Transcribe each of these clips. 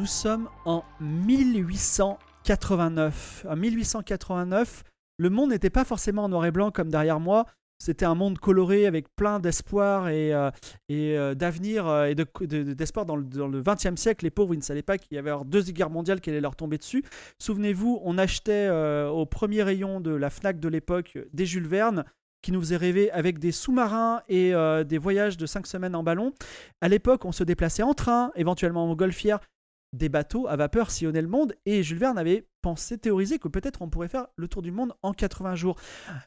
Nous sommes en 1889. En 1889, le monde n'était pas forcément en noir et blanc comme derrière moi. C'était un monde coloré avec plein d'espoir et, euh, euh, d'avenir euh, et d'espoir de, dans le XXe siècle. Les pauvres, ils ne savaient pas qu'il y avait deux guerres mondiales qui allaient leur tomber dessus. Souvenez-vous, on achetait au premier rayon de la FNAC de l'époque des Jules Verne qui nous faisait rêver avec des sous-marins et des voyages de cinq semaines en ballon. À l'époque, on se déplaçait en train, éventuellement en montgolfière des bateaux à vapeur sillonnaient le monde et Jules Verne avait pensé, théorisé que peut-être on pourrait faire le tour du monde en 80 jours.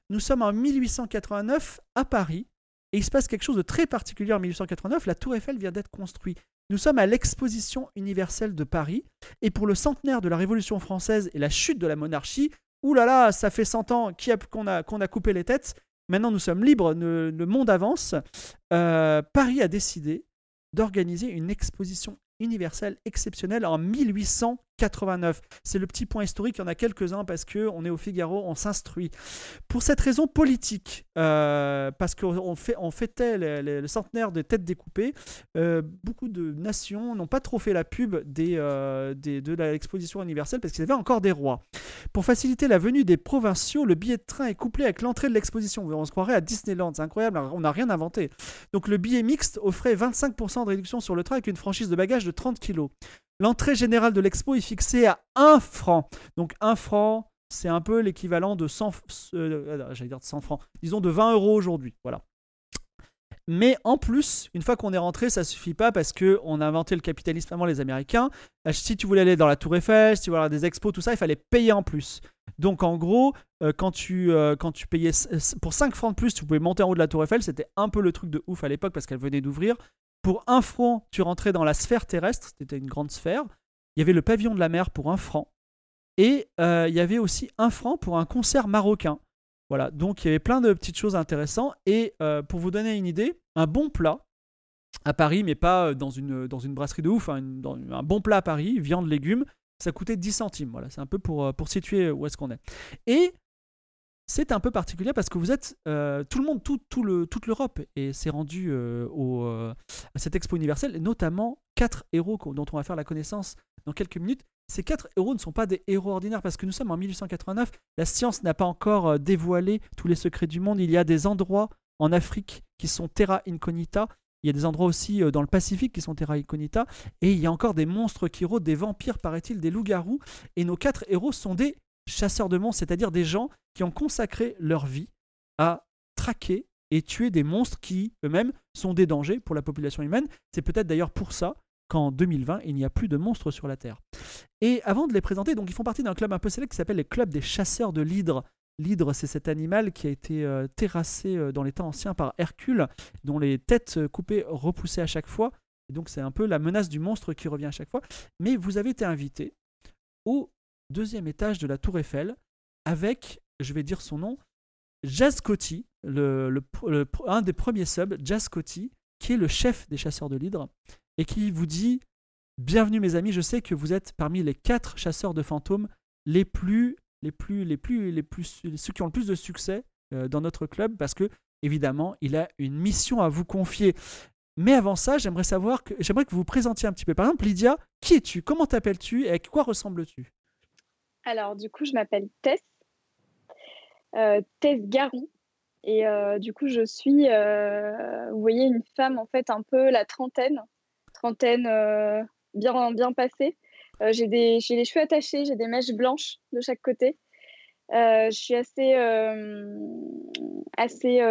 Nous sommes en 1889 à Paris et il se passe quelque chose de très particulier en 1889. La Tour Eiffel vient d'être construite. Nous sommes à l'exposition universelle de Paris et pour le centenaire de la Révolution française et la chute de la monarchie, oulala, là là, ça fait 100 ans qu'on a, qu'on a coupé les têtes. Maintenant, nous sommes libres, le, monde avance. Euh, Paris a décidé d'organiser une exposition universelle exceptionnelle en 1889. C'est le petit point historique, il y en a quelques-uns parce qu'on est au Figaro, on s'instruit. Pour cette raison politique, euh, parce qu'on fait, on fêtait le, centenaire des têtes découpées, euh, beaucoup de nations n'ont pas trop fait la pub euh, de l'exposition universelle parce qu'ils avaient encore des rois. Pour faciliter la venue des provinciaux, le billet de train est couplé avec l'entrée de l'exposition. On se croirait à Disneyland, c'est incroyable, on n'a rien inventé. Donc le billet mixte offrait 25% de réduction sur le train avec une franchise de bagages de 30 kg. L'entrée générale de l'expo est fixée à 1 franc. Donc 1 franc, c'est un peu l'équivalent de 100, euh, 100 francs, disons de 20 euros aujourd'hui. Voilà. Mais en plus, une fois qu'on est rentré, ça suffit pas parce que on a inventé le capitalisme avant les Américains. Euh, si tu voulais aller dans la Tour Eiffel, si tu voulais avoir des expos, tout ça, il fallait payer en plus. Donc en gros, euh, quand, tu, quand tu payais pour 5 francs de plus, tu pouvais monter en haut de la Tour Eiffel. C'était un peu le truc de ouf à l'époque parce qu'elle venait d'ouvrir. Pour un franc, tu rentrais dans la sphère terrestre, c'était une grande sphère. Il y avait le pavillon de la mer pour un franc. Et euh, il y avait aussi un franc pour un concert marocain. Voilà, donc il y avait plein de petites choses intéressantes. Et euh, pour vous donner une idée, un bon plat à Paris, mais pas euh, dans une, brasserie de ouf, hein, un bon plat à Paris, viande, légumes, ça coûtait 10 centimes. Voilà, c'est un peu pour, pour situer où est-ce qu'on est. Et c'est un peu particulier parce que vous êtes euh, tout le monde, toute l'Europe et s'est rendu euh, euh, à cette expo universelle, notamment quatre héros dont on va faire la connaissance dans quelques minutes. Ces quatre héros ne sont pas des héros ordinaires parce que nous sommes en 1889, la science n'a pas encore dévoilé tous les secrets du monde. Il y a des endroits en Afrique qui sont terra incognita. Il y a des endroits aussi dans le Pacifique qui sont terra incognita. Et il y a encore des monstres qui rôdent, des vampires, paraît-il, des loups-garous. Et nos quatre héros sont des chasseurs de monstres, c'est-à-dire des gens qui ont consacré leur vie à traquer et tuer des monstres qui eux-mêmes sont des dangers pour la population humaine. C'est peut-être d'ailleurs pour ça qu'en 2020, il n'y a plus de monstres sur la Terre. Et avant de les présenter, donc ils font partie d'un club un peu célèbre qui s'appelle les clubs des chasseurs de l'hydre. L'hydre, c'est cet animal qui a été euh, terrassé euh, dans les temps anciens par Hercule, dont les têtes coupées repoussaient à chaque fois. Et donc c'est un peu la menace du monstre qui revient à chaque fois. Mais vous avez été invité au deuxième étage de la Tour Eiffel avec, je vais dire son nom, Jazz Coty, un des premiers subs, Jazz Coty, qui est le chef des chasseurs de l'hydre, et qui vous dit Bienvenue mes amis, je sais que vous êtes parmi les quatre chasseurs de fantômes les plus, les plus, les plus, les plus, ceux qui ont le plus de succès euh, dans notre club, parce que évidemment, il a une mission à vous confier. Mais avant ça, j'aimerais savoir que j'aimerais que vous vous présentiez un petit peu. Par exemple, Lydia, qui es-tu? Comment t'appelles-tu? Et à quoi ressembles-tu? Alors, du coup, je m'appelle Tess, euh, Tess Garou. Et euh, du coup, je suis, euh, vous voyez, une femme, en fait, un peu la trentaine, trentaine bien, bien passée. j'ai des, les cheveux attachés, j'ai des mèches blanches de chaque côté. je suis assez,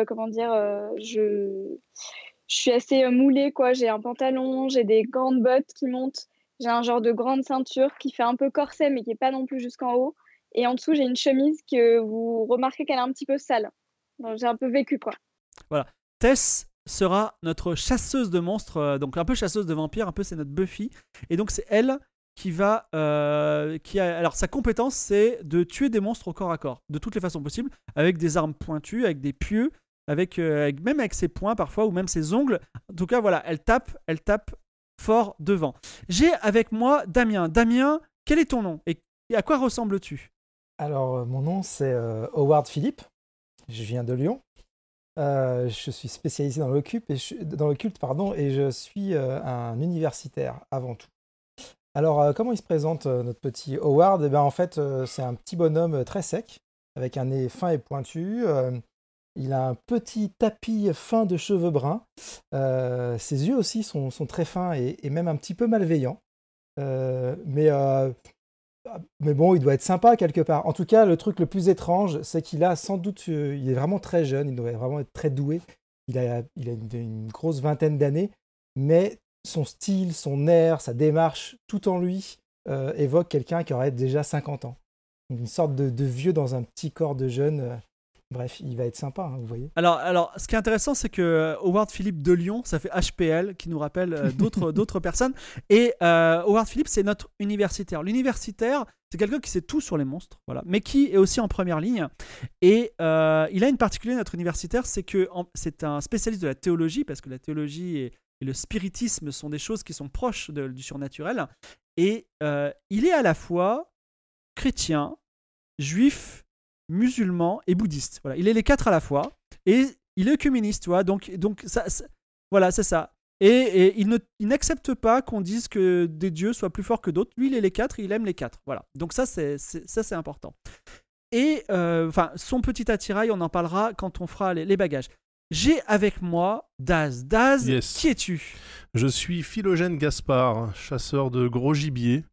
comment dire, je, je suis assez moulée, quoi. J'ai un pantalon, j'ai des grandes bottes qui montent. J'ai un genre de grande ceinture qui fait un peu corset, mais qui n'est pas non plus jusqu'en haut. Et en dessous, j'ai une chemise que vous remarquez qu'elle est un petit peu sale. J'ai un peu vécu, quoi. Voilà. Tess sera notre chasseuse de monstres, euh, donc un peu chasseuse de vampires, un peu c'est notre Buffy. Et donc c'est elle qui va, euh, qui a, alors sa compétence c'est de tuer des monstres au corps à corps, de toutes les façons possibles, avec des armes pointues, avec des pieux, avec, euh, avec même avec ses poings parfois ou même ses ongles. En tout cas voilà, elle tape, elle tape fort devant. J'ai avec moi Damien. Damien, quel est ton nom et à quoi ressembles-tu? Alors, euh, mon nom, c'est euh, Howard Philippe. Je viens de Lyon. Euh, je suis spécialisé dans le, culte et je, le culte pardon, et je suis un universitaire avant tout. Alors, comment il se présente, notre petit Howard? Eh ben, En fait, c'est un petit bonhomme très sec, avec un nez fin et pointu. Il a un petit tapis fin de cheveux bruns. ses yeux aussi sont, très fins et, même un petit peu malveillants. mais mais bon, il doit être sympa quelque part. En tout cas, le truc le plus étrange, c'est qu'il a sans doute, euh, il est vraiment très jeune, il doit vraiment être très doué. Il a, il a une, grosse vingtaine d'années, mais son style, son air, sa démarche, tout en lui euh, évoque quelqu'un qui aurait déjà 50 ans. Une sorte de, vieux dans un petit corps de jeune. Bref, il va être sympa, hein, vous voyez. Alors, alors, ce qui est intéressant, c'est que euh, Howard Philippe de Lyon, ça fait HPL, qui nous rappelle euh, d'autres, d'autres personnes. Et euh, Howard Philippe, c'est notre universitaire. L'universitaire, c'est quelqu'un qui sait tout sur les monstres, voilà, mais qui est aussi en première ligne. Et il a une particularité, notre universitaire, c'est que c'est un spécialiste de la théologie, parce que la théologie et, le spiritisme sont des choses qui sont proches du surnaturel. Et il est à la fois chrétien, juif musulman et bouddhiste. Voilà, il est les quatre à la fois et il est communiste, tu vois. Donc, donc ça, voilà, c'est ça. Et, il, ne, n'accepte pas qu'on dise que des dieux soient plus forts que d'autres. Lui, il est les quatre, il aime les quatre. Voilà. Donc ça, c'est, ça, c'est important. Et euh, enfin, son petit attirail, on en parlera quand on fera les, bagages. J'ai avec moi Daz. Daz, qui es-tu? Je suis Philogène Gaspard, chasseur de gros gibier.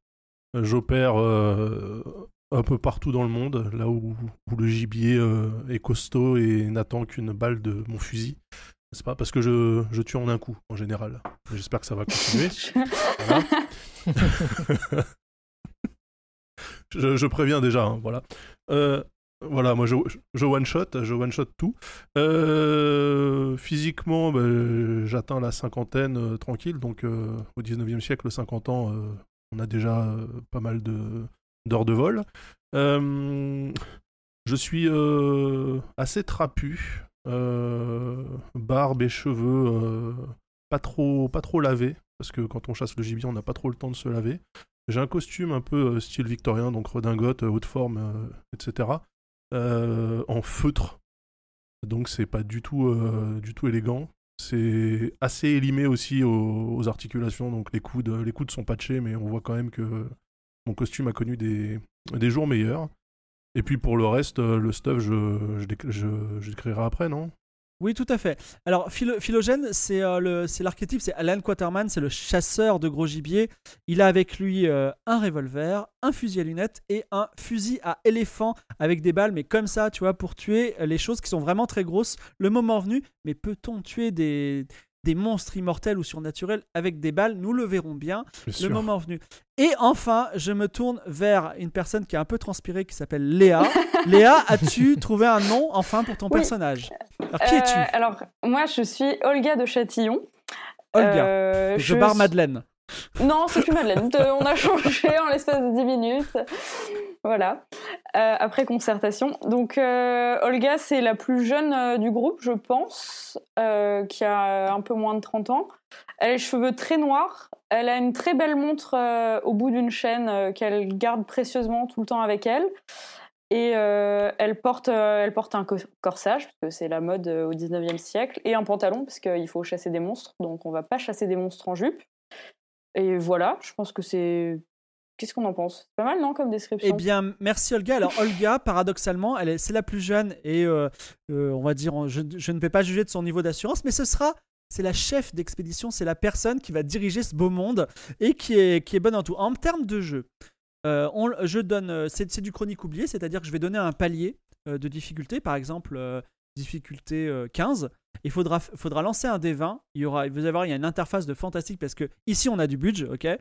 J'opère euh, un peu partout dans le monde, là où, le gibier euh, est costaud et n'attend qu'une balle de mon fusil. Pas? Parce que je, je, tue en un coup en général. J'espère que ça va continuer. je, préviens déjà, hein, voilà. Euh, voilà, moi je, je, one shot, je one shot tout. Euh, physiquement, ben, j'atteins la cinquantaine tranquille, donc au 19e siècle, 50 ans, on a déjà pas mal de, d'heures de vol. Euh, je suis euh, assez trapu, euh, barbe et cheveux pas trop, pas trop lavés, parce que quand on chasse le gibier, on n'a pas trop le temps de se laver. J'ai un costume un peu style victorien, donc redingote, haute forme, etc. en feutre, donc c'est pas du tout, du tout élégant. C'est assez élimé aussi aux, aux, articulations, donc les coudes, les coudes sont patchés, mais on voit quand même que mon costume a connu des, jours meilleurs. Et puis pour le reste, euh, le stuff, je, je, je, après, non? Oui, tout à fait. Alors, Philogène, c'est euh, l'archétype, c'est Alan Quaterman, c'est le chasseur de gros gibier. Il a avec lui euh, un revolver, un fusil à lunettes et un fusil à éléphant avec des balles, mais comme ça, tu vois, pour tuer les choses qui sont vraiment très grosses. Le moment venu, mais peut-on tuer des, des monstres immortels ou surnaturels avec des balles, nous le verrons bien, le moment venu. Et enfin, je me tourne vers une personne qui a un peu transpiré qui s'appelle Léa. Léa, as-tu trouvé un nom enfin pour ton personnage? Alors qui es-tu? euh, Alors moi je suis Olga de Châtillon. Olga, euh, je, barre Madeleine. Non, c'est plus Madeleine. on a changé en l'espace de 10 minutes. Voilà. Euh, après concertation. Donc, euh, Olga, c'est la plus jeune euh, du groupe, je pense, qui a un peu moins de 30 ans. Elle a les cheveux très noirs. Elle a une très belle montre au bout d'une chaîne qu'elle garde précieusement tout le temps avec elle. Et elle, porte, elle porte un corsage, parce que c'est la mode au 19e siècle, et un pantalon, parce qu'il faut chasser des monstres. Donc, on va pas chasser des monstres en jupe. Et voilà, je pense que c'est. Qu'est-ce qu'on en pense? Pas mal, non, comme description? Eh bien, merci Olga. Alors, Olga, paradoxalement, elle est, c'est la plus jeune et euh, euh, on va dire, je, ne vais pas juger de son niveau d'assurance, mais ce sera. C'est la chef d'expédition, c'est la personne qui va diriger ce beau monde et qui est, qui est bonne en tout. En termes de jeu, euh, on, je donne, c'est, c'est du chronique oublié, c'est-à-dire que je vais donner un palier de difficulté, par exemple difficulté 15. Il faudra, faudra lancer un D20. Il y aura, vous allez voir, il y a une interface de fantastique parce que ici on a du budget, ok? Et,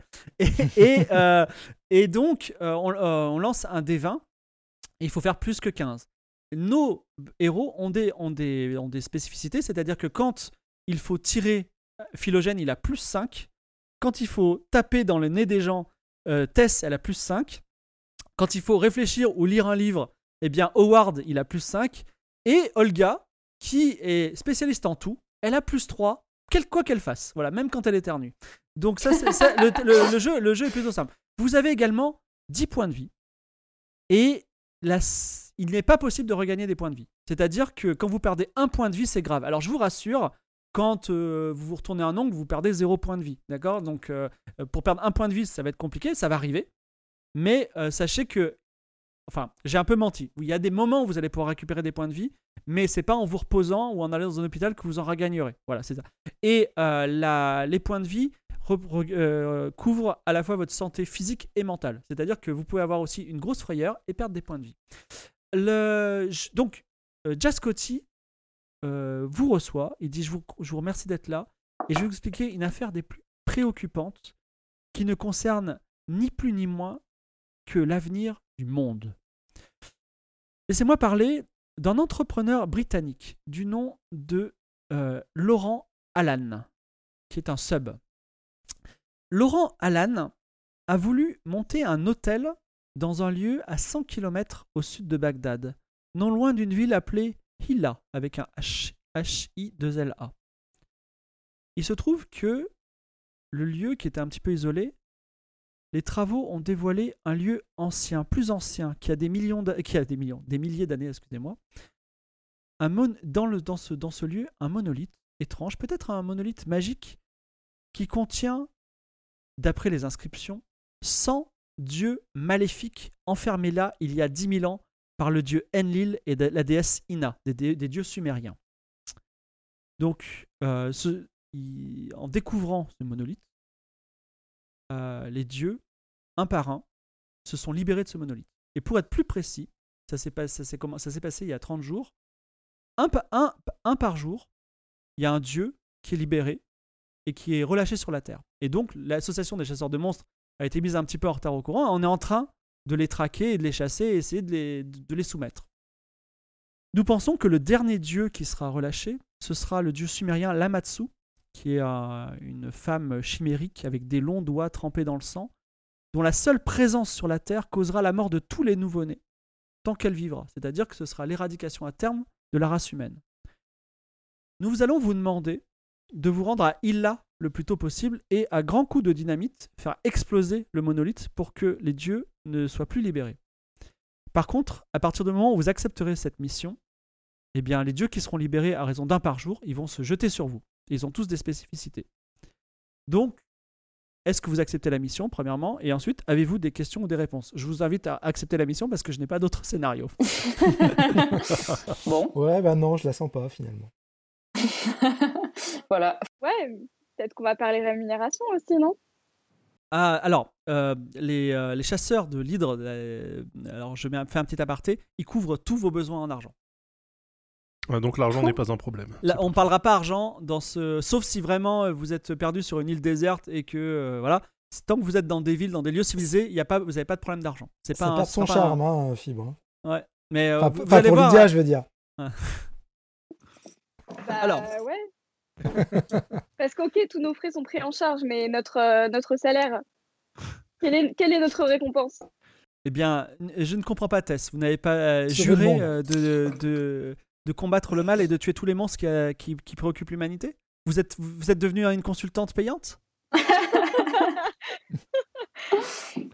et, euh, et donc euh, on, euh, on, lance un D20. Et il faut faire plus que 15. Nos héros ont des, ont des, ont des spécificités, c'est-à-dire que quand il faut tirer, Philogène il a plus 5. Quand il faut taper dans le nez des gens, Tess elle a plus 5. Quand il faut réfléchir ou lire un livre, eh bien Howard il a plus 5. Et Olga, qui est spécialiste en tout, elle a plus 3, quoi qu'elle fasse. Voilà, même quand elle éternue. Donc ça, le, jeu, le jeu est plutôt simple. Vous avez également 10 points de vie. Et il n'est pas possible de regagner des points de vie. C'est-à-dire que quand vous perdez un point de vie, c'est grave. Alors je vous rassure, quand euh, vous vous retournez un ongle, vous perdez 0 point de vie. D'accord? Donc, euh, pour perdre un point de vie, ça va être compliqué, ça va arriver. Mais euh, sachez que. Enfin, j'ai un peu menti. Il y a des moments où vous allez pouvoir récupérer des points de vie, mais c'est pas en vous reposant ou en allant dans un hôpital que vous en regagnerez. Voilà, c'est ça. Et euh, les points de vie euh, couvrent à la fois votre santé physique et mentale. C'est-à-dire que vous pouvez avoir aussi une grosse frayeur et perdre des points de vie. Donc, euh, Jascotti euh, vous reçoit. Il dit je vous, je vous remercie d'être là. Et je vais vous expliquer une affaire des plus préoccupantes qui ne concerne ni plus ni moins que l'avenir monde. Laissez-moi parler d'un entrepreneur britannique du nom de euh, Laurent Allan, qui est un sub. Laurent Allan a voulu monter un hôtel dans un lieu à 100 km au sud de Bagdad, non loin d'une ville appelée Hilla, avec un H, H-I-2-L-A. Il se trouve que le lieu qui était un petit peu isolé, les travaux ont dévoilé un lieu ancien, plus ancien, qui a des milliers d'années, excusez-moi. Un mon- dans, ce, dans ce lieu, un monolithe étrange, peut-être un monolithe magique, qui contient, d'après les inscriptions, 100 dieux maléfiques enfermés là il y a 10 000 ans par le dieu Enlil et la déesse Ina, des, dieux sumériens. Donc, euh, en découvrant ce monolithe, euh, les dieux, un par un, se sont libérés de ce monolithe. Et pour être plus précis, ça s'est pas- ça s'est comment- ça s'est passé il y a 30 jours, un- un par jour, il y a un dieu qui est libéré et qui est relâché sur la terre. Et donc, l'association des chasseurs de monstres a été mise un petit peu en retard au courant. On est en train de les traquer et de les chasser et essayer de les, de les soumettre. Nous pensons que le dernier dieu qui sera relâché, ce sera le dieu sumérien Lamatsu, qui est une femme chimérique avec des longs doigts trempés dans le sang, dont la seule présence sur la terre causera la mort de tous les nouveau-nés, tant qu'elle vivra. C'est-à-dire que ce sera l'éradication à terme de la race humaine. Nous allons vous demander de vous rendre à Illa le plus tôt possible et à grands coups de dynamite faire exploser le monolithe pour que les dieux ne soient plus libérés. Par contre, à partir du moment où vous accepterez cette mission, eh bien les dieux qui seront libérés à raison d'un par jour, ils vont se jeter sur vous. Ils ont tous des spécificités. Donc, est-ce que vous acceptez la mission, premièrement? Et ensuite, avez-vous des questions ou des réponses? Je vous invite à accepter la mission parce que je n'ai pas d'autre scénario. bon, Ouais, bah non, je la sens pas finalement. voilà. Ouais, peut-être qu'on va parler rémunération aussi, non? Ah, alors, euh, les, euh, les chasseurs de l'hydre, euh, alors je mets un- fais un petit aparté, ils couvrent tous vos besoins en argent. Ouais, donc l'argent n'est pas un problème. Là, on parlera pas argent dans ce, sauf si vraiment euh, vous êtes perdu sur une île déserte et que euh, voilà. Tant que vous êtes dans des villes, dans des lieux civilisés, il y a pas, vous n'avez pas de problème d'argent. C'est pas perd son pas un- charme, hein, Fibre. Ouais. Mais euh, Enfin, vous, allez pour voir. Lydia, hein. je veux dire. Bah, Alors. ouais. Parce qu'ok, tous nos frais sont pris en charge, mais notre, euh, notre salaire, quelle est, quelle est notre récompense? Eh bien, je ne comprends pas, Tess. Vous n'avez pas euh, juré euh, de, de combattre le mal et de tuer tous les monstres qui, euh, qui, qui préoccupent l'humanité vous êtes, vous êtes devenue une consultante payante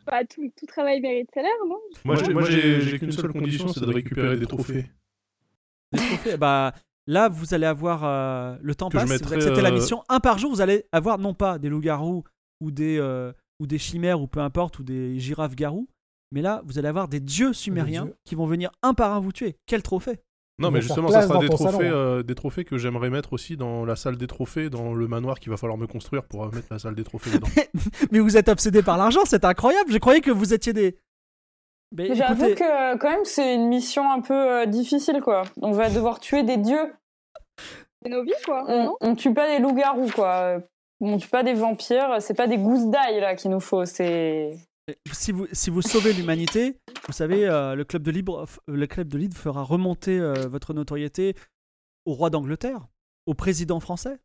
Bah, tout, tout travail mérite salaire, non Moi, j'ai- moi, j'ai j'ai qu'une seule condition, c'est de récupérer des trophées. Des trophées Bah, là, vous allez avoir euh, le temps Que passe. mettrai, vous acceptez la euh, mission, un par jour, vous allez avoir non pas des loups-garous ou des euh, ou des chimères ou peu importe ou des girafes-garous, mais là, vous allez avoir des dieux sumériens dieux. qui vont venir un par un vous tuer. Quel trophée Non, mais justement, ça sera des trophées, salon, euh, des trophées que j'aimerais mettre aussi dans la salle des trophées, dans le manoir qu'il va falloir me construire pour euh, mettre la salle des trophées dedans. Mais vous êtes obsédé par l'argent, c'est incroyable. Je croyais que vous étiez des. Mais J'avoue écoutez, que quand même c'est une mission un peu euh, difficile quoi. On va devoir tuer des dieux. C'est nos vies, quoi. On, non? on tue pas des loups-garous quoi. On tue pas des vampires. C'est pas des gousses d'ail là qu'il nous faut. C'est si vous, si vous sauvez l'humanité, vous savez, euh, le club de libre, le club de Libre fera remonter euh, votre notoriété au roi d'Angleterre, au président français.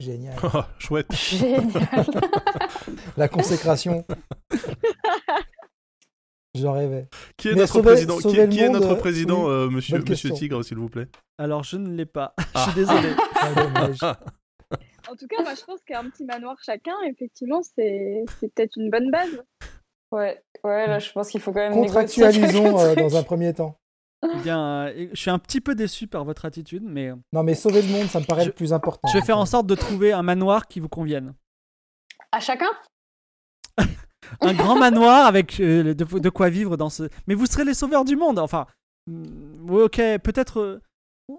Génial. Ah, Chouette. génial. La consécration. J'en rêvais. Qui est notre sauver- président, qui, sauver le qui est monde, notre euh, président oui. euh, monsieur, monsieur. Tigre, s'il vous plaît? Alors je ne l'ai pas. Je Ah. suis désolé. Ah, dommage. En tout cas, moi, je pense qu'un petit manoir chacun, effectivement, c'est c'est peut-être une bonne base. Ouais, ouais, là je pense qu'il faut quand même Contractualisons euh, dans un premier temps. Eh bien, euh, je suis un petit peu déçu par votre attitude, mais euh, Non, mais sauver le monde, ça me paraît Je- le plus important. je vais faire en sorte de trouver un manoir qui vous convienne. À chacun? Un grand manoir avec euh, de, de quoi vivre dans ce. Mais vous serez les sauveurs du monde. Enfin, mm, oui, ok, peut-être.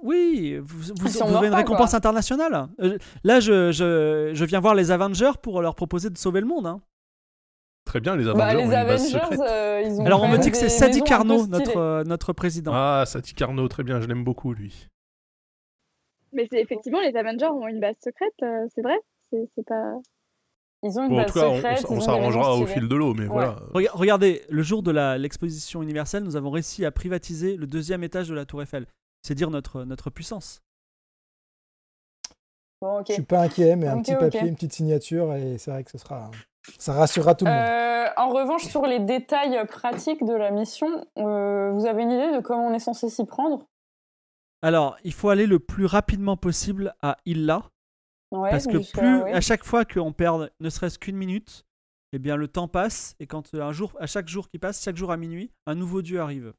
Oui, vous, vous, meurt aurez une pas, récompense quoi. internationale. Euh, là, je, je, je viens voir les Avengers pour leur proposer de sauver le monde. hein. Très bien, les Avengers Bah, ont les une base Avengers, secrète. euh, ils ont Alors, on me dit que c'est Sadi Carnot, notre, euh, notre président. Ah, Sati Carnot, très bien, je l'aime beaucoup, lui. Mais c'est effectivement, les Avengers ont une base secrète, euh, c'est vrai C'est pas. Ils ont une Bon, en base tout cas, on- secrète, s'arrangera au fil de l'eau, mais voilà. Rega- Regardez, le jour de l'exposition universelle, nous avons réussi à privatiser le deuxième étage de la Tour Eiffel. C'est dire notre, notre puissance. Bon, ok. Je suis pas inquiet, mais un petit papier, une petite signature, et c'est vrai que ce sera. Ça rassurera tout le monde. Euh, en revanche, sur les détails pratiques de la mission, euh, vous avez une idée de comment on est censé s'y prendre? Alors, il faut aller le plus rapidement possible à Illa. Ouais, Parce que plus, ouais. à chaque fois qu'on perd ne serait-ce qu'une minute, eh bien le temps passe et quand euh, un jour, à chaque jour qui passe, chaque jour à minuit, un nouveau dieu arrive.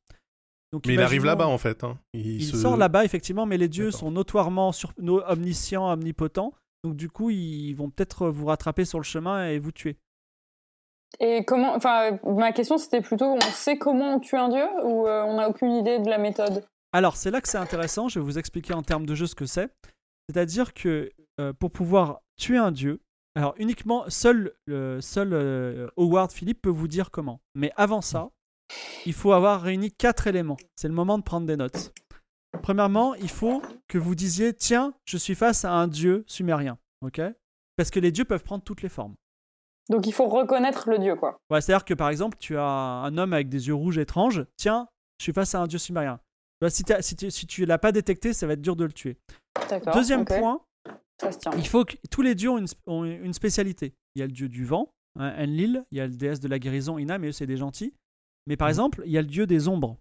Donc, Mais il arrive là-bas, en fait. hein. Il, Il se- sort là-bas effectivement, mais les dieux sont notoirement sur... omniscients, omnipotents. Donc du coup, ils vont peut-être vous rattraper sur le chemin et vous tuer. Et comment Enfin, ma question c'était plutôt, on sait comment on tue un dieu ou euh, on n'a aucune idée de la méthode? Alors, c'est là que c'est intéressant. Je vais vous expliquer en termes de jeu ce que c'est. C'est-à-dire que euh, pour pouvoir tuer un dieu, alors uniquement seul, le seul euh, Howard Philippe peut vous dire comment. Mais avant ça, il faut avoir réuni quatre éléments. C'est le moment de prendre des notes. Premièrement, il faut que vous disiez tiens, je suis face à un dieu sumérien. Ok? Parce que les dieux peuvent prendre toutes les formes. Donc il faut reconnaître le dieu, quoi. Ouais, C'est-à-dire que par exemple, tu as un homme avec des yeux rouges étranges. Tiens, je suis face à un dieu sumérien. Vois, Si, tu, si tu l'as pas détecté, ça va être dur de le tuer. Deuxième point, Ça se tient. il faut que tous les dieux ont une, sp- ont une spécialité. Il y a le dieu du vent, hein, Enlil, il y a le déesse de la guérison, Ina, mais eux, c'est des gentils. Mais par Mhm. exemple, il y a le dieu des ombres.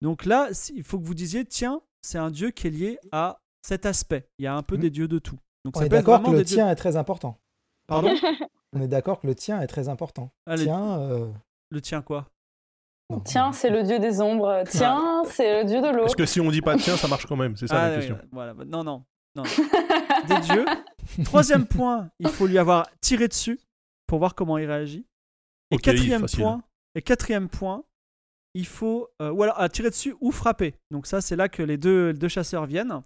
Donc là, il faut que vous disiez, tiens, c'est un dieu qui est lié à cet aspect. Il y a un peu Mhm. des dieux de tout. Donc On ça est d'accord que le dieux- tien est très important. Pardon? On est d'accord que le tien est très important. Ah, le- Tiens, euh, Le tien quoi? Non. Tiens, c'est le dieu des ombres. Tiens, c'est le dieu de l'eau. Parce que si on dit pas tiens, ça marche quand même, c'est ça Ah, la oui, question. voilà. Non, non, non. des dieux. Troisième point, il faut lui avoir tiré dessus pour voir comment il réagit. Et quatrième facile. point, et quatrième point, il faut euh, ou alors ah, tirer dessus ou frapper. Donc ça, c'est là que les deux, les deux chasseurs viennent.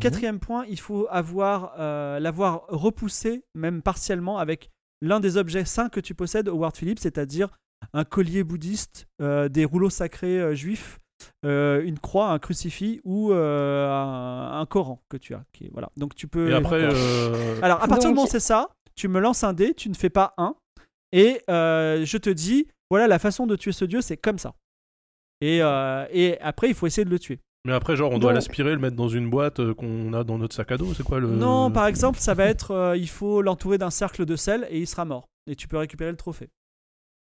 Quatrième point, il faut avoir euh, l'avoir repoussé, même partiellement, avec l'un des objets saints que tu possèdes, Howard Phillips, c'est-à-dire un collier bouddhiste, euh, des rouleaux sacrés euh, juifs, euh, une croix, un crucifix ou euh, un, un Coran que tu as. Qui, voilà. Donc tu peux. Et après, euh, Alors, à partir du Donc- moment où c'est ça, tu me lances un dé, tu ne fais pas un, et euh, je te dis, voilà, la façon de tuer ce dieu, c'est comme ça. Et, euh, et après, il faut essayer de le tuer. mais après, genre, on doit Donc- l'aspirer, le mettre dans une boîte euh, qu'on a dans notre sac à dos, c'est quoi le. Non, par exemple, ça va être, euh, il faut l'entourer d'un cercle de sel et il sera mort. Et tu peux récupérer le trophée.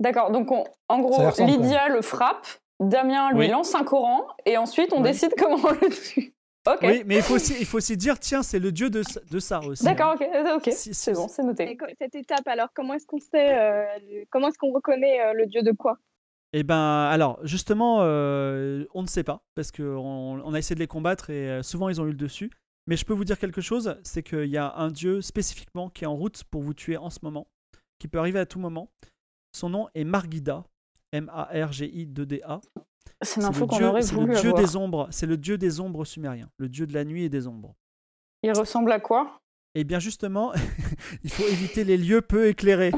D'accord, donc on- en gros, Lydia le frappe, Damien lui Oui. lance un Coran, et ensuite on Oui. décide comment on le tue. Ok. Oui, mais il faut aussi, il faut aussi dire, tiens, c'est le dieu de, de ça aussi. D'accord, ok, ok. Si- si- C'est bon, c'est noté. cette étape, alors, comment est-ce qu'on sait, euh, comment est-ce qu'on reconnaît euh, le dieu de quoi? Eh ben, alors, justement, euh, on ne sait pas, parce qu'on on a essayé de les combattre et souvent ils ont eu le dessus. Mais je peux vous dire quelque chose, c'est qu'il y a un dieu spécifiquement qui est en route pour vous tuer en ce moment, qui peut arriver à tout moment. Son nom est Margida, M-A-R-G-I-2-D-A. C'est C'est une info le qu'on dieu, aurait c'est le voulu dieu avoir. des ombres, c'est le dieu des ombres sumériens, le dieu de la nuit et des ombres. Il ressemble à quoi? Et bien justement, il faut éviter les lieux peu éclairés.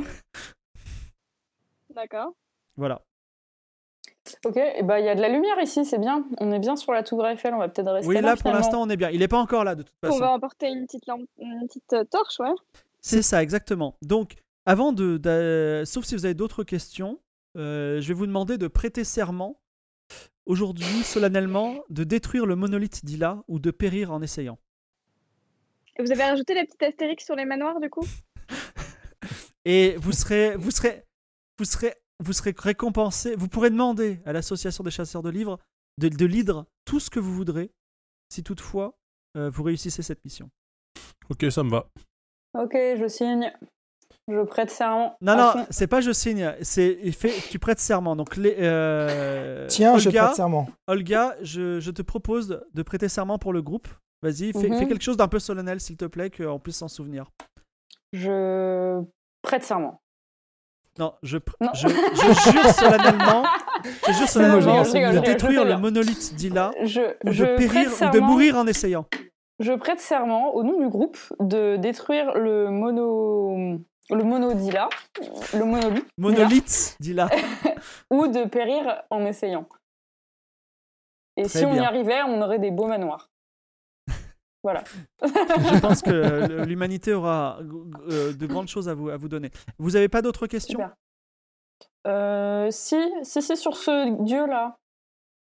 D'accord. Voilà. Ok, et bah il y a de la lumière ici, c'est bien. On est bien sur la tour Eiffel, on va peut-être rester Oui, là. là pour l'instant on est bien. Il n'est pas encore là de toute On façon. va emporter une petite lampe, une petite euh, torche, ouais. C'est ça, exactement. Donc, avant de, sauf si vous avez d'autres questions, euh, je vais vous demander de prêter serment aujourd'hui, solennellement, de détruire le monolithe d'Ila ou de périr en essayant. Et vous avez rajouté la petite astérix sur les manoirs, du coup? Et vous serez, vous serez, vous serez, vous serez récompensé. Vous pourrez demander à l'association des chasseurs de livres de, de l'hydre tout ce que vous voudrez, si toutefois euh, vous réussissez cette mission. Ok, ça me va. Ok, je signe. Je prête serment. Non, non, c'est pas je signe, c'est il fait, tu prêtes serment. Donc, les, euh, Tiens, je Olga, prête serment. Olga, je, je te propose de prêter serment pour le groupe. Vas-y, fais, Mhm. fais quelque chose d'un peu solennel, s'il te plaît, qu'on puisse s'en souvenir. Je prête serment. Non, je, pr- Non. je, je jure solennellement, je jure solennellement rigole, de détruire je le monolithe d'Ila Je, ou je de périr ou de mourir en essayant. Je prête serment au nom du groupe de détruire le mono le monodila, le monolithe, Monolithe d'Ila. ou de périr en essayant. Et Très si on y arrivait, on aurait des beaux manoirs. Voilà. Je pense que l'humanité aura euh, de grandes choses à vous, à vous donner. Vous avez pas d'autres questions? Euh, si, si, si, sur ce dieu-là,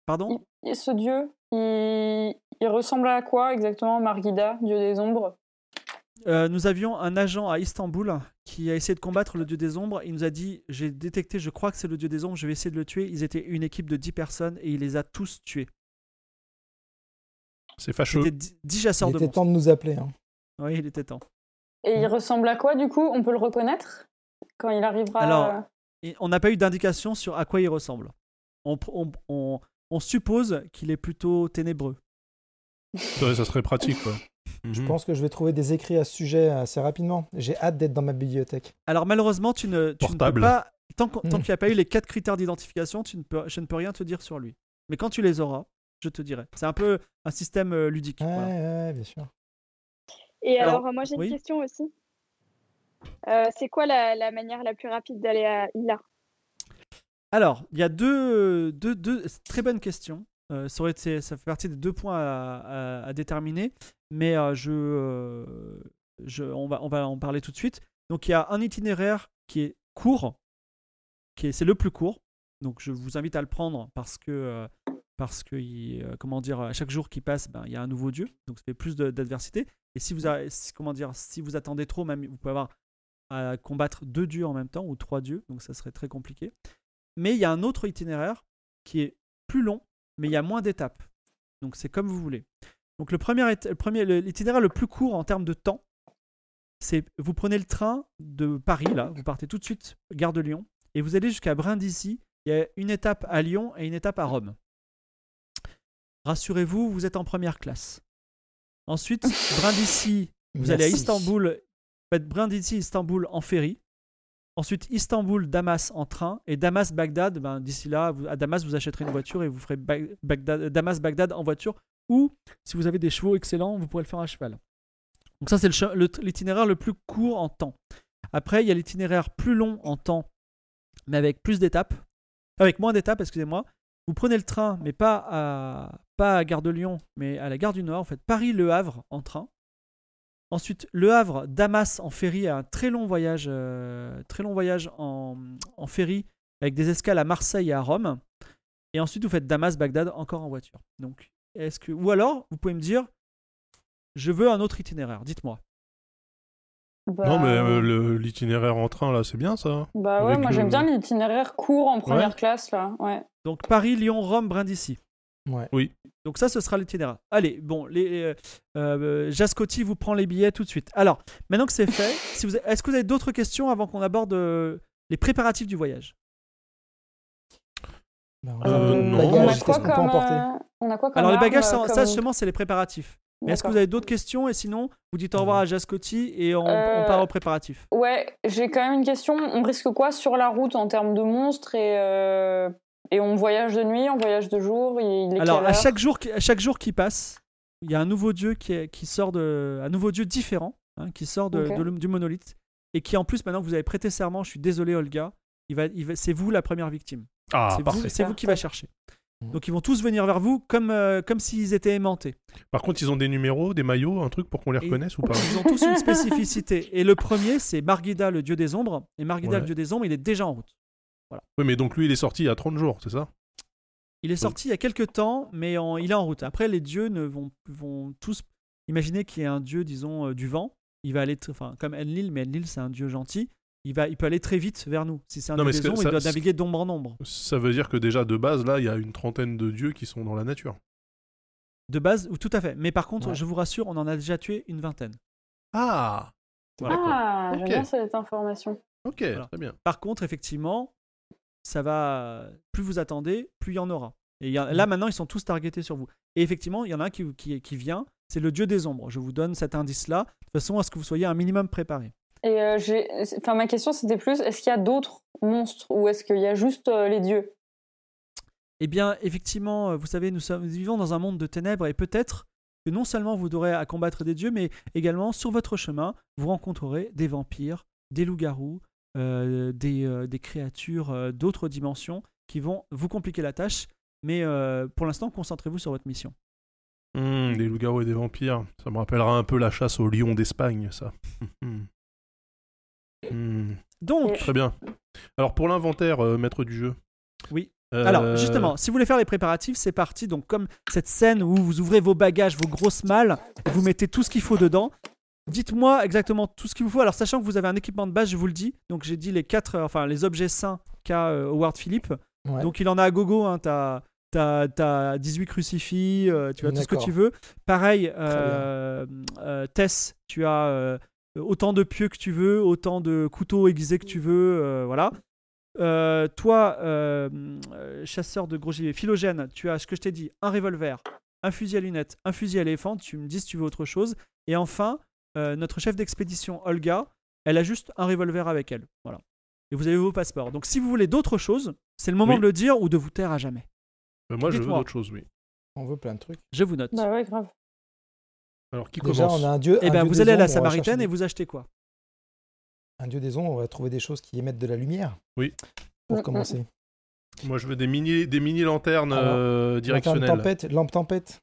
Pardon? Et ce dieu, il, il ressemble à quoi exactement, Margida, dieu des ombres? Euh, Nous avions un agent à Istanbul qui a essayé de combattre le dieu des ombres. Il nous a dit J'ai détecté, je crois que c'est le dieu des ombres, je vais essayer de le tuer. Ils étaient une équipe de 10 personnes et il les a tous tués. C'est fâcheux. C'était 10 10 chasseurs Il de était monstres. temps de nous appeler. hein. Oui, il était temps. Et il ressemble à quoi, du coup? On peut le reconnaître? Quand il arrivera Alors, Et on n'a pas eu d'indication sur à quoi il ressemble. On, on- on- on suppose qu'il est plutôt ténébreux. Ça serait pratique, Je Mhm. pense que je vais trouver des écrits à ce sujet assez rapidement. J'ai hâte d'être dans ma bibliothèque. Alors malheureusement, tu ne, tu ne peux pas. Tant, qu'on- tant Mm. qu'il n'y a pas eu les quatre critères d'identification, tu ne peux, je ne peux rien te dire sur lui. Mais quand tu les auras, je te dirai. C'est un peu un système euh, ludique. Ouais, voilà. ouais, bien sûr. Et Alors, alors, moi j'ai une question aussi. Euh, c'est quoi la, la manière la plus rapide d'aller à Ila? Alors, il y a deux, deux, deux très bonnes questions. Euh, ça, aurait été- ça fait partie des deux points à, à- à déterminer, mais je, je, on, va, on va en parler tout de suite. Donc, il y a un itinéraire qui est court, qui est, c'est le plus court. Donc, je vous invite à le prendre parce que, parce que il- comment dire, à chaque jour qui passe, ben, il y a un nouveau dieu, donc ça fait plus d'adversité. Et si vous, a- si- comment dire, si vous attendez trop, même vous pouvez avoir à combattre deux dieux en même temps ou trois dieux, donc ça serait très compliqué. Mais il y a un autre itinéraire qui est plus long, mais il y a moins d'étapes. Donc c'est comme vous voulez. Donc le premier, le l'itinéraire le plus court en termes de temps, c'est vous prenez le train de Paris, là, vous partez tout de suite, gare de Lyon, et vous allez jusqu'à Brindisi. Il y a une étape à Lyon et une étape à Rome. Rassurez-vous, vous êtes en première classe. Ensuite, Brindisi, vous allez à. Istanbul, faites Brindisi, Istanbul en ferry. Ensuite, Istanbul, Damas en train. Et Damas, Bagdad, ben, d'ici là, vous- à Damas, vous achèterez une voiture et vous ferez Bagdad, Damas, Bagdad en voiture. Ou, si vous avez des chevaux excellents, vous pourrez le faire à cheval. Donc ça, c'est l'itinéraire le, plus court en temps. Après, il y a l'itinéraire plus long en temps, mais avec plus d'étapes. Avec moins d'étapes, excusez-moi. Vous prenez le train, mais pas à, pas à Gare de Lyon, mais à la Gare du Nord. En fait, Paris-Le Havre en train. Ensuite, Le Havre, Damas en ferry, un très long voyage, euh, très long voyage en, en ferry avec des escales à Marseille et à Rome. Et ensuite, vous faites Damas, Bagdad encore en voiture. Donc, est-ce que ou alors, vous pouvez me dire, je veux un autre itinéraire. Dites-moi. Bah, Non, mais euh, le- l'itinéraire en train, là, c'est bien, ça. Bah ouais, avec moi le- j'aime bien l'itinéraire court en première Ouais. classe, là. Ouais. Donc Paris, Lyon, Rome, Brindisi. Ouais. Donc ça, ce sera l'itinéraire. Allez, bon, les, euh, euh, Jascotti vous prend les billets tout de suite. Alors, maintenant que c'est fait, si vous, est-ce que vous avez d'autres questions avant qu'on aborde euh, les préparatifs du voyage? Euh, euh, non. on, a qu'est-ce quoi qu'on peut comme, emporter euh, on a quoi comme Alors les bagages, euh, ça, comme- ça, justement, c'est les préparatifs. Mais est-ce que vous avez d'autres questions Et sinon, vous dites au revoir à Jascotti et on, Euh, on part aux préparatifs. Ouais, j'ai quand même une question. On risque quoi sur la route en termes de monstres et, euh, et on voyage de nuit, on voyage de jour il est Alors, à chaque, jour, à chaque jour qui passe, il y a un nouveau dieu qui, est- qui sort de. Un nouveau dieu différent, hein, qui sort de, du monolithe. Et qui, en plus, maintenant que vous avez prêté serment, je suis désolé, Olga, il va, il va- c'est vous la première victime. Ah, c'est vous, vous qui va chercher. Mhm. Donc, ils vont tous venir vers vous comme, euh, comme s'ils étaient aimantés. Par contre, ils ont des numéros, des maillots, un truc pour qu'on les Et- reconnaisse ou pas? Ils ont tous une spécificité. Et le premier, c'est Margida, le dieu des ombres. Et Margida, Ouais. le dieu des ombres, il est déjà en route. Oui, mais donc lui, il est sorti il y a 30 jours, c'est ça? Il est sorti il y a quelques temps, mais en- il est en route. Après, les dieux ne vont, vont tous. Imaginez qu'il y ait un dieu, disons, euh, du vent. Il va aller, enfin, comme Enlil, mais Enlil, c'est un dieu gentil. Il, va, il peut aller très vite vers nous. Si c'est un Non, dieu des ombres, ça- il doit naviguer d'ombre en ombre. Ça veut dire que déjà, de base, là, il y a une trentaine de dieux qui sont dans la nature. De base, ou tout à fait. Mais par contre, Ouais. je vous rassure, on en a déjà tué une vingtaine. Ah Voilà. Ah, j'aime bien cette information. Ok, Voilà. très bien. Par contre, effectivement, ça va. Plus vous attendez, plus il y en aura. Et y a- Mm. là, maintenant, ils sont tous targetés sur vous. Et effectivement, il y en a un qui, qui, qui vient. C'est le dieu des ombres. Je vous donne cet indice-là, de façon à ce que vous soyez un minimum préparé. Et euh, j'ai, enfin, ma question c'était plus, est-ce qu'il y a d'autres monstres ou est-ce qu'il y a juste euh, les dieux? Eh bien, effectivement, euh, vous savez, nous, sommes, nous vivons dans un monde de ténèbres et peut-être que non seulement vous aurez à combattre des dieux, mais également sur votre chemin, vous rencontrerez des vampires, des loups-garous, euh, des, euh, des créatures euh, d'autres dimensions qui vont vous compliquer la tâche. Mais euh, pour l'instant, concentrez-vous sur votre mission. Hmm, des loups-garous et des vampires. Ça me rappellera un peu la chasse au lion d'Espagne, ça. Hmm. Donc, Très bien. Alors pour l'inventaire, euh, maître du jeu. Oui. Euh, Alors, justement, si vous voulez faire les préparatifs, c'est parti. Donc, comme cette scène où vous ouvrez vos bagages, vos grosses malles, et vous mettez tout ce qu'il faut dedans, dites-moi exactement tout ce qu'il vous faut. Alors, sachant que vous avez un équipement de base, je vous le dis. Donc, j'ai dit les quatre, euh, enfin, les objets sains qu'a euh, Howard Philippe. Ouais. Donc, il en a à gogo. Hein, t'as, t'as, t'as 18 crucifix, euh, tu as tout ce que tu veux. Pareil, euh, euh, Tess, tu as euh, autant de pieux que tu veux, autant de couteaux aiguisés que tu veux. euh, voilà. Euh, toi, euh, euh, chasseur de gros gibier, Philogène, tu as ce que je t'ai dit, un revolver, un fusil à lunettes, un fusil à éléphant, tu me dis si tu veux autre chose. Et enfin, euh, notre chef d'expédition, Olga, elle a juste un revolver avec elle. Voilà. Et vous avez vos passeports. Donc si vous voulez d'autres choses, c'est le moment Oui. de le dire ou de vous taire à jamais. euh, moi, je veux d'autres choses, oui. On veut plein de trucs. Je vous note. Bah ouais, grave. Alors qui Déjà, commence on a un dieu. Eh ben, dieu vous allez à la Samaritaine et vous achetez quoi? Un dieu des ombres, on va trouver des choses qui émettent de la lumière. Oui. Pour Mm, commencer. Moi, je veux des mini, des mini lanternes Alors, euh, Lanterne directionnelles. tempête, lampe tempête.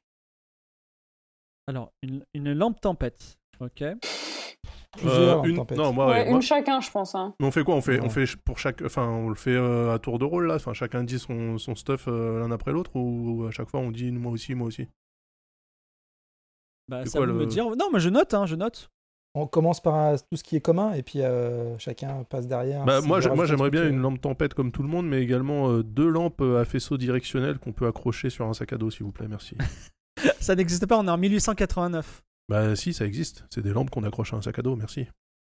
Alors, une, une lampe tempête. Ok. Euh, une-. Non, moi, Ouais, ouais, une moi- chacun, je pense. Hein. Mais on fait quoi? On fait, on fait pour chaque, enfin, on le fait euh, à tour de rôle là. Enfin, chacun dit son, son stuff euh, l'un après l'autre ou à chaque fois on dit moi aussi, moi aussi. Bah, ça quoi me dire. Non, mais je note, hein, je note. On commence par euh, tout ce qui est commun et puis euh, chacun passe derrière. Bah, moi, un j'aimerais bien une lampe tempête comme tout le monde, mais également euh, deux lampes euh, à faisceau directionnel qu'on peut accrocher sur un sac à dos, s'il vous plaît, merci. Ça n'existe pas, on est en 1889. bah si, ça existe. C'est des lampes qu'on accroche à un sac à dos, merci.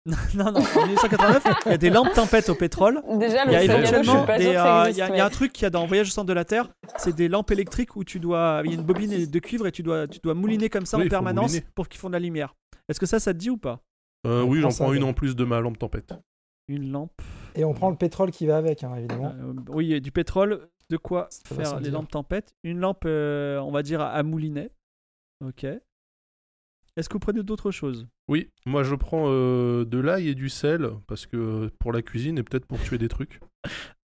Non, non, en 1889, il y a des lampes tempête au pétrole. Déjà, Il le y a éventuellement des, euh, il y, a- il y a un truc qu'il y a dans Voyage au centre de la Terre, c'est des lampes électriques où tu dois, il y a une bobine de cuivre et tu dois, tu dois mouliner comme ça Oui, en il permanence mouliner. pour qu'ils font de la lumière. Est-ce que ça, ça te dit ou pas? Euh, oui, j'en prends une en plus de ma lampe tempête. Une lampe. Et on prend le pétrole qui va avec, hein, évidemment. Euh, oui, il y a du pétrole. De quoi faire les dire. lampes tempête Une lampe, euh, on va dire à, à mouliner. Ok. Est-ce que vous prenez d'autres choses? Oui, moi je prends euh, de l'ail et du sel parce que pour la cuisine et peut-être pour tuer des trucs.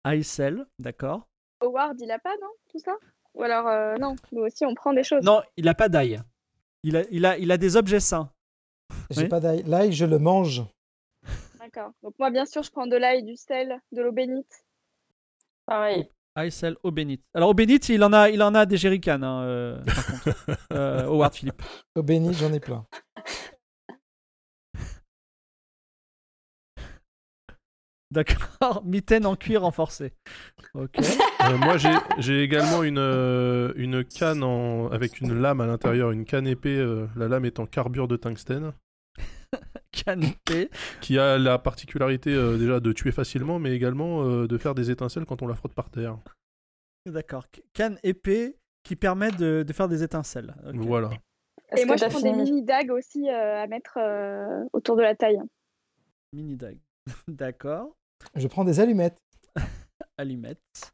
Aïsel, d'accord. Howard, il a pas, non? Tout ça? Ou alors, euh, non, nous aussi, on prend des choses. Non, il a pas d'ail. Il a, il, a, il a des objets sains. J'ai Oui. pas d'ail. L'ail, je le mange. D'accord. Donc, moi, bien sûr, je prends de l'ail, du sel, de l'eau bénite. Pareil. Aïsel au bénite. Alors au bénite, il en a, il en a des jerrycans, hein, euh, par contre. Euh, Howard Philippe. Au béni, j'en ai plein. D'accord. Mitaine en cuir renforcé. Ok. Euh, moi j'ai j'ai également une, euh, une canne en, avec une lame à l'intérieur, une canne épée, euh, la lame est en carbure de tungstène, Canapé. qui a la particularité euh, déjà de tuer facilement, mais également euh, de faire des étincelles quand on la frotte par terre. D'accord. Canne épée qui permet de, de faire des étincelles. Voilà. Et moi, je prends des mini dagues aussi euh, à mettre euh, autour de la taille. Mini dag. D'accord. Je prends des allumettes. Allumette.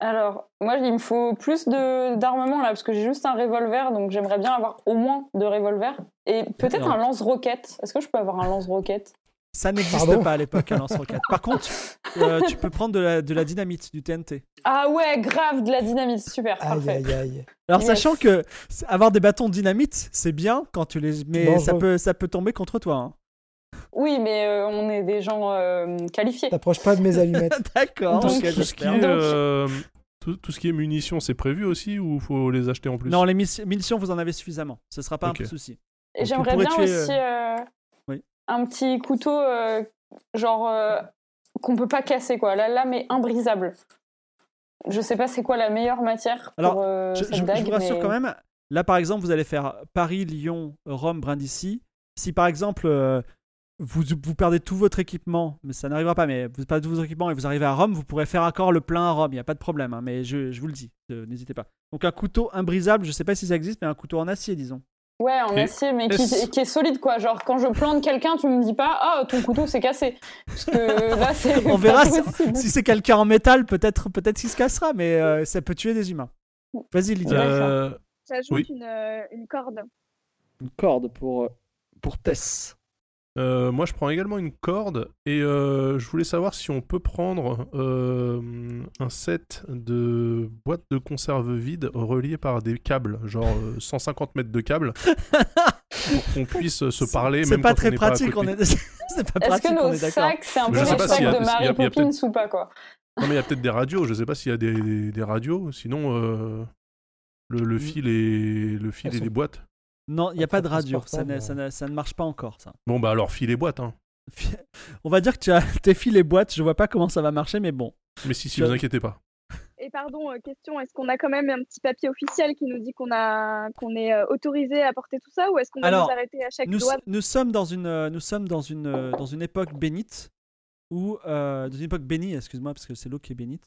Alors, moi, il me faut plus de d'armement là, parce que j'ai juste un revolver, donc j'aimerais bien avoir au moins deux revolvers. Et peut-être un lance-roquette. Est-ce que je peux avoir un lance-roquette? Ça n'existe pas à l'époque, un lance-roquette. Par contre, euh, tu peux prendre de la, de la dynamite, du TNT. Ah ouais, grave, de la dynamite, super, Aïe, parfait. aïe, aïe. Alors, Yes. sachant que avoir des bâtons de dynamite, c'est bien quand tu les. Mais ça peut, ça peut tomber contre toi. hein. Oui, mais euh, on est des gens euh, qualifiés. T'approches pas de mes allumettes. D'accord. Donc, tout, ce qui est, euh, tout, tout ce qui est munitions, c'est prévu aussi ou faut les acheter en plus? Non, les munitions, vous en avez suffisamment. Ce sera pas Ok. un souci. Et j'aimerais bien tuer, aussi euh, Oui. un petit couteau, euh, genre, euh, qu'on peut pas casser, quoi. La lame est imbrisable. Je sais pas c'est quoi la meilleure matière Alors, pour euh, Je, cette je- je dague, vous rassure mais- quand même. Là, par exemple, vous allez faire Paris, Lyon, Rome, Brindisi. Si par exemple, euh, vous, vous perdez tout votre équipement, mais ça n'arrivera pas, mais vous perdez tout votre équipement et vous arrivez à Rome, vous pourrez faire encore le plein à Rome, il n'y a pas de problème, hein, mais je, je vous le dis, euh, n'hésitez pas. Donc un couteau imbrisable, je sais pas si ça existe, mais un couteau en acier, disons. Ouais, en Et- acier, mais qui, est solide, quoi. Genre, quand je plante quelqu'un, tu me dis pas, ah, ton couteau s'est cassé. Parce que là, c'est. On verra si, possible. si c'est quelqu'un en métal, peut-être peut-être qu'il se cassera, mais euh, ça peut tuer des humains. Vas-y Lydia. Euh, J'ajoute Oui. une, euh, une corde. Une corde pour, pour Tess. Euh, moi, je prends également une corde et euh, je voulais savoir si on peut prendre euh, un set de boîtes de conserve vides reliées par des câbles, genre euh, 150 mètres de câbles, pour qu'on puisse se parler. C'est même pas quand très on pas pratique, on est, c'est pas Est-ce que nos sacs, c'est un peu les sacs de Mary Poppins ou pas, quoi? Non, mais il y a peut-être des radios. Je sais pas s'il y a des, des- des radios. Sinon, euh, le, le fil et le fil et les boîtes. Non, il n'y a Pas de radio, ça ne, ça, ne, ça ne marche pas encore, ça. Bon, bah alors fil et boîtes. Hein. On va dire que tu as tes fils et boîtes, je vois pas comment ça va marcher, mais bon. Mais si, si, Tu vous inquiétez pas. Et pardon, euh, question, est-ce qu'on a quand même un petit papier officiel qui nous dit qu'on a qu'on est euh, autorisé à porter tout ça ou est-ce qu'on va nous arrêter à chaque Nous, douane nous sommes dans une, euh, nous sommes dans une, euh, dans une époque bénite, où, euh, dans une époque bénie, excuse-moi, parce que c'est l'eau qui est bénite,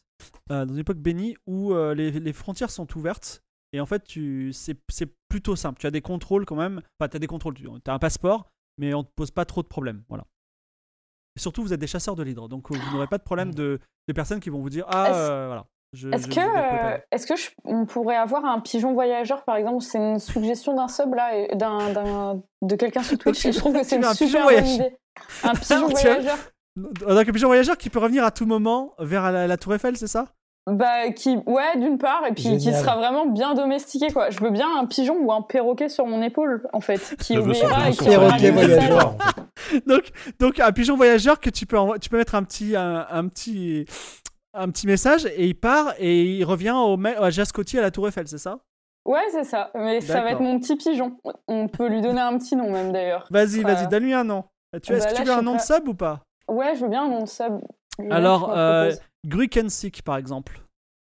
euh, dans une époque bénie où euh, les, les frontières sont ouvertes, et en fait, tu, c'est, c'est plutôt simple. Tu as des contrôles quand même, enfin, tu as des contrôles, tu as un passeport, mais on ne te pose pas trop de problèmes, voilà. Et surtout, vous êtes des chasseurs de l'hydre, donc euh, vous n'aurez pas de problème de, de personnes qui vont vous dire, ah, euh, voilà. je- Est-ce je- que, euh, est-ce que on pourrait avoir un pigeon voyageur, par exemple? C'est une suggestion d'un sub, là, et d'un, d'un- de quelqu'un sur Twitch, je trouve que c'est une un pigeon super bonne idée. Un pigeon voyageur. Donc, un pigeon voyageur qui peut revenir à tout moment vers la, la Tour Eiffel, c'est ça? Bah, qui, ouais, d'une part, et puis qui sera vraiment bien domestiqué, quoi. Je veux bien un pigeon ou un perroquet sur mon épaule, en fait, qui obéira et qui perroquet voyageur. donc, donc un pigeon voyageur que tu peux, tu peux mettre un petit, un, un petit, un petit message et il part et il revient au, à Jascotti à la Tour Eiffel, c'est ça? Ouais, c'est ça. Mais ça va être mon petit pigeon. On peut lui donner un petit nom, même, d'ailleurs. Vas-y, vas-y, donne-lui un nom. Tu, Bah Est-ce que tu veux un nom de sub ou pas? Ouais, je veux bien un nom de sub. Alors, euh, propose. Grukensik, par exemple.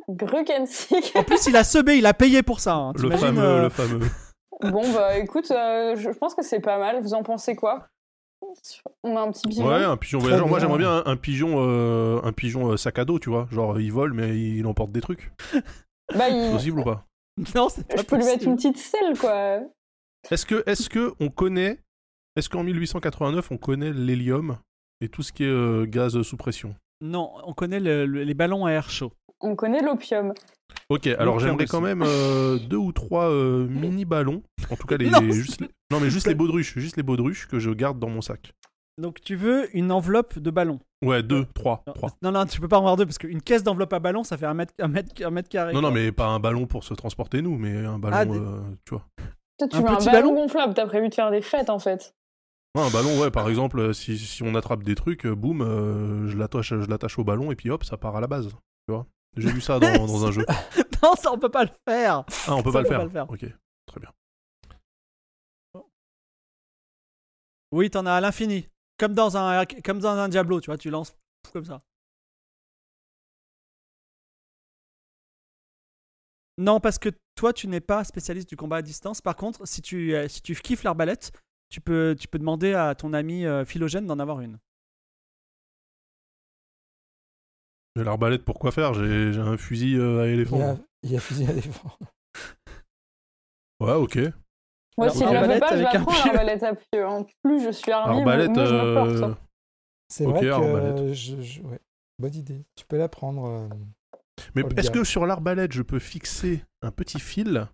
Grukensik. En plus, il a subé, il a payé pour ça. hein. Le T'imagines, fameux, euh, le fameux. Bon, bah écoute, euh, je je pense que c'est pas mal. Vous en pensez quoi? On a un petit pigeon. Ouais, un pigeon Très voyageur. Moi, j'aimerais bien un, un pigeon, euh, un pigeon euh, sac à dos, tu vois. Genre, il vole, mais il emporte des trucs. Bah, C'est il- possible ou pas? Non, c'est pas je peux lui mettre une petite selle, quoi. Est-ce que, est-ce que on connaît, est-ce qu'en 1889 on connaît l'hélium et tout ce qui est euh, gaz sous pression? Non, on connaît le- le- les ballons à air chaud. On connaît l'opium. Ok, alors j'aimerais quand même euh, deux ou trois euh, mini ballons. En tout cas, les, Non, juste les- non mais juste les baudruches, juste les baudruches que je garde dans mon sac. Donc, tu veux une enveloppe de ballons Ouais, deux, trois, non, trois. non, non, tu peux pas en avoir deux parce qu'une caisse d'enveloppe à ballon, ça fait un mètre, un mètre, un mètre carré. Non, non, mais pas un ballon pour se transporter nous, mais un ballon, Ah, des- euh, tu vois. Toi, tu Un veux un petit ballon, ballon? gonflable. T'as prévu de faire des fêtes, en fait. Ouais, un ballon, ouais, par exemple, euh, si, si on attrape des trucs, euh, boum, euh, je l'attache, je l'attache au ballon et puis hop, ça part à la base. Tu vois J'ai vu ça dans, dans un jeu. non, ça on peut pas le faire. Ah, on peut Ça, pas le on peut faire. pas le faire. Ok, très bien. Oui, t'en as à l'infini. Comme dans un, comme dans un Diablo, tu vois, tu lances comme ça. Non, parce que toi, tu n'es pas spécialiste du combat à distance. Par contre, si tu, si tu kiffes l'arbalète, tu peux, tu peux demander à ton ami euh, Philogène d'en avoir une. Mais l'arbalète, pourquoi faire? J'ai j'ai un fusil euh, à Il éléphant. y a, il y a fusil à l'éléphant. Ouais, ok. Moi, si je fais pas, je pieu. l'arbalète à pieu. En plus, je suis armée, Arbalète, moi, je me porte. euh. C'est Ok, vrai que arbalète. je, je- ouais. bonne idée. Tu peux la prendre. euh, Mais Olga. est-ce que sur l'arbalète, je peux fixer un petit fil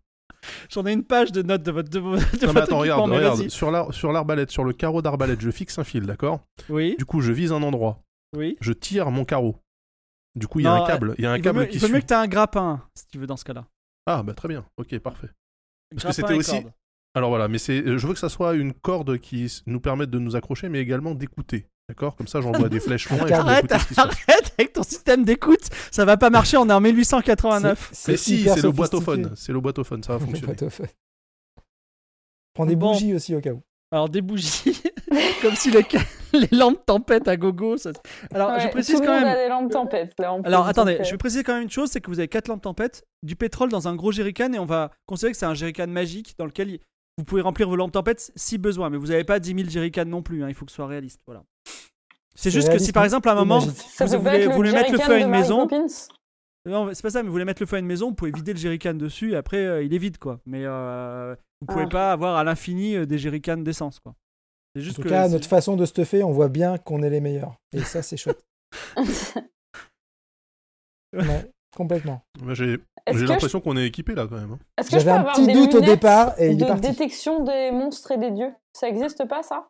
J'en ai une page de notes de votre, de, de Non, mais attends, regarde, regarde. Sur l'ar- sur l'arbalète, sur le carreau d'arbalète, je fixe un fil, d'accord? Oui, Du coup, je vise un endroit. oui. Je tire mon carreau. Du coup, il y a un câble. Il y a un il vaut câble mieux, qui il vaut suit. mieux que tu un grappin, si tu veux, dans ce cas-là. Ah, bah très bien. Ok, parfait. Parce que c'était aussi- corde. Alors voilà, mais c'est, je veux que ça soit une corde qui nous permette de nous accrocher, mais également d'écouter. D'accord Comme ça, j'envoie des flèches loin et Arrête, ce arrête avec ton système d'écoute, ça va pas marcher, on est en 1889. c'est- Mais si, c'est le boîtophone. C'est le boîtophone, ça va fonctionner. Prends des Bon. bougies aussi au cas où. Alors des bougies, comme si les lampes tempête à gogo. ça- Alors Ouais, je précise tout quand même. a des lampes tempête, là. en Alors attendez, je vais préciser quand même une chose, c'est que vous avez quatre lampes tempête, du pétrole dans un gros jerrycan et on va considérer que c'est un jerrycan magique dans lequel il- vous pouvez remplir vos lampes tempête si besoin, mais vous n'avez pas 10 000 jerrycans non plus. hein, il faut que ce soit réaliste. Voilà. C'est juste que si par mais exemple à un moment. Ça vous voulez- mettre le feu à une maison, Poppins non, c'est pas ça, mais vous voulez mettre le feu à une maison, vous pouvez vider le jerrycan dessus et après euh, il est vide quoi. Mais euh, vous pouvez Ah. pas avoir à l'infini euh, des jerrycans d'essence quoi. C'est En tout que cas, c'est- notre façon de stuffer, on voit bien qu'on est les meilleurs. Et ça, c'est chouette. Ouais, complètement. J'ai je... l'impression qu'on est équipé là quand même. hein. est-ce que je J'avais un petit doute au départ et il est de parti. détection des monstres et des dieux? Ça existe pas ça?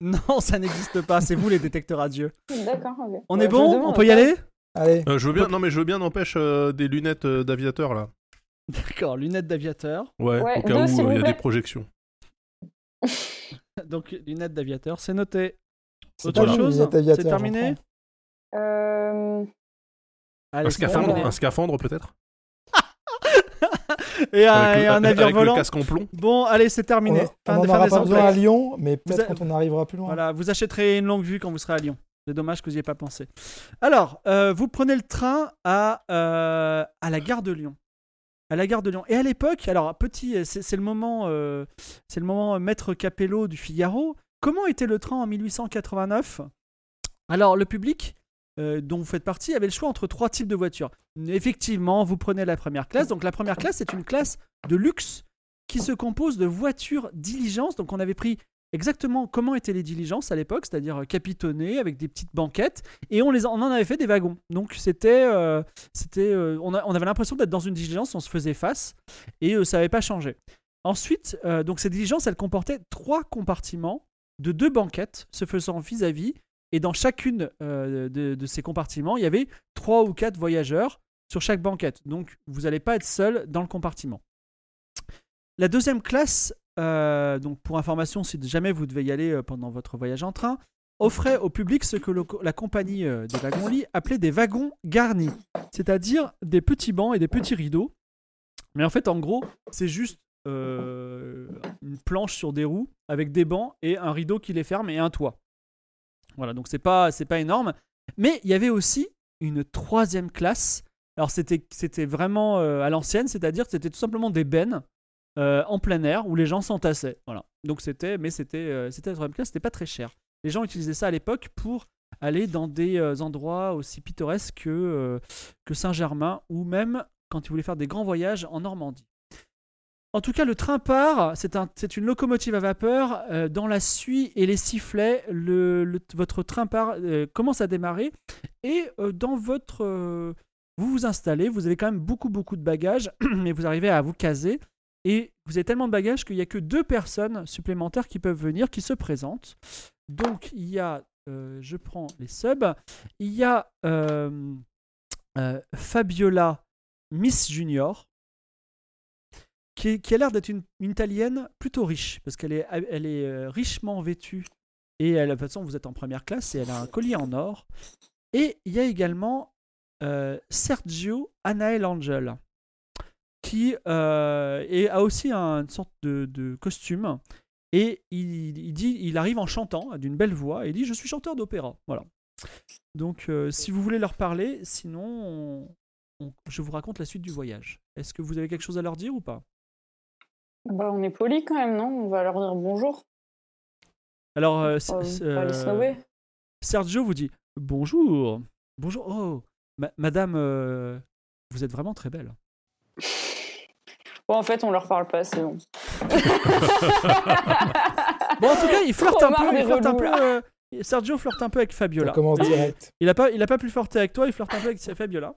Non, ça n'existe pas, c'est vous les détecteurs à Dieu. D'accord. On Ouais, est bon? demande, On peut y aller? Allez, Euh, je veux bien, non mais je veux bien n'empêche euh, des lunettes euh, d'aviateur là. D'accord, lunettes d'aviateur. Ouais, Ouais, au cas deux, où euh, il y a des projections. Donc lunettes d'aviateur, c'est noté. Autre chose? C'est terminé? Euh, Un scaphandre, scaphandre peut-être Et un, Avec le- et un avec- navire avec le volant. casque en plomb. Bon, allez, c'est. On terminé. on n'en fin aura des pas besoin à. Lyon, mais Vous peut-être a- quand on arrivera plus loin. Voilà, vous achèterez une longue vue quand vous serez à Lyon. C'est dommage que vous n'y ayez pas pensé. Alors, euh, vous prenez le train à, euh, à la gare de Lyon. À la gare de Lyon. Et à l'époque, alors petit, c'est c'est le moment, euh, c'est le moment maître Capello du Figaro. Comment était le train en 1889 Alors, le public euh, dont vous faites partie avait le choix entre trois types de voitures. Effectivement, vous prenez la première classe. Donc, la première classe, c'est une classe de luxe qui se compose de voitures diligence. Donc, on avait pris exactement comment étaient les diligences à l'époque, c'est-à-dire euh, capitonnées avec des petites banquettes, et on, les, en avait fait des wagons. Donc c'était, euh, on, avait l'impression d'être dans une diligence, on se faisait face, et ça n'avait pas changé. Ensuite, donc ces diligences, elles comportaient trois compartiments de deux banquettes se faisant vis-à-vis, et dans chacune euh, de, ces compartiments, il y avait trois ou quatre voyageurs sur chaque banquette. Donc vous n'allez pas être seul dans le compartiment. La deuxième classe, euh, donc pour information, si jamais vous devez y aller euh, pendant votre voyage en train, offrait au public ce que la compagnie des wagons-lits appelait des wagons garnis, c'est-à-dire des petits bancs et des petits rideaux. Mais en fait, en gros, c'est juste une planche sur des roues avec des bancs et un rideau qui les ferme et un toit. Voilà, donc c'est pas c'est pas énorme. Mais il y avait aussi une troisième classe. Alors c'était c'était vraiment euh, à l'ancienne, c'est-à-dire que c'était tout simplement des bennes euh, en plein air où les gens s'entassaient. Voilà. Donc c'était, mais c'était, euh, c'était la troisième classe, c'était pas très cher. Les gens utilisaient ça à l'époque pour aller dans des endroits aussi pittoresques que, que Saint-Germain ou même quand ils voulaient faire des grands voyages en Normandie. En tout cas, le train part, c'est, un, c'est une locomotive à vapeur. euh, dans la suie et les sifflets, le, le- votre train part, euh, commence à démarrer. Et euh, dans votre. vous vous installez, vous avez quand même beaucoup, beaucoup de bagages, mais vous arrivez à vous caser. Et vous avez tellement de bagages qu'il n'y a que deux personnes supplémentaires qui peuvent venir, qui se présentent. Donc, il y a, je prends les subs, il y a Fabiola Miss Junior, qui, a l'air d'être une, italienne plutôt riche, parce qu'elle est, elle est euh, richement vêtue. Et de toute façon, vous êtes en première classe et elle a un collier en or. Et il y a également euh, Sergio Anael Angel qui euh, a aussi un- une sorte de, costume. Et il, dit, il arrive en chantant d'une belle voix et il dit Je suis chanteur d'opéra. Voilà. Donc, si vous voulez leur parler, sinon, on- on- je vous raconte la suite du voyage. Est-ce que vous avez quelque chose à leur dire ou pas? Bah, on est poli quand même, non? On va leur dire bonjour. Alors, euh, euh. Sergio vous dit Bonjour. Bonjour. Oh, ma- madame, euh, vous êtes vraiment très belle. Bon, en fait, on leur parle pas, c'est bon. Bon, en tout cas, il flirte un peu. des Il flirte un relous, peu là. euh, Sergio flirte un peu avec Ça Fabiola. commence direct. Il a pas, il a pas pu flirter avec toi, il flirte un peu avec Fabiola.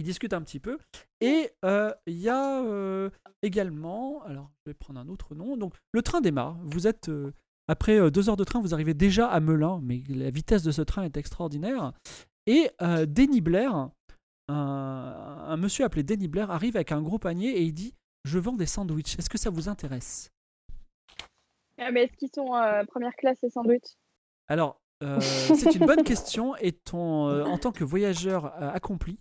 Il discute un petit peu. Et euh, il y a euh, également, alors je vais prendre un autre nom. Donc le train démarre. Vous êtes euh, après deux heures de train, vous arrivez déjà à Melun, mais la vitesse de ce train est extraordinaire. Et Denny Blair, un, un monsieur appelé Denny Blair, arrive avec un gros panier et il dit Je vends des sandwichs. Est-ce que ça vous intéresse? Ah, mais est-ce qu'ils sont première classe et sandwich Alors, c'est une bonne question. Et ton, en tant que voyageur accompli,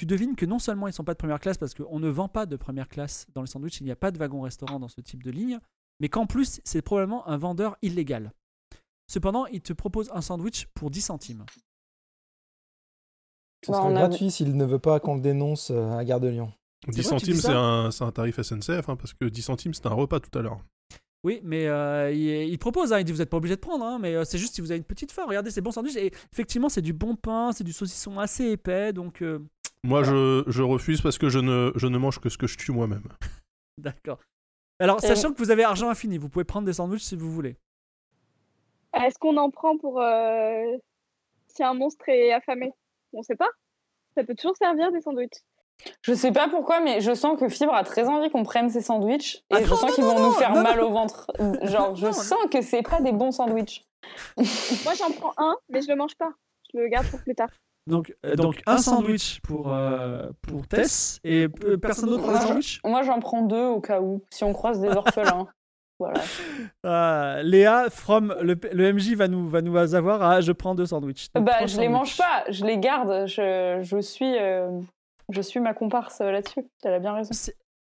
tu devines que non seulement ils sont pas de première classe parce qu'on ne vend pas de première classe dans le sandwich, il n'y a pas de wagon-restaurant dans ce type de ligne, mais qu'en plus, c'est probablement un vendeur illégal. Cependant, il te propose un sandwich pour 10 centimes. Ce Bah, sera a- gratuit s'il ne veut pas qu'on le dénonce euh, à Gare de Lyon. C'est 10 vrai, tu dis centimes, ça c'est un, c'est un tarif SNCF, hein, parce que 10 centimes, c'était un repas tout à l'heure. Oui, mais euh, il, il propose, hein, il dit vous n'êtes pas obligé de prendre, hein, mais euh, c'est juste si vous avez une petite faim. Regardez, c'est bon sandwich. Et effectivement, c'est du bon pain, c'est du saucisson assez épais, donc euh, Moi, je, je refuse parce que je ne, je ne mange que ce que je tue moi-même. d'accord. Alors, Et- sachant que vous avez argent infini, vous pouvez prendre des sandwichs si vous voulez. Est-ce qu'on en prend pour euh, si un monstre est affamé? On sait pas. Ça peut toujours servir des sandwichs. Je sais pas pourquoi, mais je sens que Fibre a très envie qu'on prenne ces sandwichs et Ah je non, sens qu'ils non, vont nous faire non, mal au ventre. Genre, je Non, sens que c'est pas des bons sandwichs. Moi, j'en prends un, mais je le mange pas. Je le garde pour plus tard. Donc, euh, donc un sandwich pour, euh, pour Tess et euh, personne d'autre prend un sandwich Moi, j'en prends deux au cas où, si on croise des orphelins. voilà. Ah, Léa, from le, le MJ va nous, va nous avoir à je prends deux sandwichs. Donc, Bah, je les mange pas, je les garde. Je, je suis, euh, je suis ma comparse euh, là-dessus. Elle a bien raison.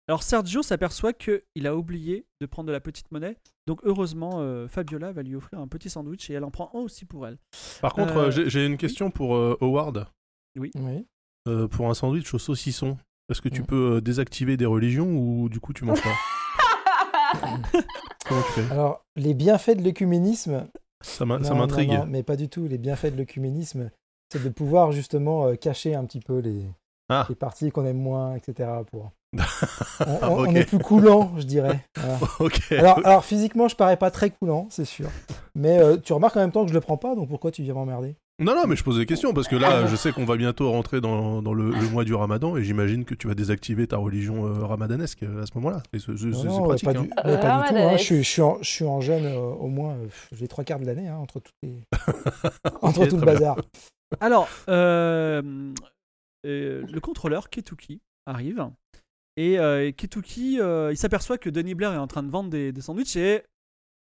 Alors Sergio s'aperçoit qu'il a oublié de prendre de la petite monnaie. Donc heureusement, euh, Fabiola va lui offrir un petit sandwich et elle en prend un aussi pour elle. Par contre, Euh, euh, j'ai j'ai une question pour euh, Howard. Oui. Euh, pour un sandwich au saucisson, est-ce que tu peux euh, désactiver des religions ou du coup tu manges pas Comment tu fais Alors, les bienfaits de l'œcuménisme, Ça m'a- ça Non, m'intrigue. non, non, mais pas du tout. Les bienfaits de l'œcuménisme, c'est de pouvoir justement euh, cacher un petit peu les, Ah. les parties qu'on aime moins, etc. Pour... On, on- on Ok. est plus coulant, je dirais. Voilà. Alors, alors, physiquement, je parais pas très coulant, c'est sûr. Mais euh, tu remarques en même temps que je le prends pas, donc pourquoi tu viens m'emmerder? Non, non, mais je pose des questions parce que là, je sais qu'on va bientôt rentrer dans, dans le, le mois du ramadan et j'imagine que tu vas désactiver ta religion euh, ramadanesque euh, à ce moment-là. Et c'est- c'est Non, c'est pratique. pas, hein. du, pas du tout. hein. Je, suis, je, suis en, je suis en jeûne euh, au moins euh, les trois quarts de l'année, hein, entre, toutes les... entre tout le bazar. Alors, euh, le contrôleur Ketuki arrive et euh, Ketuki, euh, il s'aperçoit que Denis Blair est en train de vendre des, des sandwichs et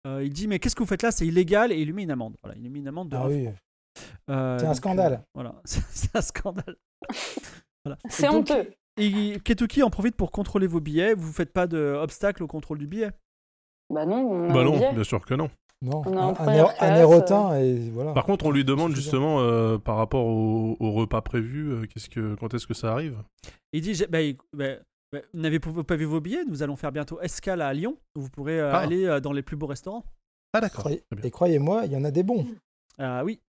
euh, il dit mais qu'est-ce que vous faites là? C'est illégal et il lui met une amende. Voilà, il lui met une amende de Ah oui. Euh, C'est un scandale. euh, voilà, c'est un scandale. Voilà. C'est honteux. Et Ketuki en profite pour contrôler vos billets. Vous faites pas d'obstacle au contrôle du billet? Bah non, on a Bah non, billet. bien sûr que non. Non, un, un, et voilà. Par contre, on lui demande justement euh, par rapport au, au repas prévu, euh, qu'est-ce que, quand est-ce que ça arrive? Il dit bah, bah, bah, vous n'avez pas vu vos billets? Nous allons faire bientôt escale à Lyon. Où vous pourrez euh, Ah. aller euh, dans les plus beaux restaurants. Ah d'accord. Et croyez-moi, il y en a des bons. Ah oui.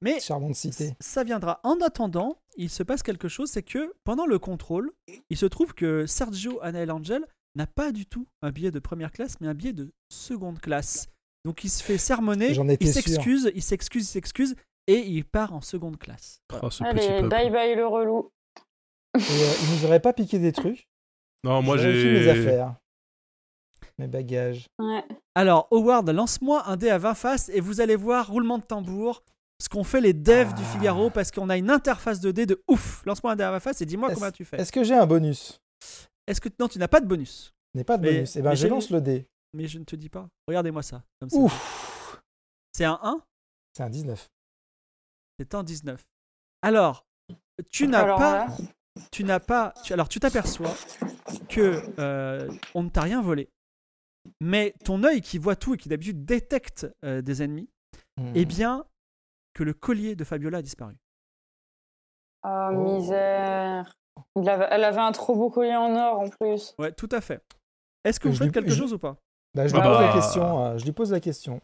Mais cité. ça viendra. En attendant, il se passe quelque chose, c'est que pendant le contrôle, il se trouve que Sergio Anael Angel n'a pas du tout un billet de première classe, mais un billet de seconde classe. Donc il se fait sermonner, il s'excuse, il s'excuse, il s'excuse, et il part en seconde classe. Voilà. Oh, Allez, bye bye le relou. Et euh, il nous aurait pas piqué des trucs. Non, moi vérifie mes j'ai. affaires. Mes bagages. Ouais. Alors, Howard, lance-moi un dé à 20 faces et vous allez voir, roulement de tambour, ce qu'ont fait les devs du Ah. Figaro parce qu'on a une interface de dés de ouf. Lance-moi un dé à 20 faces et dis-moi combien tu fais. Est-ce que j'ai un bonus? Est-ce que. Non, tu n'as pas de bonus. Je n'ai pas de Mais- bonus. Eh ben, je j'ai- lance le dé. Mais je ne te dis pas. Regardez-moi ça. Comme ça. Ouf C'est un 1 C'est un 19. C'est un 19. Alors, tu n'as pas. là, Tu n'as pas. tu- alors, tu t'aperçois que euh, on ne t'a rien volé. Mais ton œil qui voit tout et qui d'habitude détecte euh, des ennemis, Hmm. eh bien, que le collier de Fabiola a disparu. oh, Oh. misère. Avait- elle avait un trop beau collier en or en plus. Ouais, tout à fait. Est-ce que Je vous faites lui- quelque je- chose ou pas? Bah, je, Ah lui pose bah. la question, euh, je lui pose la question.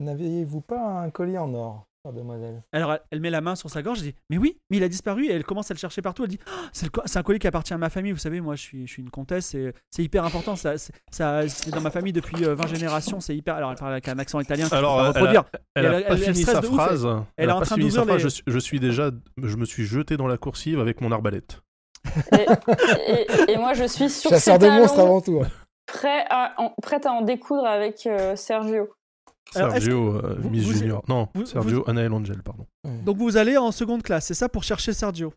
N'avez-vous pas un collier en or, chère demoiselle Alors, elle, elle met la main sur sa gorge, elle dit Mais oui, mais il a disparu. Et elle commence à le chercher partout. Elle dit Ah, C'est co- un collier qui appartient à ma famille. Vous savez, moi, je suis, je suis une comtesse. et C'est hyper important. Ça, c'est- ça, c'est dans ma famille depuis euh, 20 générations. C'est hyper. Alors, elle parle avec un accent italien. Alors, elle a-. Elle a elle- pas fini sa phrase. elle est a en train d'ouvrir phrase. les- Je, suis- je suis déjà. Je me suis jeté dans la coursive avec mon arbalète. Et, et- et moi, je suis sur Chasseur ses de monstres talons, avant tout. Prêt à en, prête à en découdre avec euh, Sergio. Sergio euh, vous- Miss vous- Junior. Non, vous- Sergio Anael Angel, pardon. Donc, vous allez en seconde classe. C'est ça pour chercher Sergio?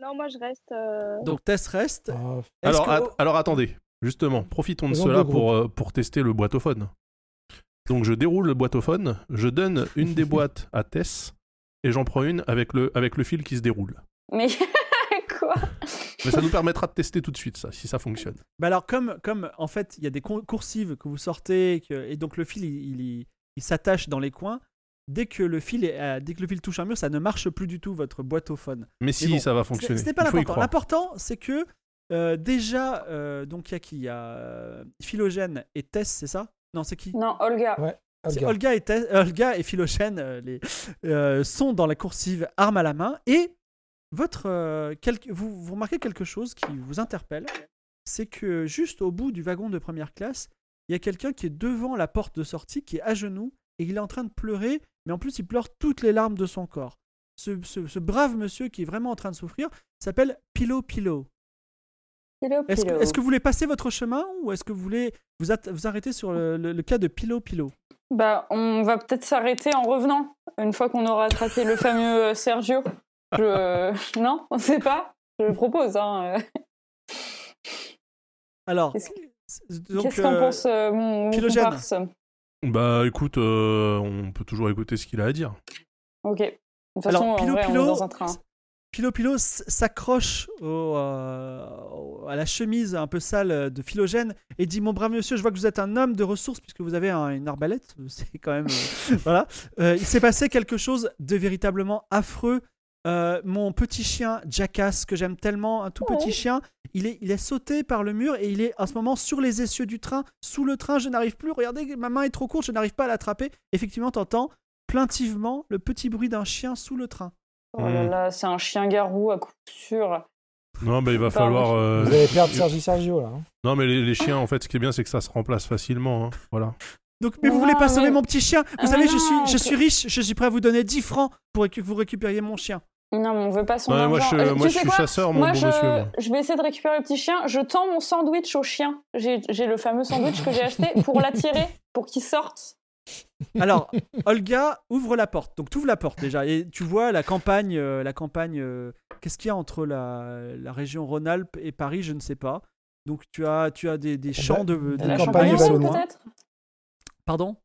Non, moi je reste. euh, Donc, Tess reste. Ah, Alors, que- at- alors attendez, justement, profitons de Faisons cela pour, euh, pour tester le boîtophone. Donc je déroule le boîtophone, je donne une des boîtes à Tess et j'en prends une avec le, avec le fil qui se déroule. Mais quoi Mais ça nous permettra de tester tout de suite ça, si ça fonctionne. Bah alors, comme, comme en fait, il y a des coursives que vous sortez, et que- et donc le fil, il, il- s'attache dans les coins, dès que le fil est, euh, dès que le fil touche un mur, ça ne marche plus du tout votre boîte au phone. Mais si, bon, ça va fonctionner. ce n'est pas l'important. L'important, c'est que euh, déjà, euh, donc il y a qui Il y a Philogène et Tess, c'est ça? Non, c'est qui? Non, Olga. Ouais. C'est Olga. Olga et, Tess- Olga et Philogène euh, les, euh, sont dans la coursive arme à la main et votre, euh, vous, vous remarquez quelque chose qui vous interpelle, c'est que juste au bout du wagon de première classe, il y a quelqu'un qui est devant la porte de sortie, qui est à genoux et il est en train de pleurer, mais en plus il pleure toutes les larmes de son corps. Ce, ce- ce brave monsieur qui est vraiment en train de souffrir s'appelle Pilo Pilo. Pilo, Est-ce que, vous voulez passer votre chemin ou est-ce que vous voulez vous, vous arrêter sur le, le- le cas de Pilo Pilo? Bah, on va peut-être s'arrêter en revenant, une fois qu'on aura attrapé le fameux euh, Sergio. Je... Non, on sait pas. Je propose. Hein. euh. Alors, Qu'est-ce qu'en euh, pense euh, mon, mon Bah écoute, euh, on peut toujours écouter ce qu'il a à dire. Ok. De toute Alors, façon, en Pilo on est dans un train. Pilo Pilo s- s'accroche euh, à la chemise un peu sale de Philogène et dit Mon brave monsieur, je vois que vous êtes un homme de ressources puisque vous avez un- une arbalète. C'est quand même. euh, voilà. Euh, il s'est passé quelque chose de véritablement affreux. Euh, mon petit chien Jackass, que j'aime tellement, un tout Oh. petit chien, il est, il est sauté par le mur et il est en ce moment sur les essieux du train, sous le train. Je n'arrive plus. Regardez, ma main est trop courte, je n'arrive pas à l'attraper. Effectivement, t'entends plaintivement le petit bruit d'un chien sous le train. Oh là Hmm. là, c'est un chien garou à coup sûr. Non, bah il va falloir. euh, Vous allez perdre Sergi Sergio là. hein. Non, mais les, les chiens, en fait, ce qui est bien, c'est que ça se remplace facilement. hein. Voilà. Donc, mais vous Non, voulez pas sauver mais- mon petit chien? Vous Ah, savez, mais je suis, je suis riche, je suis prêt à vous donner 10 francs pour que vous récupériez mon chien. Non, mais on veut pas son argent. moi, je, moi, tu je sais suis quoi chasseur, mon Moi, bon je... monsieur. moi. je vais essayer de récupérer le petit chien. Je tends mon sandwich au chien. J'ai j'ai le fameux sandwich que j'ai acheté pour l'attirer, pour qu'il sorte. Alors, Olga ouvre la porte. Donc, tu ouvres la porte déjà et tu vois la campagne. euh, la campagne. euh, Qu'est-ce qu'il y a entre la, la région Rhône-Alpes et Paris Je ne sais pas. Donc, tu as, tu as des, des champs de, de la La campagne peut-être? Pardon?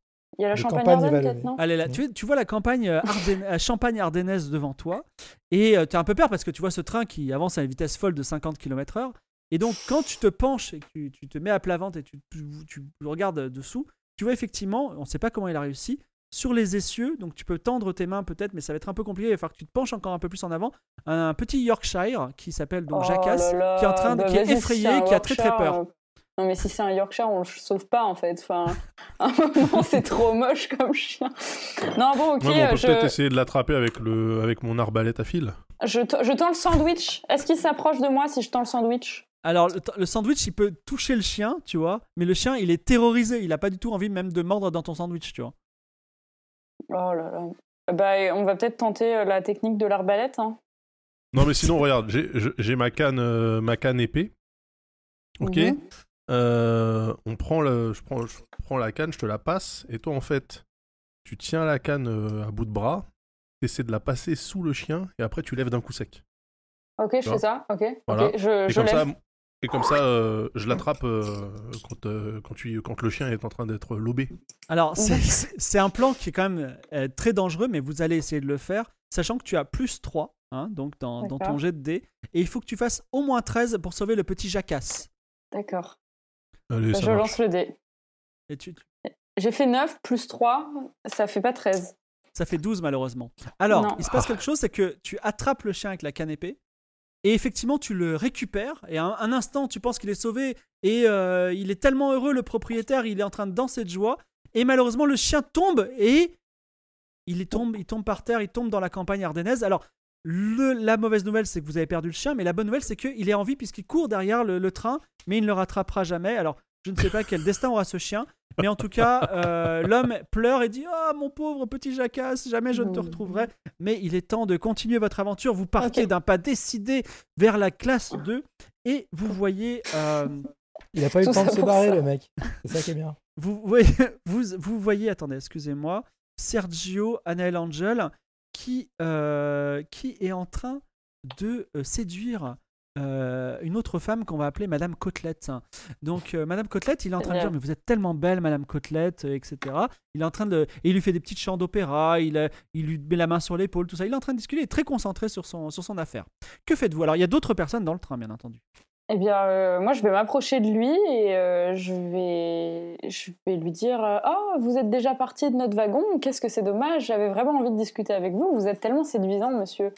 Il y a la champagne campagne Ardenne, vallonnaise. peut-être, non Allez là, tu, tu vois la campagne euh, euh, Champagne ardennaise devant toi et tu as un peu peur parce que tu vois ce train qui avance à une vitesse folle de 50 km/h. Et donc, quand tu te penches et que tu, tu te mets à plat ventre et tu, tu, tu regardes dessous, tu vois effectivement, on ne sait pas comment il a réussi, sur les essieux, donc tu peux tendre tes mains peut-être, mais ça va être un peu compliqué, il va falloir que tu te penches encore un peu plus en avant, un petit Yorkshire qui s'appelle donc Oh Jacasse, là là, qui est en train de, qui est effrayé, qui a très très peur. Non, mais si c'est un Yorkshire, on le sauve pas en fait. Enfin, à un moment, c'est trop moche comme chien. Non, bon, ok, Ouais, mais on peut je, peut-être essayer de l'attraper avec, le... avec mon arbalète à fil. je, je tends le sandwich. Est-ce qu'il s'approche de moi si je tends le sandwich? Alors, le, le sandwich, il peut toucher le chien, tu vois, mais le chien, il est terrorisé, il a pas du tout envie même de mordre dans ton sandwich, tu vois. Oh là là. Bah, on va peut-être tenter euh, la technique de l'arbalète. Hein. Non, mais sinon, regarde, j'ai ma canne, euh, ma canne épée. Ok. Mhm. Euh, on prend le, je prends, je prends la canne, je te la passe, et toi, en fait, tu tiens la canne euh, à bout de bras, essaies de la passer sous le chien, et après, tu lèves d'un coup sec. Ok, je Tu fais ça. Ok. Voilà. Je, Et je comme ça, et comme ça, euh, je l'attrape euh, quand, euh, quand, tu, quand le chien est en train d'être lobé. Alors, c'est- un plan qui est quand même euh, très dangereux, mais vous allez essayer de le faire, sachant que tu as plus 3, hein, donc dans, dans ton jet de dés, et il faut que tu fasses au moins 13 pour sauver le petit Jacasse. D'accord. Allez, Bah, ça je marche. lance le dé. Et tu, J'ai fait 9 plus 3, ça fait pas 13. ça fait 12 malheureusement. Alors, Non. il se passe quelque chose, c'est que tu attrapes le chien avec la canne épée, et effectivement, tu le récupères, et un, un instant, tu penses qu'il est sauvé, et euh, il est tellement heureux, le propriétaire, il est en train de danser de joie, et malheureusement, le chien tombe, et il, tombe, il tombe par terre, il tombe dans la campagne ardennaise. Alors, le- la mauvaise nouvelle, c'est que vous avez perdu le chien, mais la bonne nouvelle, c'est qu'il est en vie puisqu'il court derrière le, le train, mais il ne le rattrapera jamais. Alors, je ne sais pas quel destin aura ce chien, mais en tout cas, euh, l'homme pleure et dit Ah, mon pauvre petit Jacasse, jamais je ne te retrouverai. Mais il est temps de continuer votre aventure. Vous partez d'un pas décidé vers la classe 2 et vous voyez. euh, Il a pas eu le temps de se barrer, ça. le mec. C'est ça qui est bien. vous, voyez, vous, vous voyez, attendez, excusez-moi, Sergio Anael Angel qui, euh, qui est en train de euh, séduire euh, une autre femme qu'on va appeler Madame Côtelette. Donc, euh, Madame Côtelette, il est en train de dire Mais vous êtes tellement belle, Madame Côtelette, euh, etc. Il est en train de. Et il lui fait des petites chants d'opéra, il, il lui met la main sur l'épaule, tout ça. Il est en train de discuter, il est très concentré sur son, sur son affaire. Que faites-vous? Alors, il y a d'autres personnes dans le train, bien entendu. Eh bien, euh, moi, je vais m'approcher de lui et euh, je, vais, je vais lui dire euh, Oh, vous êtes déjà parti de notre wagon, qu'est-ce que c'est dommage, j'avais vraiment envie de discuter avec vous, vous êtes tellement séduisant, monsieur.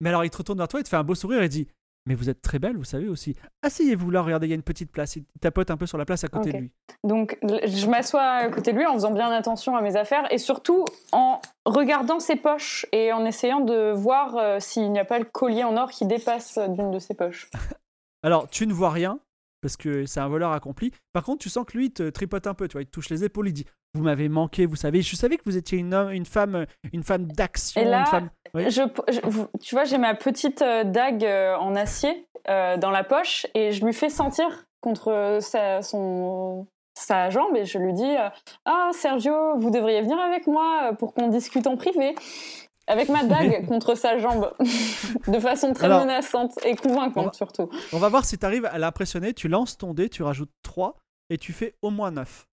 Mais alors il te retourne vers toi, il te fait un beau sourire et dit Mais vous êtes très belle, vous savez aussi. Asseyez-vous là, regardez, il y a une petite place. Il tapote un peu sur la place à côté de lui. Donc, je m'assois à côté de lui en faisant bien attention à mes affaires et surtout en regardant ses poches et en essayant de voir euh, s'il n'y a pas le collier en or qui dépasse d'une de ses poches. Alors tu ne vois rien, parce que c'est un voleur accompli. Par contre, tu sens que lui il te tripote un peu, tu vois, il te touche les épaules, il dit Vous m'avez manqué, vous savez, je savais que vous étiez une, homme- une femme, une femme d'action, Et là, une femme. Oui. Je, je- tu vois, j'ai ma petite euh, dague euh, en acier euh, dans la poche et je lui fais sentir contre sa, son, sa jambe et je lui dis Ah, Sergio, vous devriez venir avec moi pour qu'on discute en privé. Avec ma dague contre sa jambe, de façon très Alors, menaçante et convaincante on va- surtout. On va voir si tu arrives à l'impressionner. Tu lances ton dé, tu rajoutes 3 et tu fais au moins 9.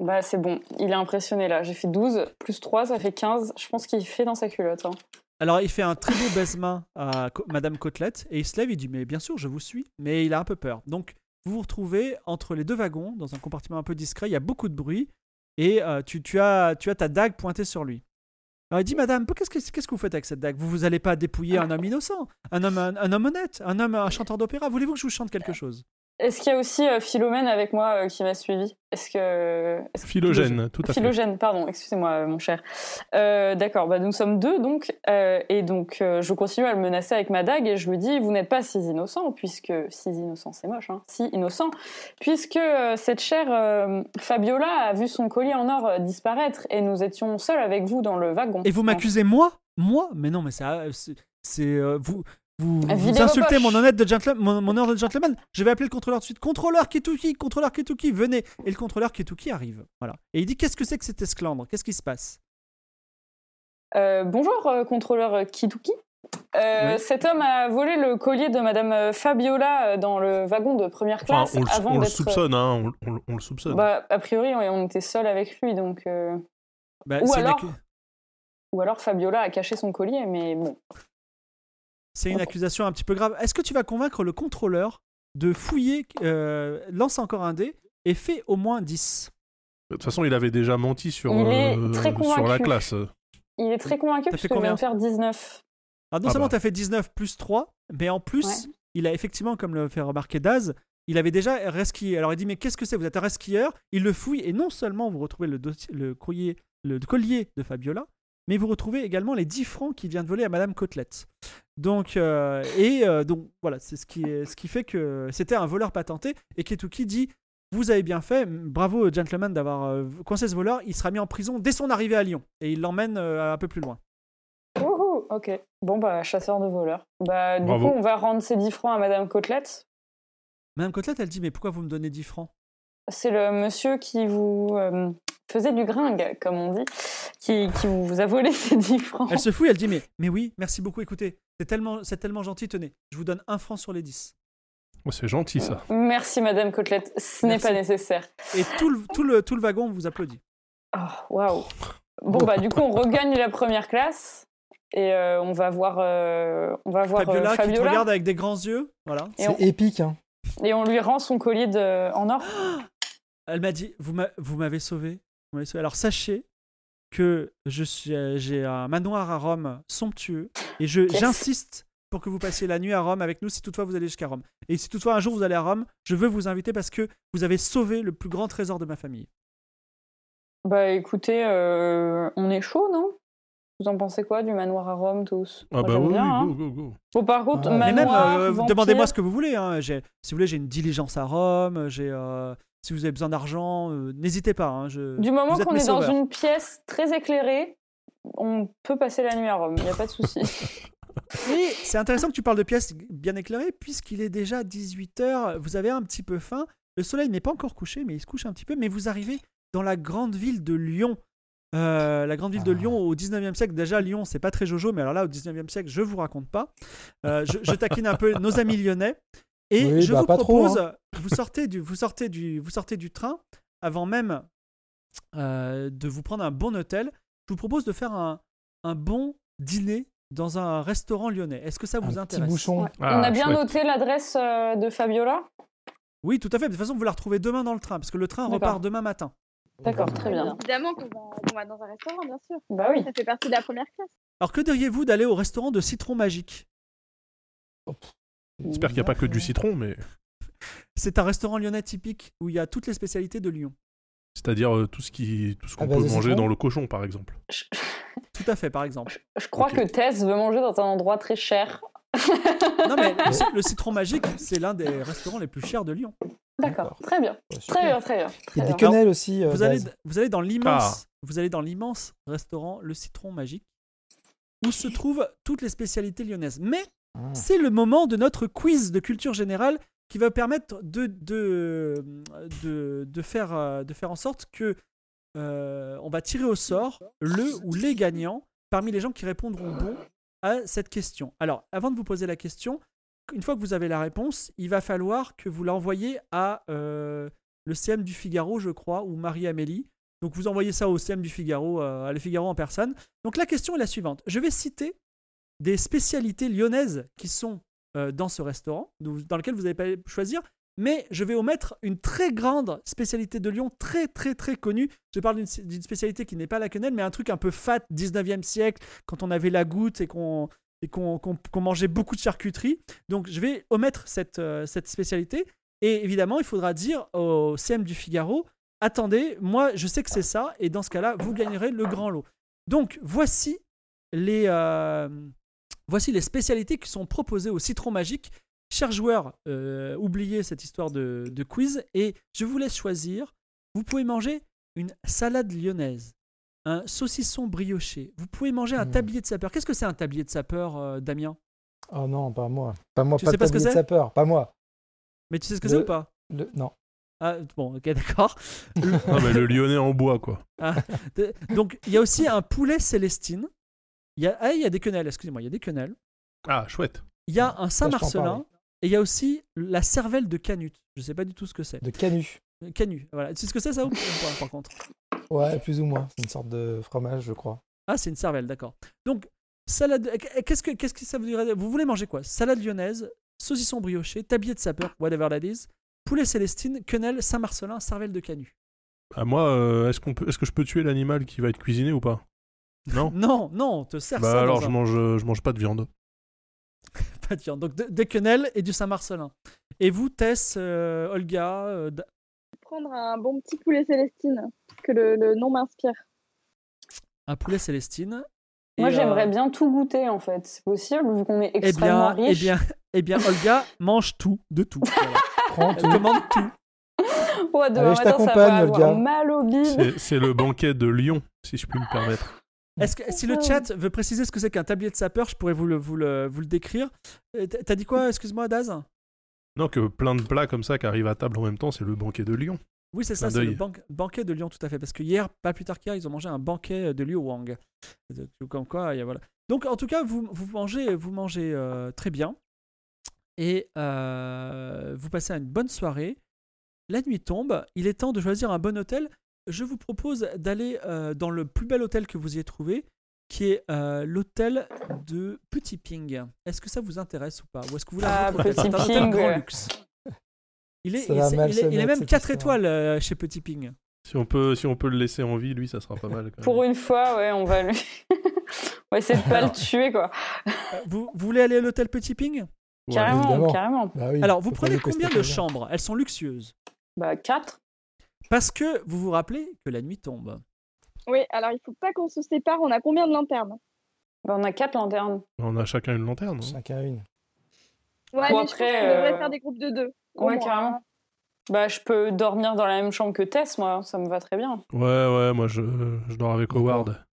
Bah, c'est bon, il est impressionné là. J'ai fait 12, plus 3, ça fait 15. Je pense qu'il fait dans sa culotte. hein. Alors il fait un très beau baisement à Madame Côtelette et il se lève, il dit Mais bien sûr, je vous suis. Mais il a un peu peur. Donc vous vous retrouvez entre les deux wagons, dans un compartiment un peu discret, il y a beaucoup de bruit et euh, tu, tu as, tu as ta dague pointée sur lui. Alors il dit Madame, qu'est-ce que, qu'est-ce que vous faites avec cette dague? Vous vous allez pas dépouiller un homme innocent, un homme, un, un homme honnête, un homme, un chanteur d'opéra. Voulez-vous que je vous chante quelque chose? Est-ce qu'il y a aussi euh, Philomène avec moi euh, qui m'a suivi? Est-ce que. Philogène, tout à fait. Philogène, pardon, excusez-moi, euh, mon cher. Euh, D'accord, bah, nous sommes deux, donc, euh, et donc euh, je continue à le menacer avec ma dague et je lui dis Vous n'êtes pas si innocent, puisque. Si innocent, c'est moche, hein, si innocent, puisque euh, cette chère euh, Fabiola a vu son collier en or disparaître et nous étions seuls avec vous dans le wagon. Et vous m'accusez moi? Moi? Mais non, mais ça, c'est, c'est, euh, vous. Vous, insultez mon honnête de gentleman, mon, mon honneur de gentleman. Je vais appeler le contrôleur tout de suite. Contrôleur Kituki, contrôleur Kituki, venez. Et le contrôleur Kituki arrive. Voilà. Et il dit qu'est-ce que c'est que cet esclandre? Qu'est-ce qui se passe? Euh, bonjour, euh, contrôleur Kituki. Euh, Oui. Cet homme a volé le collier de Madame Fabiola dans le wagon de première Enfin, classe on, le- avant on le d'être. soupçonne, hein, on, on le- on le soupçonne. Bah, a priori, on, on était seuls avec lui, donc. euh, Bah, Ou alors- Ou alors Fabiola a caché son collier, mais bon. C'est une accusation un petit peu grave. Est-ce que tu vas convaincre le contrôleur de fouiller, euh, lance encore un dé et fait au moins 10 De toute façon, il avait déjà menti sur, Il est euh, sur la classe. Il est très convaincu parce viens combien? de faire 19. Alors, non Ah seulement bah. tu as fait 19 plus 3, mais en plus, Ouais. il a effectivement, comme le fait remarquer Daz, il avait déjà resquillé. Alors il dit Mais qu'est-ce que c'est? Vous êtes un resquilleur Il le fouille et non seulement vous retrouvez le, dossier- le, courrier, le collier de Fabiola, mais vous retrouvez également les 10 francs qu'il vient de voler à Madame Côtelette. Donc, euh, et euh, donc voilà, c'est ce qui, est- ce qui fait que c'était un voleur patenté. Et Ketuki dit Vous avez bien fait, bravo gentleman d'avoir euh, coincé ce voleur, il sera mis en prison dès son arrivée à Lyon. Et il l'emmène euh, un peu plus loin. Wouhou, ok. Bon, bah, chasseur de voleurs. Bah, du Bravo. coup, on va rendre ces 10 francs à Madame Côtelette. Madame Côtelette, elle dit Mais pourquoi vous me donnez 10 francs? C'est le monsieur qui vous euh, faisait du gringue, comme on dit, qui, qui vous a volé ces 10 francs. Elle se fouille, elle dit mais, mais oui, merci beaucoup, écoutez, c'est tellement, c'est tellement gentil, tenez, je vous donne un franc sur les 10. Oh, c'est gentil, ça. Merci, Madame Côtelette. Ce n'est pas nécessaire. Et tout le, tout le, tout le wagon vous applaudit. Oh, waouh. Bon, bah, du coup, on regagne la première classe et euh, on va voir, euh, on va voir euh, Fabiola, qui te regarde avec des grands yeux, voilà. C'est on- épique. Hein. et on lui rend son collier de... en or. Elle m'a dit, vous m'avez sauvé. Alors sachez que je suis, euh, j'ai un manoir à Rome somptueux et je, Yes. j'insiste pour que vous passiez la nuit à Rome avec nous si toutefois vous allez jusqu'à Rome. Et si toutefois un jour vous allez à Rome, je veux vous inviter parce que vous avez sauvé le plus grand trésor de ma famille. Bah, écoutez, euh, on est chaud, non? Vous en pensez quoi du manoir à Rome, tous? Ah Moi, bah oui, bien, hein. go, go, go. Bon, par contre, Ah. Mais même, manoir, euh, demandez-moi ce que vous voulez. hein. J'ai- si vous voulez, j'ai une diligence à Rome. J'ai, euh, si vous avez besoin d'argent, euh, n'hésitez pas. hein, je- Du moment qu'on est dans une pièce très éclairée, on peut passer la nuit à Rome, il n'y a pas de souci. C'est intéressant que tu parles de pièces bien éclairées, puisqu'il est déjà 18h. Vous avez un petit peu faim. Le soleil n'est pas encore couché, mais il se couche un petit peu. Mais vous arrivez dans la grande ville de Lyon. Euh, la grande ville de Ah. Lyon au 19e siècle. Déjà, Lyon, c'est pas très jojo, mais alors là, au 19e siècle, je vous raconte pas. Euh, je, je taquine un peu nos amis lyonnais. Et Oui, je bah, vous pas trop, propose, vous, sortez du, vous, sortez du, vous sortez du train avant même euh, de vous prendre un bon hôtel. Je vous propose de faire un, un bon dîner dans un restaurant lyonnais. Est-ce que ça Un vous petit intéresse? bouchon. Ouais. Ah, On a bien chouette. noté l'adresse euh, de Fabiola? Oui, tout à fait. De toute façon, vous la retrouvez demain dans le train, parce que le train D'accord. repart demain matin. D'accord, très bien. Évidemment qu'on va, qu'on va dans un restaurant, bien sûr. Bah oui. Ça fait partie de la première classe. Alors, que diriez-vous d'aller au restaurant de Citron Magique? J'espère qu'il n'y a pas que du citron, mais C'est un restaurant lyonnais typique où il y a toutes les spécialités de Lyon. c'est-à-dire euh, tout ce qui, tout ce qu'on base peut manger dans le cochon, par exemple. Je, Tout à fait, par exemple. je crois Ok. que Tess veut manger dans un endroit très cher. Non, mais le, ci- le Citron Magique, c'est l'un des restaurants les plus chers de Lyon. D'accord, D'accord. très bien. Ouais, super. Très bien, très bien. Il y a des quenelles aussi. euh, Vous allez, Daz. vous allez dans l'immense, vous allez dans l'immense restaurant Le Citron Magique, où se trouvent toutes les spécialités lyonnaises. Mais Ah. c'est le moment de notre quiz de culture générale qui va permettre de, de, de, faire, euh, de faire en sorte que euh, on va tirer au sort le ou les gagnants parmi les gens qui répondront bon à cette question. Alors, avant de vous poser la question, une fois que vous avez la réponse, il va falloir que vous l'envoyiez à euh, le CM du Figaro, je crois, ou Marie-Amélie. Donc vous envoyez ça au CM du Figaro, à Le Figaro en personne. Donc la question est la suivante. Je vais citer des spécialités lyonnaises qui sont euh, dans ce restaurant, dans lequel vous n'allez pas choisir, mais je vais omettre une très grande spécialité de Lyon, très très très connue. Je parle d'une spécialité qui n'est pas la quenelle, mais un truc un peu fat, 19e siècle, quand on avait la goutte et qu'on et mangeait beaucoup de charcuterie. Donc je vais omettre cette, euh, cette spécialité. Et évidemment, il faudra dire au CM du Figaro, attendez, moi je sais que c'est ça, et dans ce cas-là, vous gagnerez le grand lot. Donc voici les, euh, voici les spécialités qui sont proposées au citron magique. Chers joueurs, euh, oubliez cette histoire de, de quiz et je vous laisse choisir. Vous pouvez manger une salade lyonnaise, un saucisson brioché. Vous pouvez manger un Mmh. tablier de sapeur. Qu'est-ce que c'est un tablier de sapeur, euh, Damien? Oh non, pas moi. Pas moi, Tu pas sais de pas ce que tablier de sapeur. Pas moi. Mais tu sais ce que Le- c'est ou pas? Le- Non. ah, Bon, ok, d'accord. Non, mais le lyonnais en bois, quoi. De- Donc, il y a aussi un poulet célestine. Il y a, ah, il y a des quenelles, excusez-moi, il y a des quenelles. Ah, chouette. Il y a un Saint-Marcelin. Et il y a aussi la cervelle de Canut. Je sais pas du tout ce que c'est. De canut. Canut, voilà. Tu sais ce que c'est ça ou pas, par contre? Ouais, plus ou moins. C'est une sorte de fromage, je crois. Ah, c'est une cervelle, d'accord. Donc, salade. Qu'est-ce que, qu'est-ce que ça veut dire? Vous voulez manger quoi? Salade lyonnaise, saucisson brioché, tablier de sapeur, whatever that is, poulet célestine, quenelle, Saint-Marcelin, cervelle de Canut. Ah, moi, euh, est-ce qu'on peut, est-ce que je peux tuer l'animal qui va être cuisiné ou pas? Non. Non, non, on te sert Bah ça. alors, dans je un- mange, euh, je mange pas de viande. Pas de viande. Donc, de- des quenelles et du Saint-Marcelin. Et vous, Tess, euh, Olga, euh, Da- Prendre un bon petit poulet Célestine, que le, le nom m'inspire. un poulet célestine. Moi, j'aimerais euh, bien tout goûter, en fait. C'est possible, vu qu'on est Eh extrêmement bien, eh riche. bien, eh bien, Olga mange tout, de tout. Voilà. Prends tout. Elle commande tout. Ouais, demain Allez, je matin, ça t'accompagne, va avoir Olga. mal au bide. C'est, c'est le banquet de Lyon, si je puis me permettre. Est-ce que si le chat veut préciser ce que c'est qu'un tablier de sapeur, je pourrais vous le, vous le, vous le décrire. Euh, t'as- dit quoi Excuse-moi, Daz? Non, que plein de plats comme ça qui arrivent à table en même temps, c'est le banquet de Lyon. Oui, c'est ça, c'est le ban- banquet de Lyon, tout à fait. Parce que hier, pas plus tard qu'hier, ils ont mangé un banquet de Liu Wang. Euh, Comme quoi, il y a- voilà. Donc, en tout cas, vous, vous mangez, vous mangez euh, très bien. Et euh, vous passez une bonne soirée. La nuit tombe. Il est temps de choisir un bon hôtel. Je vous propose d'aller euh, dans le plus bel hôtel que vous ayez trouvé, qui est euh, l'hôtel de Petit Ping. Est-ce que ça vous intéresse ou pas? Ou est-ce que vous voulez un Ah, Petit C'est un hôtel grand luxe. Il est, il, est, il est mettre, même cette 4 histoire. étoiles euh, chez Petit Ping. Si on peut, si on peut le laisser en vie, lui, ça sera pas mal. quand même. Pour une fois, ouais, on va lui. on va essayer de pas Alors. le tuer, quoi. Vous, vous voulez aller à l'hôtel Petit Ping? Ouais. Carrément, carrément. Bah oui, Alors, vous prenez combien de chambres? Elles sont luxueuses. Bah, 4. Parce que vous vous rappelez que la nuit tombe. Oui, alors il faut pas qu'on se sépare. On a combien de lanternes? Bah, on a 4 lanternes. On a chacun une lanterne. hein. Chacun une. Ouais, Bon, mais je pense qu'on devrait euh, faire des groupes de deux. Ouais, moins. carrément. Bah, je peux dormir dans la même chambre que Tess, moi. Ça me va très bien. Ouais, ouais, moi je, je dors avec. Howard.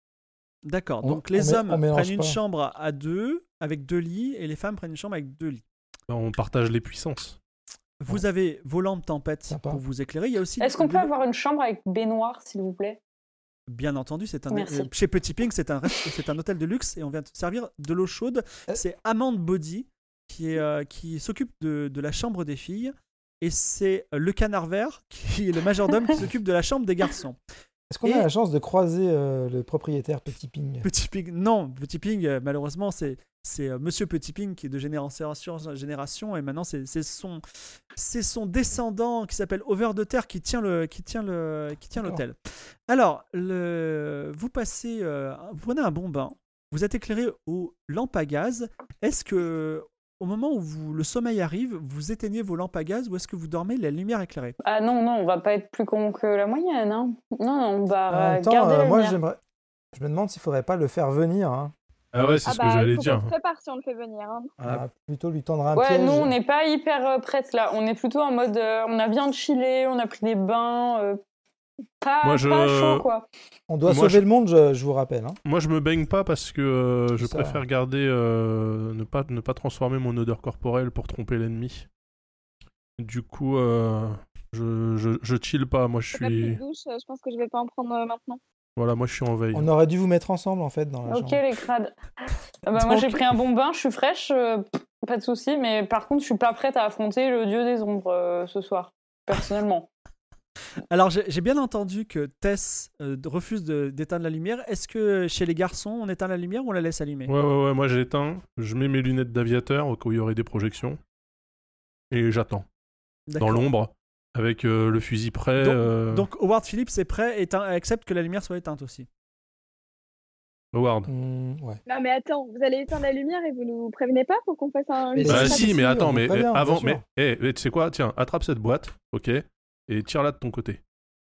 D'accord. On- Donc, les on hommes on prennent une pas. chambre à deux avec deux lits et les femmes prennent une chambre avec deux lits. On partage les puissances. Vous avez vos lampes tempête Sympa. pour vous éclairer. Il y a aussi. Est-ce qu'on peut avoir une chambre avec baignoire, s'il vous plaît? Bien entendu, c'est un Merci. euh, chez Petit Ping, c'est un rest- c'est un hôtel de luxe et on vient te servir de l'eau chaude. Euh. C'est Amande Body qui est euh, qui s'occupe de, de la chambre des filles et c'est le canard vert qui est le majordome qui s'occupe de la chambre des garçons. Est-ce qu'on Et- a la chance de croiser euh, le propriétaire Petit Ping? Petit Ping, non, Petit Ping, euh, malheureusement, c'est c'est euh, Monsieur Petit Ping qui est de génération en génération et maintenant c'est son c'est son descendant qui s'appelle Over de Terre qui tient le qui tient le qui tient D'accord. l'hôtel. Alors le vous passez vous prenez un bon bain, vous êtes éclairé aux lampes à gaz. Est-ce que au moment où vous, le sommeil arrive, vous éteignez vos lampes à gaz ou est-ce que vous dormez la lumière éclairée? Ah non, non, on va pas être plus con que la moyenne. Hein. Non, non, on va En même temps, garder euh, la moi, lumière. j'aimerais. Je me demande s'il faudrait pas le faire venir. hein. Ah ouais, c'est Ah ce bah, que j'allais il faut dire. qu'on se prépare si on le fait venir. hein. Ah, plutôt lui tendre un Ouais, piège. nous, on n'est pas hyper euh, prêtes là. On est plutôt en mode. euh, on a bien chillé, on a pris des bains. euh, pas, Moi, je- pas chaud, quoi. On doit Moi, sauver je- le monde, je, je vous rappelle. hein. Moi, je me baigne pas parce que euh, je Ça. préfère garder, euh, ne pas ne pas transformer mon odeur corporelle pour tromper l'ennemi. Du coup, euh, je, je je chill pas. Moi, je suis douche, je pense que je vais pas en prendre euh, maintenant. voilà, moi, je suis en veille. On aurait dû vous mettre ensemble, en fait, dans la Ok, chambre. les crades. Ah bah, moi, j'ai pris un bon bain, je suis fraîche, euh, pas de souci. Mais par contre, je suis pas prête à affronter le dieu des ombres euh, ce soir, personnellement. Alors j'ai bien entendu que Tess euh, refuse d'éteindre la lumière. Est-ce que chez les garçons on éteint la lumière ou on la laisse allumer? Ouais, ouais, ouais. Moi, j'éteins. Je mets mes lunettes d'aviateur au cas où il y aurait des projections et j'attends dans l'ombre avec euh, le fusil prêt. Donc- euh, Donc Howard Phillips est prêt et accepte que la lumière soit éteinte aussi. Howard. Hmm, ouais. Non mais attends, vous allez éteindre la lumière et vous nous prévenez pas pour qu'on fasse un... Mais Bah, Bah si, mais attends, mais va eh, bien, bien avant, sûr. mais eh, eh, tu sais quoi? Tiens, attrape cette boîte, ok, et tire-la de ton côté.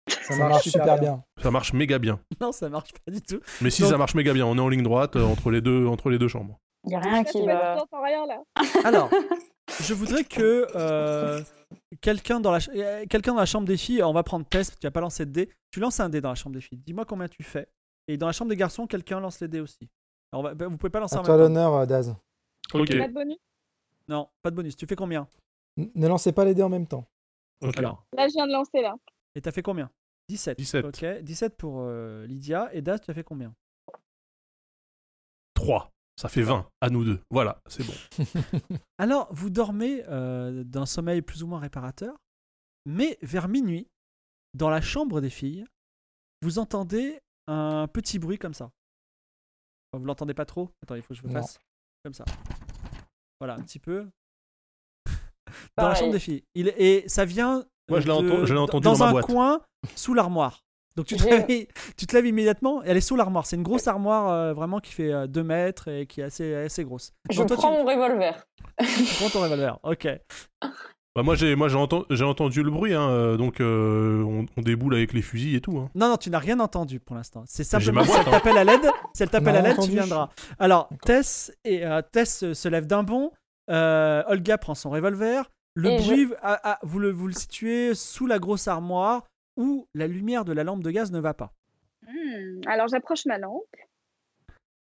Ça marche super bien. Ça marche méga bien. Non, ça marche pas du tout. Mais si Donc- ça marche méga bien, on est en ligne droite euh, entre les deux entre les deux chambres. Il y a rien qui va. Alors, je voudrais que euh, quelqu'un dans, la ch- euh, quelqu'un dans la chambre des filles, on va prendre Tess, tu vas pas lancer de dés, tu lances un dé dans la chambre des filles. Dis-moi combien tu fais. Et dans la chambre des garçons, quelqu'un lance les dés aussi. Alors, on va- bah, vous pouvez pas lancer À en toi même temps. l'honneur, Daz. Ok. Pas de bonus Non, pas de bonus. Tu fais combien? N- Ne lancez pas les dés en même temps. Alors, Là, je viens de lancer là. et t'as fait combien? 17. 17. Ok, 17 pour euh, Lydia. Et Daz, tu as fait combien? 3. Ça fait 20 à nous deux. Voilà, c'est bon. Alors, vous dormez euh, d'un sommeil plus ou moins réparateur, mais vers minuit, dans la chambre des filles, vous entendez un petit bruit comme ça. Enfin, vous l'entendez pas trop? Attends, il faut que je vous Non. fasse comme ça. Voilà, un petit peu. Dans la chambre des filles. Il, et ça vient. Moi, je l'ai entendu dans, dans ma un boîte. coin sous l'armoire. Donc tu te, lèves, tu te lèves immédiatement et elle est sous l'armoire. C'est une grosse armoire euh, vraiment qui fait 2 mètres et qui est assez, assez grosse. Je Donc, toi, prends tu- mon revolver. tu prends ton revolver. Ok. Bah, moi, j'ai moi j'ai enten- j'ai entendu le bruit, hein, euh, donc euh, on, on déboule avec les fusils et tout. hein. Non, non, tu n'as rien entendu pour l'instant. C'est simplement si elle t'appelle à l'aide. Si elle t'appelle à l'aide, tu viendras. Alors. Tess, et, euh, Tess se lève d'un bond. Euh, Olga prend son revolver. Le Et bruit, ah, vous, le, vous le situez sous la grosse armoire où la lumière de la lampe de gaz ne va pas. Hmm, Alors j'approche ma lampe.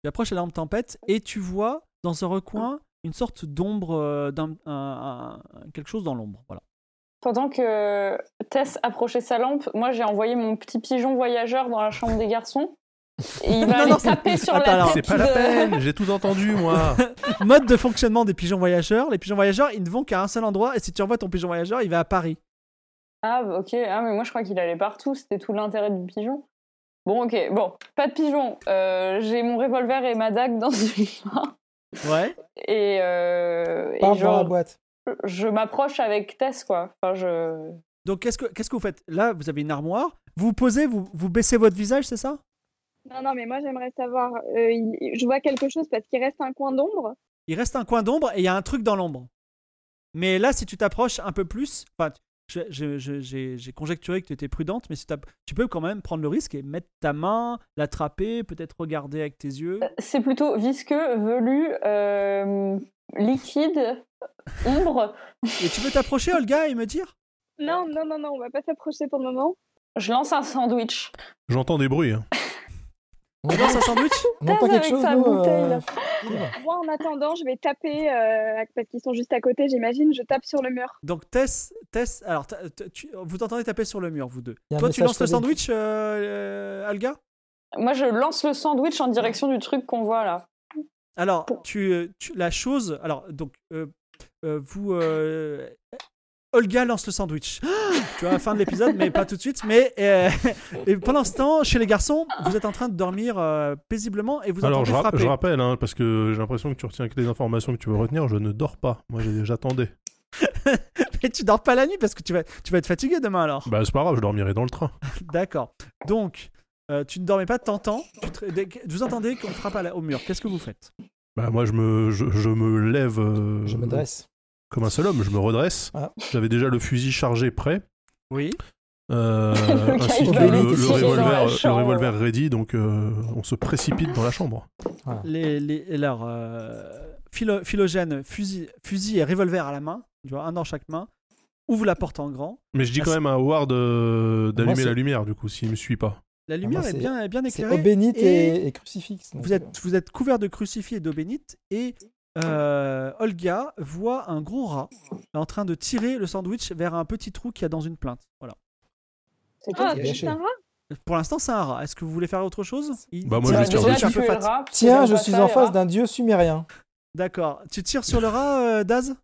Tu approches la lampe tempête et tu vois dans ce recoin une sorte d'ombre, euh, d'un- un- un- quelque chose dans l'ombre. Voilà. Pendant que Tess approchait sa lampe, moi j'ai envoyé mon petit pigeon voyageur dans la chambre des garçons. Et il va Non, aller non, c'est- taper sur Attends, la tête C'est pas la peine, j'ai tout entendu, moi. Mode de fonctionnement des pigeons voyageurs. Les pigeons voyageurs, ils ne vont qu'à un seul endroit et si tu envoies ton pigeon voyageur, il va à Paris. Ah, ok. Ah, mais moi, je crois qu'il allait partout. C'était tout l'intérêt du pigeon. Bon, ok. Bon, pas de pigeon. Euh, J'ai mon revolver et ma dague dans une main. Ouais. Et, euh, et dans la boîte. je m'approche avec Tess, quoi. Enfin, je... Donc, qu'est-ce que, qu'est-ce que vous faites? Là, vous avez une armoire. Vous vous posez, vous, vous baissez votre visage, c'est ça? Non, non, mais moi j'aimerais savoir. euh, il- Je vois quelque chose parce qu'il reste un coin d'ombre. Il reste un coin d'ombre et il y a un truc dans l'ombre. Mais là, si tu t'approches un peu plus, enfin, j'ai conjecturé que tu étais prudente, mais si tu peux quand même prendre le risque et mettre ta main, l'attraper, peut-être regarder avec tes yeux. C'est plutôt visqueux, velu, euh, liquide, ombre. Et tu peux t'approcher, Olga, et me dire? Non, non, non, non, on va pas s'approcher pour le moment. Je lance un sandwich. J'entends des bruits. hein. On Tu lances un sandwich? On pas quelque avec chose, sa nous, bouteille, euh, Moi, en attendant, je vais taper euh, parce qu'ils sont juste à côté, j'imagine. Je tape sur le mur. Donc, Tess, Tess alors, tu- vous t'entendez taper sur le mur, vous deux. Toi, tu lances le sandwich, euh, euh, Olga Moi, je lance le sandwich en direction du truc qu'on voit là. Alors, tu, tu- la chose. Alors, donc, euh, euh, vous. Olga lance le sandwich. tu vois, fin de l'épisode, mais pas tout de suite. Mais euh, et pendant ce temps, chez les garçons, vous êtes en train de dormir euh, paisiblement et vous Alors, entendez je, frapper. je rappelle, hein, parce que j'ai l'impression que tu retiens que les informations que tu veux retenir. Je ne dors pas. Moi, j'ai- j'attendais. Mais tu dors pas la nuit parce que tu vas, tu vas être fatigué demain alors. Bah, c'est pas grave, je dormirai dans le train. D'accord. Donc, euh, tu ne dormais pas, t'entends. tu te- Vous entendez qu'on frappe à la- au mur. Qu'est-ce que vous faites? Bah, moi, je me, je, je me lève euh, Je me dresse. Comme un seul homme. Je me redresse. Ah. J'avais déjà le fusil chargé prêt. Oui. euh, ainsi que le, le revolver, le revolver ready. Donc, euh, on se précipite dans la chambre. Les, les, alors, euh, philo- fusil, fusil et revolver à la main, tu vois, un dans chaque main, ouvre la porte en grand. Mais je dis Ah, quand c'est- même à Howard d'allumer la lumière, du coup, s'il me suit pas. La lumière moi, est bien, est bien C'est éclairée. eau bénite et et, et crucifix. Vous êtes, vous êtes couvert de crucifix et d'eau bénite et euh, Olga voit un gros rat en train de tirer le sandwich vers un petit trou qu'il y a dans une plainte. Voilà. C'est. Ah, un rat? Pour l'instant, c'est un rat. Est-ce que vous voulez faire autre chose? Il- Bah, moi, Tiens, je fat. rat, Tiens, suis en face d'un dieu sumérien. D'accord. Tu tires sur le rat, euh, Daz?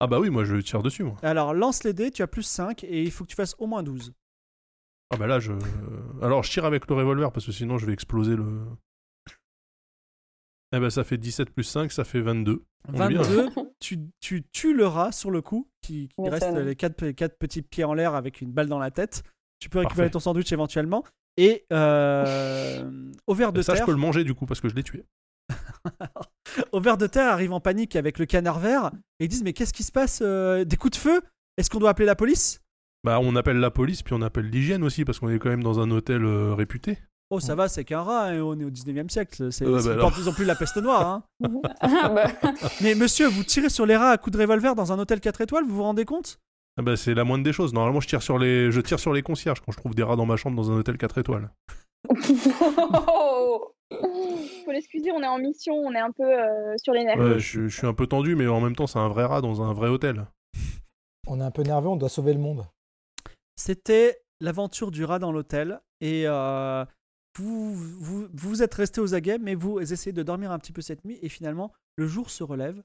Ah bah oui, moi, je tire dessus, moi. Alors, lance les dés, tu as plus 5 et il faut que tu fasses au moins 12. Ah bah là, je... Alors, je tire avec le revolver, parce que sinon, je vais exploser le... Eh ben, ça fait 17 plus 5, ça fait 22. On est bien. 22, tu, tu tues le rat sur le coup, qui, qui reste ça, les quatre, quatre petits pieds en l'air avec une balle dans la tête. Tu peux récupérer Parfait. ton sandwich éventuellement. Et euh, au ver de Et ça, je terre, peux le manger, du coup, parce que je l'ai tué. au ver de terre arrive en panique avec le canard vert et ils disent mais qu'est-ce qui se passe euh, Des coups de feu? Est-ce qu'on doit appeler la police? Bah, on appelle la police, puis on appelle l'hygiène aussi, parce qu'on est quand même dans un hôtel euh, réputé. Oh ça va, c'est qu'un rat, hein, on est au 19e siècle. C'est, Ouais, c'est- bah ils ont plus la peste noire. hein. Ah, bah, Mais monsieur, vous tirez sur les rats à coups de revolver dans un hôtel 4 étoiles, vous vous rendez compte? Ah bah, c'est la moindre des choses. Normalement, je tire, sur les... je tire sur les concierges quand je trouve des rats dans ma chambre dans un hôtel 4 étoiles. Oh. Faut l'excuser, on est en mission, on est un peu euh, sur les nerfs. Ouais, je, je suis un peu tendu, mais en même temps, c'est un vrai rat dans un vrai hôtel. On est un peu nerveux, on doit sauver le monde. C'était l'aventure du rat dans l'hôtel et euh, vous, vous vous êtes resté aux aguets, mais vous essayez de dormir un petit peu cette nuit et finalement le jour se relève.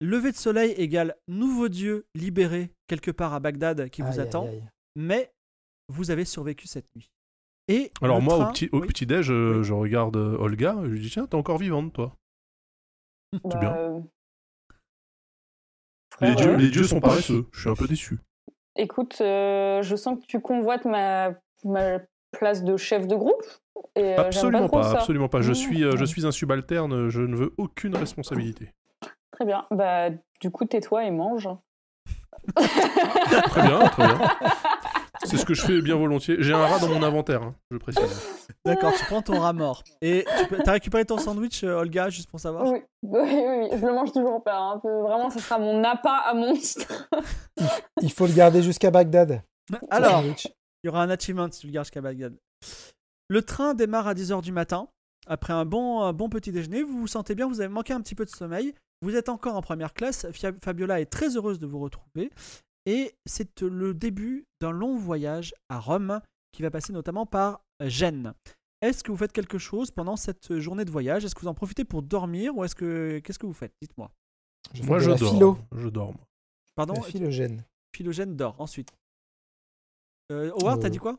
Lever de soleil égale nouveau dieu libéré quelque part à Bagdad qui vous Aïe, attend, aïe. mais vous avez survécu cette nuit. Et Alors moi, train- au petit, au oui. petit déj, je, Oui. je regarde euh, Olga, je lui dis tiens, t'es encore vivante, toi. Bah, bien. euh, Les, dieux, euh, les dieux sont paresseux. Je suis un peu déçu. Écoute, euh, je sens que tu convoites ma, ma place de chef de groupe. Et, euh, absolument pas, ça. absolument pas. Je Mmh. suis, euh, je suis un subalterne. Je ne veux aucune responsabilité. Très bien. Bah, du coup, tais-toi et mange. Très bien, très bien. C'est ce que je fais bien volontiers. J'ai un rat dans mon inventaire, hein, je précise. D'accord, tu prends ton rat mort. Et tu peux- t'as récupéré ton sandwich, euh, Olga, juste pour savoir? Oui, oui, oui, oui, je le mange toujours pas. hein. Vraiment, ce sera mon appât à monstre. Il faut le garder jusqu'à Bagdad. Alors. Il y aura un achievement si tu le gardes jusqu'à Bagdad. Le train démarre à 10h du matin. Après un bon, un bon petit déjeuner, vous vous sentez bien, vous avez manqué un petit peu de sommeil. Vous êtes encore en première classe. Fabiola est très heureuse de vous retrouver. Et c'est le début d'un long voyage à Rome qui va passer notamment par Gênes. Est-ce que vous faites quelque chose pendant cette journée de voyage? Est-ce que vous en profitez pour dormir ou est-ce que qu'est-ce que vous faites? Dites-moi. Moi, je dors. philo. Je dors. Pardon, La philogène. Philogène dort. Ensuite, euh, Howard, t'as Euh, dit quoi?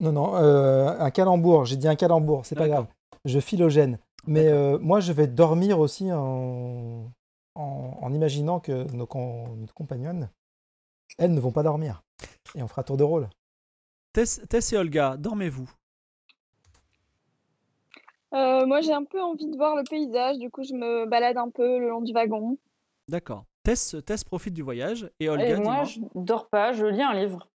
Non, non, euh, un calembour. J'ai dit un calembour, c'est pas grave. Je philogène. Mais euh, moi, je vais dormir aussi en, en, en imaginant que nos, com- nos compagnonnes, elles ne vont pas dormir. Et on fera tour de rôle. Tess, Tess et Olga, dormez-vous? Euh, moi, j'ai un peu envie de voir le paysage, du coup, je me balade un peu le long du wagon. D'accord. Tess, Tess profite du voyage et Olga, et dis-moi. moi, je dors pas, je lis un livre.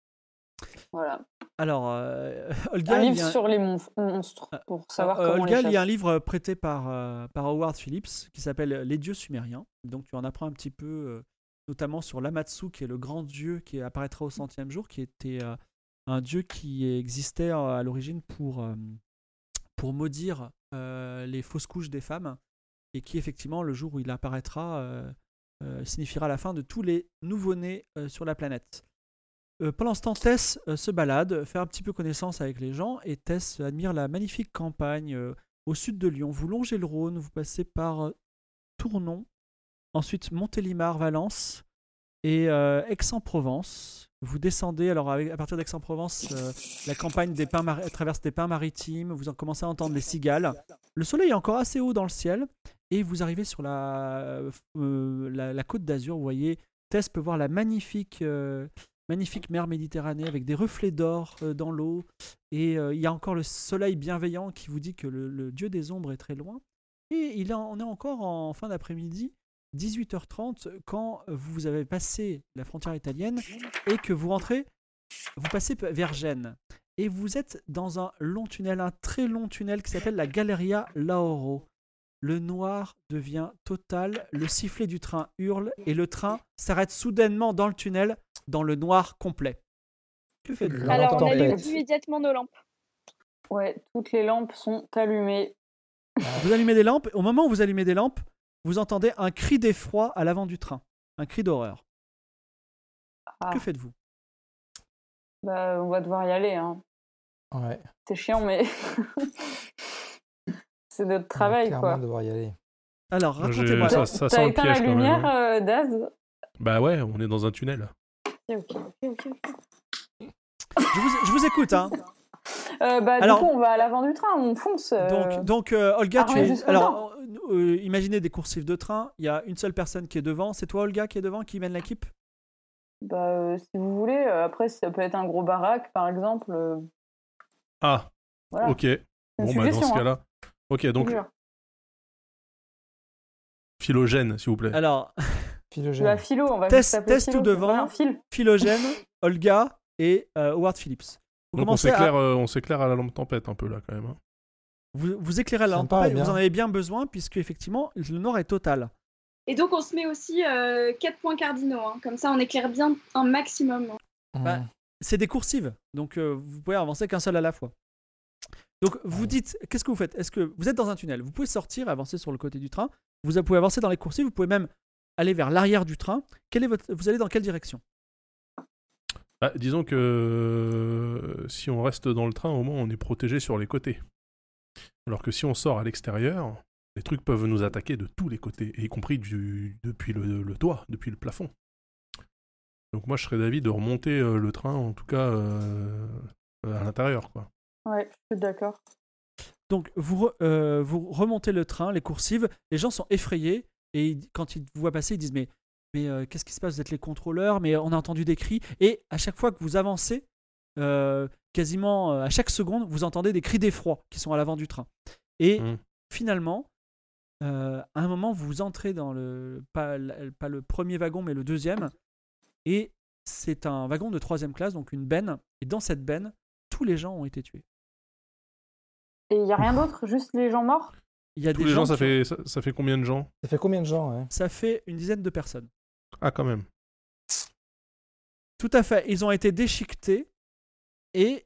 Voilà. Alors, euh, Olga, Un livre un- sur les mon- monstres, pour savoir euh, comment Olga les lit un chasser. livre prêté par, euh, par Howard Phillips qui s'appelle Les dieux sumériens. Donc, tu en apprends un petit peu, euh, notamment sur l'Amatsu, qui est le grand dieu qui apparaîtra au centième jour, qui était euh, un dieu qui existait euh, à l'origine pour, euh, pour maudire euh, les fausses couches des femmes et qui, effectivement, le jour où il apparaîtra, euh, euh, signifiera la fin de tous les nouveau-nés euh, sur la planète. Pendant ce temps, Tess euh, se balade, fait un petit peu connaissance avec les gens, et Tess admire la magnifique campagne euh, au sud de Lyon. Vous longez le Rhône, vous passez par euh, Tournon, ensuite Montélimar, Valence, Et Aix-en-Provence, vous descendez, alors à partir d'Aix-en-Provence, la campagne des pins traverse des pins maritimes, vous en commencez à entendre les cigales. Le soleil est encore assez haut dans le ciel, et vous arrivez sur la, la, côte d'Azur, vous voyez, Tess peut voir la magnifique, magnifique mer Méditerranée avec des reflets d'or euh, dans l'eau, et euh, il y a encore le soleil bienveillant qui vous dit que le, dieu des ombres est très loin. Et il en- on est encore en fin d'après-midi, 18h30, quand vous avez passé la frontière italienne et que vous rentrez, vous passez vers Gênes. Et vous êtes dans un long tunnel, un très long tunnel qui s'appelle la Galleria Lauro. Le noir devient total, le sifflet du train hurle et le train s'arrête soudainement dans le tunnel, dans le noir complet. Que faites-vous Dans Alors, on allume immédiatement nos lampes. Ouais, toutes les lampes sont allumées. Vous allumez des lampes. Au moment où vous allumez des lampes, vous entendez un cri d'effroi à l'avant du train. Un cri d'horreur. Ah, Que faites-vous? Bah, on va devoir y aller. Hein. Ouais. C'est chiant, mais c'est notre On va travail, clairement quoi. devoir y aller. Alors, racontez-moi. ça- ça T'as sent le éteint piège la quand même, lumière, hein. euh, Daz? Bah ouais, on est dans un tunnel. Ok, ok, ok, ok. Je vous, je vous écoute. Hein. Euh, bah, Alors- du coup, on va à l'avant du train, on fonce. euh, Donc, donc euh, Olga, ah, tu es. Alors, imaginez des coursifs de train. Il y a une seule personne qui est devant. C'est toi, Olga, qui est devant, qui mène l'équipe? Bah, euh, si vous voulez, euh, après, ça peut être un gros baraque, par exemple. euh, Ah, voilà. ok. Bon, bah dans ce hein, cas-là. Ok, donc phylogène, s'il vous plaît. Alors, Philogène. Bah, philo, on va Test- test philo. tout devant. Philogène, Olga et euh, Howard Phillips. Vous donc on commencez à- s'éclaire, euh, on s'éclaire à la lampe tempête un peu là quand même. hein. vous, vous éclairez la lampe, paraît vous en avez bien besoin, puisque effectivement, le noir est total. Et donc, on se met aussi 4 points cardinaux. hein. Comme ça, on éclaire bien un maximum. Mmh. Bah, C'est des coursives, donc euh, vous pouvez avancer qu'un seul à la fois. Donc vous Ouais. dites, qu'est-ce que vous faites? Est-ce que vous êtes dans un tunnel? Vous pouvez sortir, avancer sur le côté du train. Vous pouvez avancer dans les coursives. Vous pouvez même aller vers l'arrière du train. Quelle est votre... Vous allez dans quelle direction? Bah, disons que euh, si on reste dans le train, au moins on est protégé sur les côtés. Alors que si on sort à l'extérieur, les trucs peuvent nous attaquer de tous les côtés, y compris du, depuis le, le toit, depuis le plafond. Donc moi je serais d'avis de remonter euh, le train, en tout cas euh, à l'intérieur. quoi. Ouais, je suis d'accord. Donc vous, re- euh, vous remontez le train, les coursives. Les gens sont effrayés et ils- quand ils vous voient passer, ils disent mais mais euh, qu'est-ce qui se passe? Vous êtes les contrôleurs, mais on a entendu des cris. Et à chaque fois que vous avancez, euh, quasiment euh, à chaque seconde, vous entendez des cris d'effroi qui sont à l'avant du train. Et Mm. finalement, euh, à un moment, vous entrez dans le pas, l- pas le premier wagon, mais le deuxième, et c'est un wagon de troisième classe, donc une benne. Et dans cette benne, tous les gens ont été tués. Et il n'y a rien d'autre, juste les gens morts? Il y a Tous des les gens, ça qui- fait, ça, ça fait combien de gens Ça fait combien de gens ouais? Ça fait une dizaine de personnes. Ah quand même. Tout à fait. Ils ont été déchiquetés et.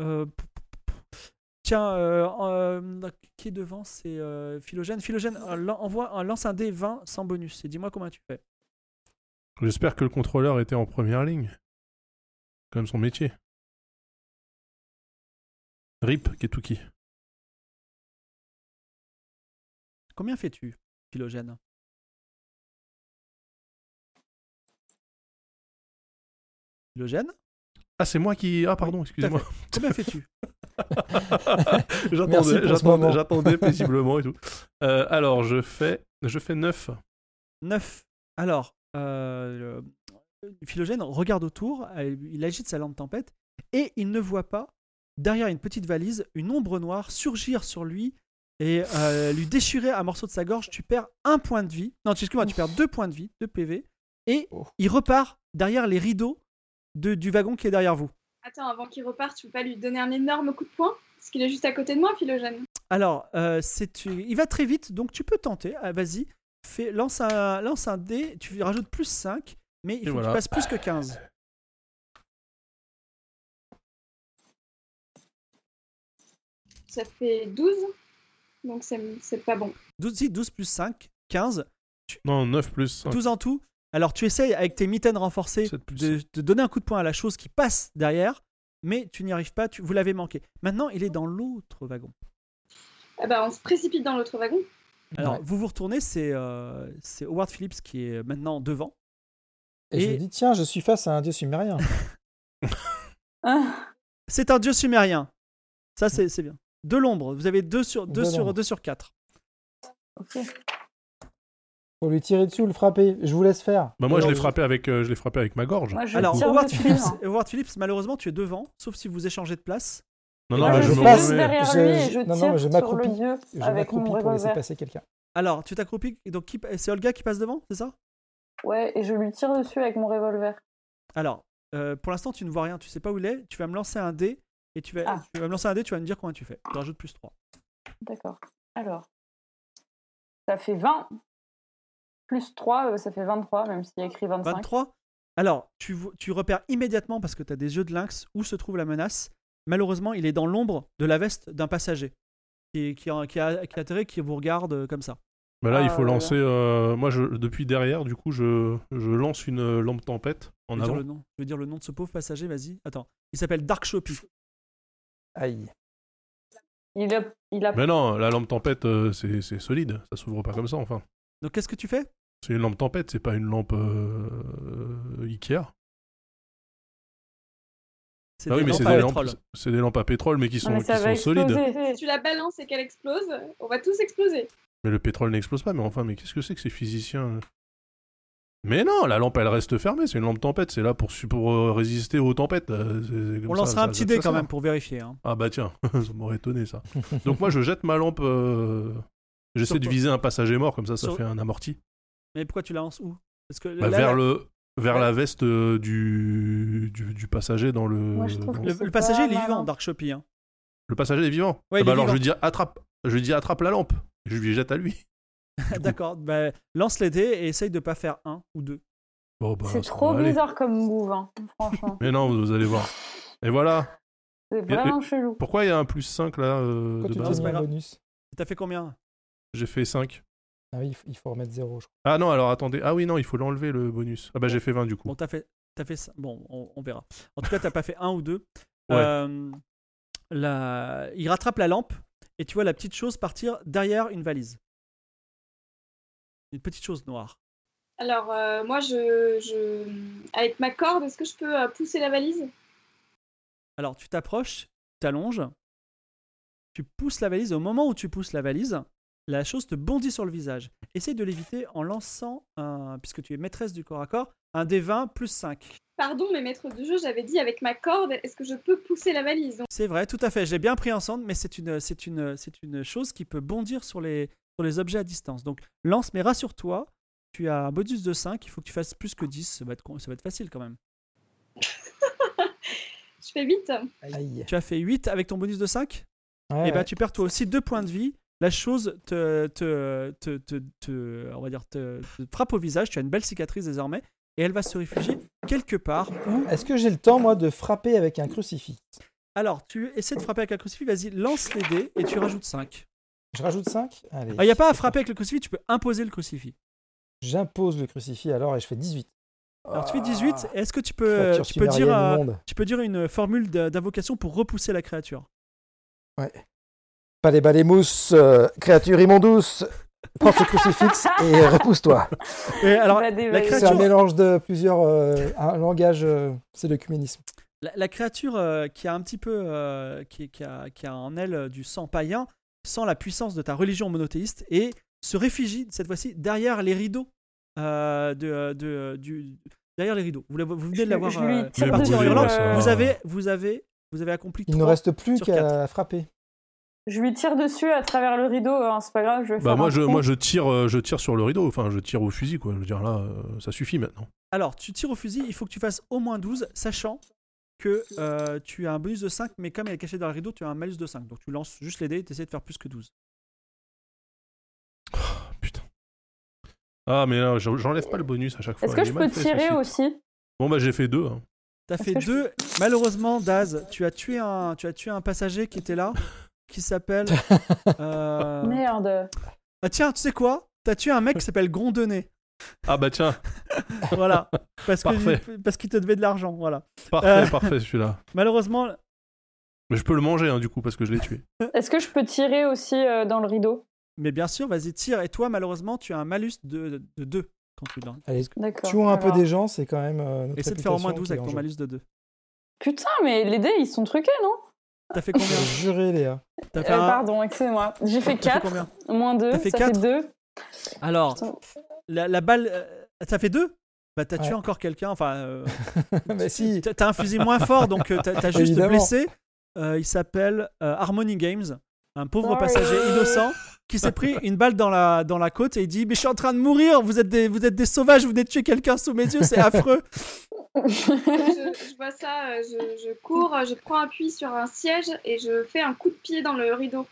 euh, p- p- p- tiens, euh, euh, qui est devant C'est euh, Philogène. Philogène, euh, lan- envoie un lance un dé 20 sans bonus et dis-moi comment tu fais. J'espère que le contrôleur était en première ligne. Même son métier. RIP Ketuki. Combien fais-tu, Philogène? Philogène? Ah c'est moi qui... Ah pardon, excusez-moi. Combien fais-tu? J'attendais, j'attendais, paisiblement et tout. Euh, alors je fais, je fais 9. 9. Alors, euh, le- Philogène regarde autour, il agite sa lampe tempête, et il ne voit pas, derrière une petite valise, une ombre noire surgir sur lui et euh, lui déchirer un morceau de sa gorge. Tu perds un point de vie. Non, excuse-moi, tu perds deux points de vie, deux PV, et Oh. il repart derrière les rideaux de- du wagon qui est derrière vous. Attends, avant qu'il reparte, tu peux pas lui donner un énorme coup de poing? Parce qu'il est juste à côté de moi, Philogène. Alors, euh, c'est, il va très vite, donc tu peux tenter. Ah, vas-y, fais, lance, un, lance un dé, tu rajoutes plus 5, mais il faut voilà. que tu passes plus que 15. Ça fait 12. Donc, c'est pas bon. 12, si, 12 plus 5, 15. Non, 9 plus 5. 12 en tout. Alors tu essayes avec tes mitaines renforcées 7 plus de, de donner un coup de poing à la chose qui passe derrière, mais tu n'y arrives pas, tu, vous l'avez manqué. Maintenant, il est dans l'autre wagon. Ah bah, on se précipite dans l'autre wagon. Alors Ouais. vous vous retournez, c'est euh, c'est Howard Phillips qui est maintenant devant. Et, je Et- lui dis, tiens, je suis face à un dieu sumérien. Ah, C'est un dieu sumérien. Ça, c'est bien. De l'ombre. Vous avez 2 sur, deux De sur, l'ombre. deux sur 4. ok. Faut lui tirer dessus, le frapper. Je vous laisse faire. Bah moi je l'ai frappé avec, euh, je l'ai frappé avec ma gorge. Moi, je Alors, tire Howard Phillips, hein. Howard Phillips, malheureusement, tu es devant, sauf si vous échangez de place. Non, non, je je me passe derrière Je- lui et je- je non, non, tire je sur le Je avec mon m'accroupis pour laisser revolver. passer quelqu'un. Alors, tu t'accroupis. Donc, qui- c'est Olga qui passe devant, c'est ça? Ouais, et je lui tire dessus avec mon revolver. Alors, euh, pour l'instant, tu ne vois rien. Tu sais pas où il est. Tu vas me lancer un dé. Et tu vas, Ah. tu vas me lancer un dé, tu vas me dire combien tu fais. Tu rajoutes plus 3. D'accord. Alors, ça fait 20. Plus 3, euh, ça fait 23, même s'il y a écrit 25. 23 Alors, tu, tu repères immédiatement, parce que tu as des yeux de lynx, où se trouve la menace. Malheureusement, il est dans l'ombre de la veste d'un passager qui, qui, a- qui, a, qui a atterri, qui vous regarde euh, comme ça. Bah là, Ah, il faut là. lancer. euh, moi, je, depuis derrière, du coup, je, je lance une lampe tempête en Je veux, dire avant. le nom, je veux dire le nom de ce pauvre passager, vas-y. Attends. Il s'appelle Dark Shoppy. Aïe. Il a, il a Mais non, la lampe tempête, euh, c'est c'est solide. Ça s'ouvre pas comme ça, enfin. Donc, qu'est-ce que tu fais? C'est une lampe tempête, c'est pas une lampe euh, euh, Ikea. C'est Ah oui, des mais lampes c'est à des, pétrole. lampes, c'est des lampes à pétrole, mais qui Non, sont, mais qui ça va sont solides. exploser. Si tu la balances et qu'elle explose, on va tous exploser. Mais le pétrole n'explose pas, mais enfin, mais qu'est-ce que c'est que ces physiciens? Mais non, la lampe, elle reste fermée, c'est une lampe tempête, c'est là pour, euh, résister aux tempêtes. euh, On ça, lancera ça- un petit dé quand même pour vérifier. hein. Ah bah tiens, ça m'aurait étonné ça. Donc moi, je jette ma lampe, euh, j'essaie de viser un passager mort, comme ça, ça Sur- fait un amorti. Mais pourquoi tu la lances où? Parce que Bah, là, vers là, le... Vers Ouais. la veste du, du, du passager dans le. Moi, je trouve dans- que le, passager, pas il est vivant, Dark Shoppy. hein. Le passager est vivant. Ouais, Ah il bah est alors je lui dis attrape, je lui dis attrape la lampe. Je lui jette à lui. D'accord. Bah, lance les dés et essaye de pas faire un ou deux. Bon, bah, C'est trop aller. bizarre comme move, hein, franchement. Mais non, vous allez voir. Et voilà. C'est Et- vraiment chelou. Pourquoi il y a un plus 5 là euh, de tu base, un bonus T'as fait combien? J'ai fait 5. Ah oui, il faut- il faut remettre 0, je crois. Ah non, alors attendez. Ah oui, non, il faut l'enlever le bonus. Ah bah j'ai fait 20 du coup. Bon, t'as fait, t'as fait ça. Bon, on, on verra. En tout cas, t'as pas fait un ou deux. Ouais. Euh, la- Il rattrape la lampe et tu vois la petite chose partir derrière une valise. Une petite chose noire. Alors, euh, moi, je, je... avec ma corde, est-ce que je peux euh, pousser la valise? Alors, tu t'approches, tu t'allonges, tu pousses la valise. Au moment où tu pousses la valise, la chose te bondit sur le visage. Essaye de l'éviter en lançant, un, puisque tu es maîtresse du corps à corps, un D20 plus 5. Pardon, mais maître de jeu, j'avais dit avec ma corde, est-ce que je peux pousser la valise? C'est vrai, tout à fait. J'ai bien pris ensemble, mais c'est une, c'est une, c'est une chose qui peut bondir sur les, sur les objets à distance. Donc lance, mais rassure-toi, tu as un bonus de 5, il faut que tu fasses plus que 10, ça va être, con- ça va être facile quand même. Je fais vite. Aïe. Tu as fait 8 avec ton bonus de 5 Ouais, Et bah ouais. tu perds toi aussi 2 points de vie. La chose te, te, te, te, te- on va dire, te, te frappe au visage, tu as une belle cicatrice désormais, et elle va se réfugier quelque part où... Est-ce que j'ai le temps, moi, de frapper avec un crucifix? Alors, tu essaies de frapper avec un crucifix, vas-y, lance les dés, et tu rajoutes 5. Je rajoute 5 Allez. Il n'y a pas à frapper avec le crucifix, tu peux imposer le crucifix. J'impose le crucifix alors et je fais 18. Alors tu fais 18, est-ce que tu peux, euh, tu peux, dire, euh, tu peux dire une formule de- d'invocation pour repousser la créature? Palais balai mousse, euh, créature immondouce, prends ce crucifix et repousse-toi. Alors, C'est un mélange de plusieurs. euh, un langage, euh, c'est l'œcuménisme. la, la créature euh, qui a un petit peu, euh, qui, qui a, qui a en elle euh, du sang païen, sent la puissance de ta religion monothéiste et se réfugie cette fois-ci derrière les rideaux euh, de, de- du, derrière les rideaux. Vous, vous venez de l'avoir euh, parti en euh, Vous avez, vous avez, vous avez accompli. Il ne reste plus qu'à frapper. Je lui tire dessus à travers le rideau, hein, c'est pas grave, je vais Bah faire moi je, moi je tire euh, je tire sur le rideau, enfin je tire au fusil quoi. Je veux dire là euh, ça suffit maintenant. Alors, tu tires au fusil, il faut que tu fasses au moins 12, sachant que euh, tu as un bonus de 5, mais comme elle est cachée dans le rideau, tu as un malus de 5. Donc tu lances juste les dés et tu essaies de faire plus que 12. Oh, putain. Ah mais là j'en- j'enlève pas le bonus à chaque fois. Est-ce que je peux tirer aussi? Bon bah j'ai fait deux. hein. T'as fait que je- deux. Malheureusement, Daz, tu as tué un, tu as tué un passager qui était là, qui s'appelle. euh, Merde. Ah tiens, tu sais quoi? T'as tué un mec qui s'appelle Grondonnet. Ah bah tiens, Voilà. Parce que parce qu'il te devait de l'argent. Voilà. parfait Euh. parfait celui-là. Malheureusement, Mais je peux le manger hein, du coup parce que je l'ai tué. Est-ce que je peux tirer aussi euh, dans le rideau? Mais bien sûr, vas-y tire. Et toi, malheureusement, tu as un malus de, de 2. quand tu l'as. Allez, D'accord. tuons un peu des gens, c'est quand même. euh, notre Essaie de faire au moins réputation 12 qui est avec ton jeu. malus de 2. Putain, mais les dés, ils sont truqués, non? T'as fait combien? J'ai juré, Léa. T'as Euh, fait un- Pardon, excusez-moi. J'ai fait t'as fait 4, combien? moins 2, T'as fait ça fait 2. Alors, la, la balle. euh, ça fait 2 Bah, t'as tué encore quelqu'un. Enfin, euh, Mais si. t'as t'as un fusil moins fort, donc euh, t'as t'as juste Évidemment. blessé. Euh, il s'appelle euh, Harmony Games, un pauvre Sorry. passager innocent qui s'est pris une balle dans la, dans la côte et il dit Mais je suis en train de mourir, vous êtes des, vous êtes des sauvages, vous venez de tuer quelqu'un sous mes yeux, c'est affreux. je, je vois ça, euh, je, je cours, euh, je prends appui sur un siège et je fais un coup de pied dans le rideau.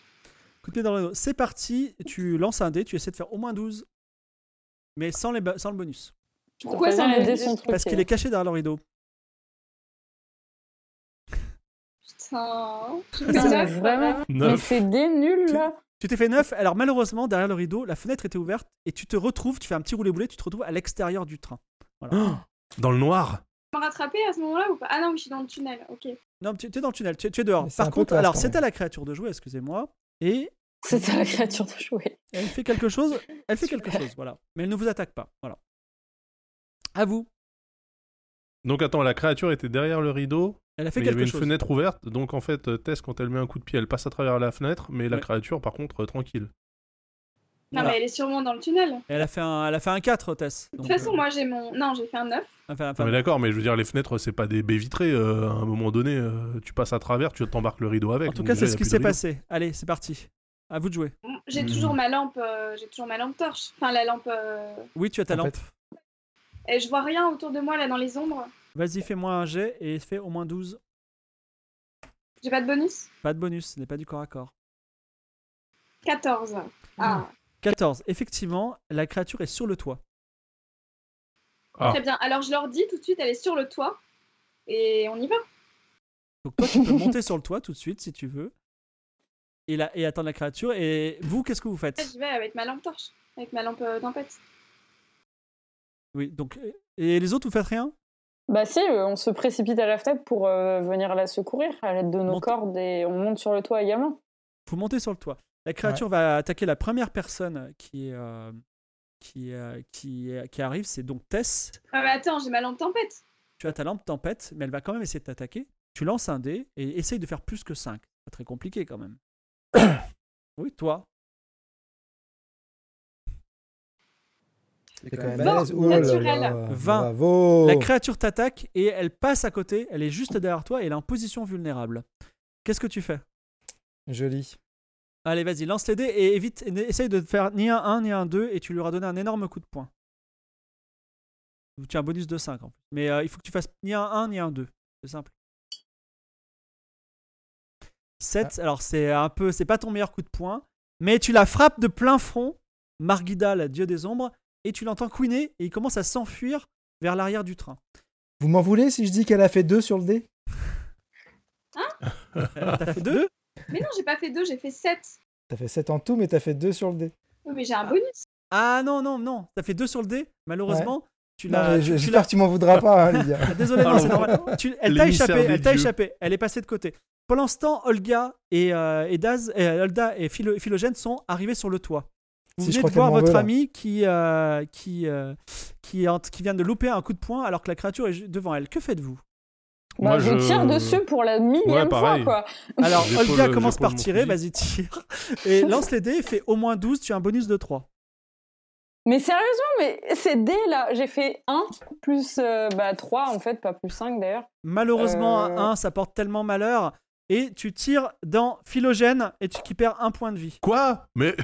Coup de pied dans le dos. C'est parti, tu lances un dé, tu essaies de faire au moins 12, mais sans, les sans le bonus. Pourquoi ça les me dés sont truqués Parce qu'il est caché derrière le rideau. Putain. Mais neuf. vraiment Mais Neuf. c'est des nuls, Tu- là Tu t'es fait 9, alors malheureusement, derrière le rideau, la fenêtre était ouverte et tu te retrouves, tu fais un petit roulé-boulet, tu te retrouves à l'extérieur du train. Dans le noir me rattraper à ce moment-là ou pas? Ah non, oui, je suis dans le tunnel, ok. Non, tu tu es dans le tunnel, tu, tu es dehors. Mais Par contre, alors à la créature de jouer, excusez-moi, et C'est à la créature de jouer. elle fait quelque chose, elle fait quelque chose, voilà. Mais elle ne vous attaque pas, voilà. À vous, Donc attends, la créature était derrière le rideau, elle a fait mais il y avait quelque une chose. fenêtre ouverte, donc en fait, euh, Tess, quand elle met un coup de pied, elle passe à travers la fenêtre, mais la créature, par contre, euh, tranquille. Non, Voilà. mais elle est sûrement dans le tunnel. Elle a fait un, elle a fait un 4, Tess. De toute façon, euh, moi j'ai mon. Non, j'ai fait un 9. enfin, enfin, Non, mais d'accord, mais je veux dire, les fenêtres, c'est pas des baies vitrées. euh, à un moment donné, euh, tu passes à travers, tu t'embarques le rideau avec. en tout cas, c'est ce qui s'est passé. Allez, c'est parti. À vous de jouer. J'ai Hmm. toujours ma lampe, euh, j'ai toujours ma lampe torche. Enfin, la lampe. euh, Oui, tu as ta En lampe. fait. Et je vois rien autour de moi là dans les ombres. Vas-y, fais-moi un jet et fais au moins 12. J'ai pas de bonus? Pas de bonus, ce n'est pas du corps à corps. 14. Ah, 14. Effectivement, la créature est sur le toit. Ah. très bien. Alors je leur dis tout de suite, elle est sur le toit. Et on y va. Donc toi, tu peux monter sur le toit tout de suite si tu veux. Et, la, et attendre la créature. Et vous, qu'est-ce que vous faites? Je vais avec ma lampe torche. Avec ma lampe euh, tempête. Oui, donc. Et les autres, vous faites rien? Bah si, euh, on se précipite à la fenêtre pour euh, venir la secourir à l'aide de nos Monte. cordes et on monte sur le toit également. Vous montez sur le toit. La créature va attaquer la première personne qui, est, euh, qui, euh, qui, qui arrive, c'est donc Tess. Ah, mais attends, j'ai ma lampe tempête. Tu as ta lampe tempête, mais elle va quand même essayer de t'attaquer. Tu lances un dé et essaye de faire plus que 5. Pas très compliqué quand même. oui, toi. C'est quand même Bon, balèze. Oh là naturel. là, 20. Bravo. La créature t'attaque et elle passe à côté. Elle est juste derrière toi et elle est en position vulnérable. Qu'est-ce que tu fais? Joli. Allez, vas-y, lance les dés et évite, et essaye de faire ni un 1 ni un 2 et tu lui auras donné un énorme coup de poing. Tu as un bonus de 5 en plus. Mais euh, il faut que tu fasses ni un 1 ni un 2. C'est simple. 7, alors c'est un peu, c'est pas ton meilleur coup de poing, mais tu la frappes de plein front, Margidal, dieu des ombres, et tu l'entends couiner et il commence à s'enfuir vers l'arrière du train. Vous m'en voulez si je dis qu'elle a fait 2 sur le dé? Euh, T'as fait 2 Mais non, j'ai pas fait 2, j'ai fait 7. T'as fait 7 en tout, mais t'as fait 2 sur le dé. Oui, mais j'ai un bonus. Ah non, non, non, t'as fait 2 sur le dé, malheureusement. Tu l'as. J'espère l'as- que tu m'en voudras pas, hein, Lydia. Désolé, non, c'est normal. Tu- elle t'a échappé, elle t'a échappé, elle est passée de côté. Pendant ce temps, Olga et, euh, et Daz, et Olda et Philo- Philogène sont arrivés sur le toit. Vous Si, je venez de voir votre ami qui, euh, qui, euh, qui, qui vient de louper un coup de poing alors que la créature est devant elle. Que faites-vous? Bah, Moi, je... je- tire dessus pour la millième Ouais, fois, quoi. Alors, Olga commence par tirer, vas-y, tire. Et lance les dés, fais au moins 12, tu as un bonus de 3. Mais sérieusement, mais ces dés là, j'ai fait 1 plus euh, bah, 3 en fait, pas plus 5 d'ailleurs. Malheureusement, Euh. un 1, ça porte tellement malheur. Et tu tires dans Philogène et tu qui perd un point de vie. Quoi? Mais.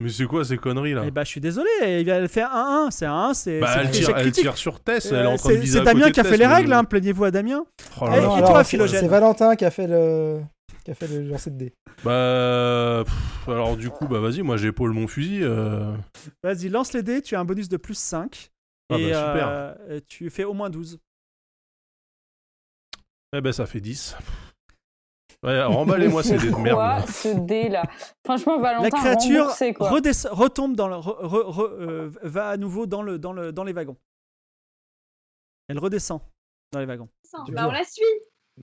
Mais c'est quoi ces conneries là? Eh bah, je suis désolé, elle fait un 1, c'est un 1, c'est Bah, c'est elle un tire, elle tire sur Tess, elle est Euh, en train de c'est viser c'est à Damien côté qui a fait Tess, les mais- règles, hein, plaignez-vous à Damien. Oh là Eh, là. et toi, c'est- Philogène? C'est Valentin qui a fait le qui a fait le lancer de dé. Bah. pff, alors du coup, bah vas-y, moi j'épaule mon fusil. euh, Vas-y, lance les dés, tu as un bonus de plus 5. Ah et bah, super. euh, tu fais au moins 12. Eh ben ça fait 10. Ouais, remballez-moi ces dés de merde. Quoi ce dé là Franchement, Valentin, La créature remboursé, quoi. retombe dans le, re- re- re- euh, va à nouveau dans, le, dans, le, dans les wagons. Elle redescend dans les wagons. Bah, on la suit.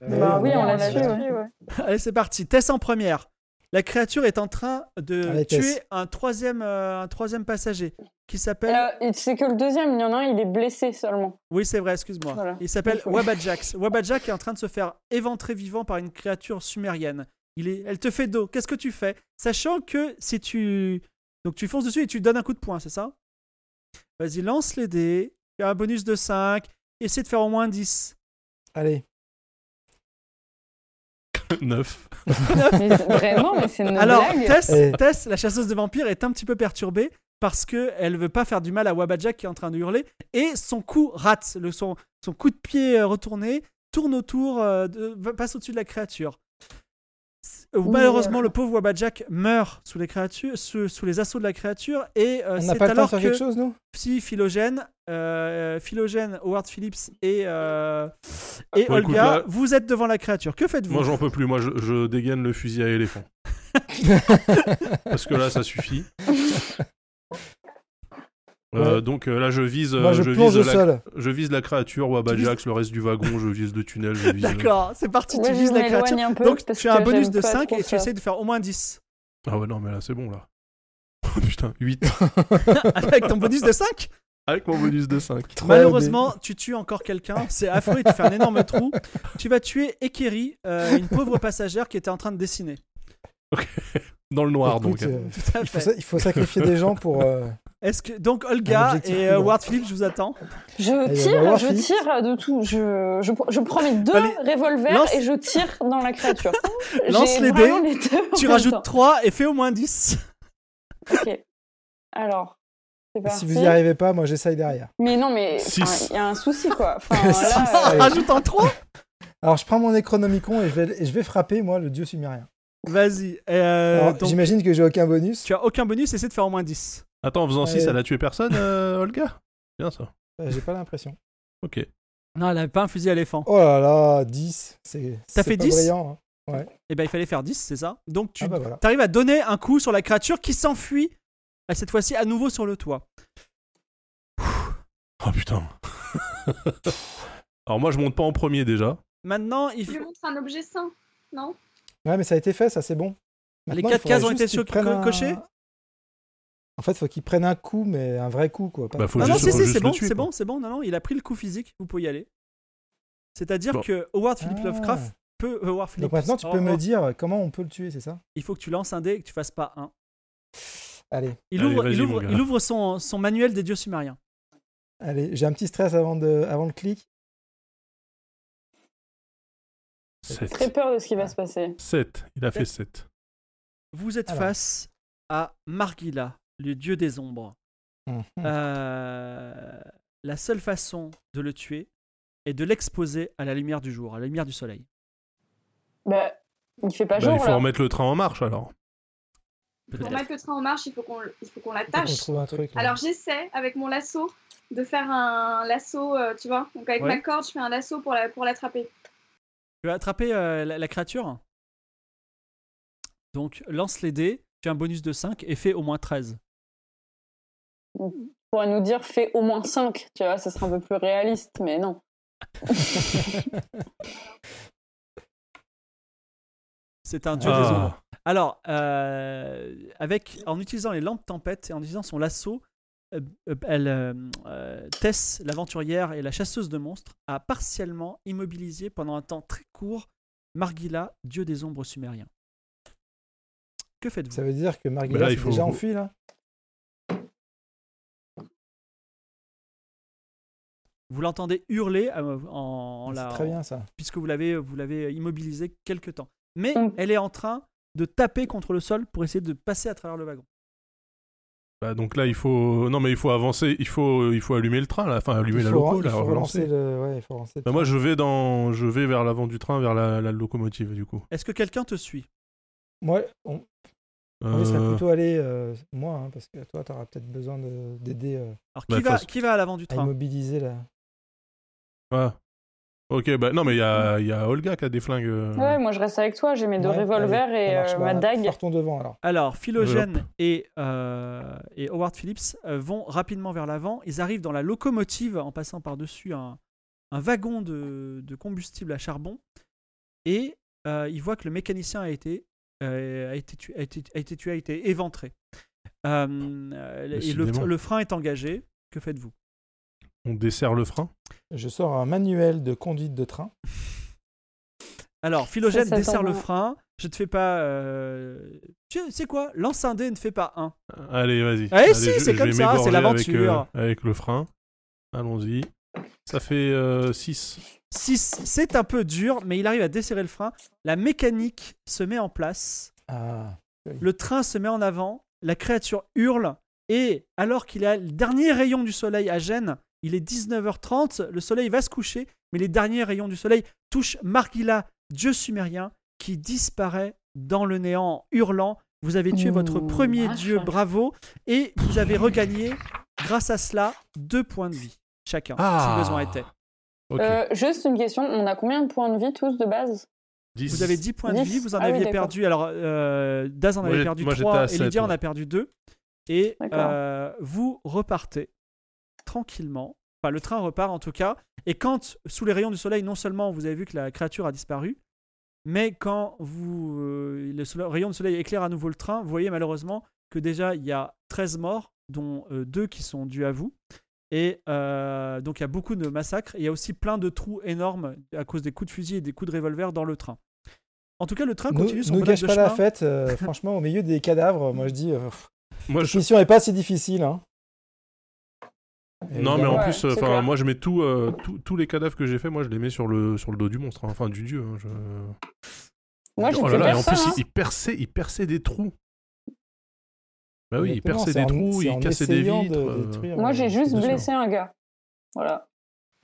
Bah oui, on l'a su, ouais. Allez, c'est parti. Tess en première. La créature est en train de Allez, tuer Tess. un troisième, euh, un troisième passager qui s'appelle. Euh, c'est que le deuxième, il y en a un, il est blessé seulement. Oui, c'est vrai, excuse-moi. Voilà. Il s'appelle Wabajax. Wabajax est en train de se faire éventrer vivant par une créature sumérienne. Il est... Elle te fait dos. Qu'est-ce que tu fais? Sachant que si tu. Donc tu fonces dessus et tu donnes un coup de poing, c'est ça? Vas-y, lance les dés. Fais un bonus de 5. Essaie de faire au moins 10. Allez. 9. Mais c'est- vraiment, mais c'est une Alors, blague. Tess, Eh. Tess, la chasseuse de vampires, est un petit peu perturbée parce que elle veut pas faire du mal à Wabajack qui est en train de hurler et son coup rate. Le, son, son coup de pied euh, retourné tourne autour, euh, de- va- passe au-dessus de la créature. Euh, Malheureusement, euh, le pauvre Wabajack meurt sous les, créatures, sous, sous les assauts de la créature et euh, On n'a c'est pas le temps de alors faire que quelque chose, nous? Si Philogène, euh, Philogène, Howard Phillips et, euh, et Bon, écoute, Olga, là- vous êtes devant la créature. Que faites-vous? Moi, j'en peux plus. Moi, je, je dégaine le fusil à éléphant. Parce que là, ça suffit. Euh, Ouais. donc euh, là, je vise, Moi, euh, je je vise la, sol. je vise la créature, Wabajax, le reste du wagon, je vise le tunnel, je vise. D'accord, c'est parti, Moi, tu je vises la créature. m'éloigne un peu Donc tu as un bonus de pas 5 trop et tu essaies de faire au moins 10. Ah ouais, non, mais là, c'est bon, là. Oh putain, 8. Avec ton bonus de 5 Avec mon bonus de 5. Trois Malheureusement, tu tues encore quelqu'un. C'est affreux, tu fais un énorme trou. Tu vas tuer Ekeri, euh, une pauvre passagère qui était en train de dessiner. Dans le noir, Écoute, donc. Tout à il, faut, fait. sa- il faut sacrifier des gens pour. Est-ce que donc Olga et euh. Ward Phillips, je vous attends. Je on va tire, voir je tire de tout. Je, je, je prends mes deux Allez, revolvers lance- et je tire dans la créature. Lance les dés, les en Tu rajoutes temps. 3 et fais au moins 10. Ok. Alors, si vous y arrivez pas, moi j'essaye derrière. Mais non, mais il y a un souci quoi. Enfin, Six. là, euh, Allez. Rajoute un 3 Alors je prends mon Necronomicon et je vais, et je vais frapper, moi, le dieu sumérien. Vas-y. Euh, donc, J'imagine que j'ai aucun bonus. tu as aucun bonus, essaie de faire au moins 10. Attends, en faisant 6, Allez. elle a tué personne, euh, Olga? Bien ça. Euh, J'ai pas l'impression. Ok. Non, elle avait pas un fusil à éléphant. Oh là là, 10. C'est T'as fait pas 10? brillant. hein. Et ben il fallait faire 10, c'est ça? Donc tu Ah bah voilà. arrives à donner un coup sur la créature qui s'enfuit, à cette fois-ci à nouveau sur le toit. Oh putain. Alors moi, je monte pas en premier déjà. Maintenant, il Je faut... montre un objet sain, non? Ouais, mais ça a été fait, ça c'est bon. Les Maintenant, quatre il faudrait cases ont été un- cochées? En fait, faut qu'il prenne un coup, mais un vrai coup, quoi. pas- Bah, faut Non, non, si, si, c'est bon, c'est bon, c'est bon. Non, non, il a pris le coup physique, vous pouvez y aller. C'est-à-dire Bon. que Howard Philip Ah. Lovecraft peut. Howard Phillips, Donc maintenant, tu peux oh, me dire comment on peut le tuer, c'est ça? Il faut que tu lances un dé et que tu fasses pas un. Allez, Il Allez, ouvre, il ouvre, il ouvre son, son manuel des dieux sumériens. allez, j'ai un petit stress avant, de, avant le clic. 7. très peur de ce qui va se passer. 7. Il a fait 7. Vous êtes Alors. face à Margila, le dieu des ombres. Mhm. Euh, la seule façon de le tuer est de l'exposer à la lumière du jour, à la lumière du soleil. Bah, il fait pas Bah, jour il faut là. remettre le train en marche alors. Pour mettre le train en marche, il faut qu'on il faut qu'on Faut qu'on l'attache. trouve un truc. là. Alors j'essaie avec mon lasso de faire un lasso, euh, tu vois. Donc avec Ouais. ma corde, je fais un lasso pour la- pour l'attraper. Tu vas attraper euh, la, la créature? Donc lance les dés, tu as un bonus de 5 et fais au moins 13. Pourrait nous dire fais au moins 5, tu vois, ce serait un peu plus réaliste, mais non. C'est un dieu des ombres. Ah, Alors, euh, avec, en utilisant les lampes tempête et en utilisant son lasso, euh, euh, elle, Tess, l'aventurière et la chasseuse de monstres, a partiellement immobilisé pendant un temps très court Margila, dieu des ombres sumériens. Que faites-vous? Ça veut dire que Bah Marguerite là, il est faut- déjà enfui, là? Vous l'entendez hurler euh, en, en la, C'est très bien, ça. puisque vous l'avez vous l'avez immobilisé quelque temps. Mais Mm. elle est en train de taper contre le sol pour essayer de passer à travers le wagon. bah, donc là, il faut. Non, mais il faut avancer. Il faut, il faut allumer le train là. Enfin, allumer il la loco, il faut relancer. le... Ouais, il faut relancer le Bah, moi, je vais dans, je vais vers l'avant du train, vers la, la locomotive du coup. Est-ce que quelqu'un te suit? Moi, on, on laisserait Euh, plutôt aller, euh, moi, hein, parce que toi, tu auras peut-être besoin de- d'aider euh, Alors Bah, qui, va, qui va à l'avant du à train? immobiliser la. Ah. Ok, bah non, mais il y a, il y a Olga qui a des flingues. euh, Ouais, moi je reste avec toi, j'ai mes deux Ouais, revolvers allez, et marche. euh, Bah, ma dague. Partons devant, alors. Alors, Philogène et, euh, et Howard Phillips euh, vont rapidement vers l'avant. Ils arrivent dans la locomotive en passant par-dessus un, un wagon de, de combustible à charbon. Et euh, ils voient que le mécanicien a été euh, a, été tué, a, été, a été tué, a été éventré. Euh, et le, Décidément. le frein est engagé. Que faites-vous? On dessert le frein. Je sors un manuel de conduite de train. Alors, Philogène Ça, ça dessert tombe le frein. Je te fais pas. euh, Tu sais quoi? Lance un dé et ne fais pas un. Allez, vas-y. Allez, Allez, si, c'est comme ça, c'est l'aventure. Avec, euh, avec le frein. Allons-y. Ça fait 6. 6, c'est un peu dur, mais il arrive à desserrer le frein. La mécanique se met en place. Ah, Le train se met en avant. La créature hurle. Et alors qu'il a le dernier rayon du soleil à Gênes, il est 19h30. Le soleil va se coucher, mais les derniers rayons du soleil touchent Margila, dieu sumérien, qui disparaît dans le néant en hurlant. Vous avez tué votre premier vache. dieu, bravo. Et vous avez regagné, grâce à cela, deux points de vie chacun, Ah. si besoin était. Ok. Euh, juste une question, on a combien de points de vie tous de base? 10. Vous avez 10 points de 10. vie, vous en Ah aviez perdu. Alors, euh, Daz en Moi, avait perdu moi, j'étais 3 à et Lydia en a perdu 2. Et euh, vous repartez tranquillement. Enfin, le train repart en tout cas. Et quand, sous les rayons du soleil, non seulement vous avez vu que la créature a disparu, mais quand vous, euh, le rayon du soleil éclaire à nouveau le train, vous voyez malheureusement que déjà il y a 13 morts, dont 2 qui sont dus à vous. Et euh, donc il y a beaucoup de massacres. Et il y a aussi plein de trous énormes à cause des coups de fusil et des coups de revolver dans le train. En tout cas, le train nous, continue son nous gâche de pas la chemin. fête. euh, franchement, au milieu des cadavres, moi je dis, euh, pff, Moi, cette je... mission est pas si difficile. Hein. Non, mais en plus, euh, enfin, moi, je mets tout, euh, tout- tous les cadavres que j'ai fait, moi, je les mets sur le, sur le dos du monstre, hein. enfin du dieu. hein, je- Moi j'ai oh là là, et en plus, hein. il, il perçait, il perçait des trous. Bah oui, il perçait des en- trous, il cassait des de vitres. euh, détruire, Moi euh, j'ai juste bien sûr. blessé un gars. Voilà.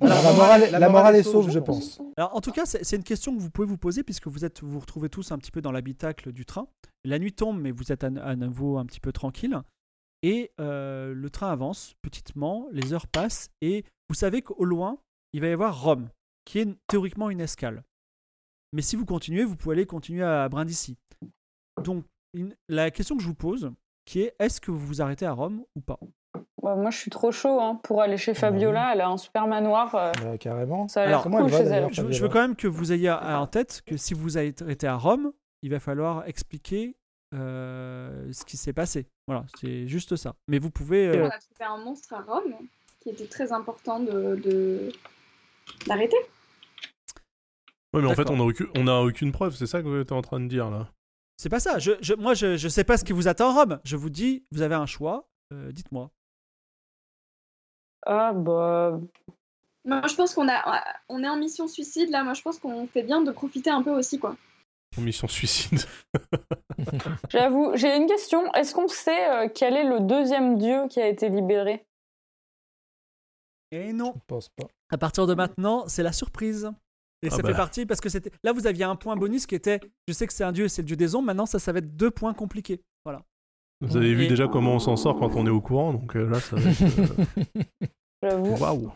La, morale, la morale est sauve, je pense. Alors, en tout cas, c'est c'est une question que vous pouvez vous poser puisque vous êtes, vous, vous retrouvez tous un petit peu dans l'habitacle du train. La nuit tombe, mais vous êtes à, à nouveau un petit peu tranquille. Et euh, le train avance petitement, les heures passent, et vous savez qu'au loin, il va y avoir Rome, qui est théoriquement une escale. Mais si vous continuez, vous pouvez aller continuer à Brindisi. Donc, une- la question que je vous pose, qui est est-ce que vous vous arrêtez à Rome ou pas? Bah, moi je suis trop chaud hein, pour aller chez Fabiola, elle a un super manoir. euh, Bah, carrément. ça a Alors, l'air cool chez elle. je, je veux quand même que vous ayez en tête que si vous avez été à Rome, il va falloir expliquer ce qui s'est passé. Voilà, c'est juste ça. Mais vous pouvez. euh, On a trouvé un monstre à Rome qui était très important de de- d'arrêter. Ouais, mais en fait, on n'a aucune, on a aucune preuve, c'est ça que tu es en train de dire là. c'est pas ça. Je, je- moi, je, je sais pas ce qui vous attend à Rome. Je vous dis, vous avez un choix. euh, Dites-moi. Ah bah. Moi, je pense qu'on a, on est en mission suicide là. Moi, je pense qu'on fait bien de profiter un peu aussi, quoi. En mission suicide. J'avoue, j'ai une question. Est-ce qu'on sait euh, quel est le deuxième dieu qui a été libéré? Et non. Je pense pas. À partir de maintenant, c'est la surprise. Et Ah ça bah. fait partie parce que c'était. Là, vous aviez un point bonus qui était. Je sais que c'est un dieu, c'est le dieu des ombres. Maintenant, ça, ça va être deux points compliqués. Voilà. Vous avez vu Et- déjà comment on s'en sort quand on est au courant, donc euh, là, ça va être. J'avoue. euh, Waouh!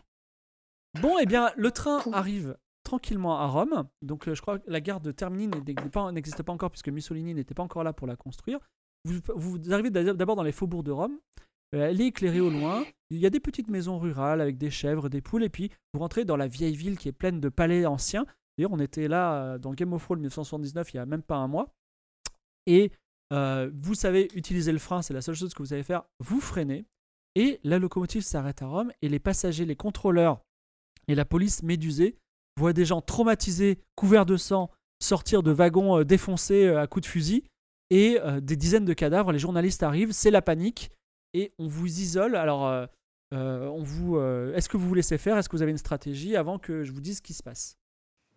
Bon, eh bien, le train arrive tranquillement à Rome. Donc, euh, je crois que la gare de Termini n'existe pas encore puisque Mussolini n'était pas encore là pour la construire. Vous, arrivez d'a- d'abord dans les faubourgs de Rome. Euh, elle est éclairée au loin. Il y a des petites maisons rurales avec des chèvres, des poules. Et puis, vous rentrez dans la vieille ville qui est pleine de palais anciens. D'ailleurs, on était là euh, dans Game of Thrones 1979 il y a même pas un mois. Et euh, vous savez utiliser le frein, c'est la seule chose que vous savez faire. Vous freinez. Et la locomotive s'arrête à Rome. Et les passagers, les contrôleurs et la police médusée voit des gens traumatisés, couverts de sang, sortir de wagons euh, défoncés euh, à coups de fusil et euh, des dizaines de cadavres. Les journalistes arrivent, c'est la panique et on vous isole. Alors, euh, euh, on vous, euh, est-ce que vous vous laissez faire? Est-ce que vous avez une stratégie avant que je vous dise ce qui se passe?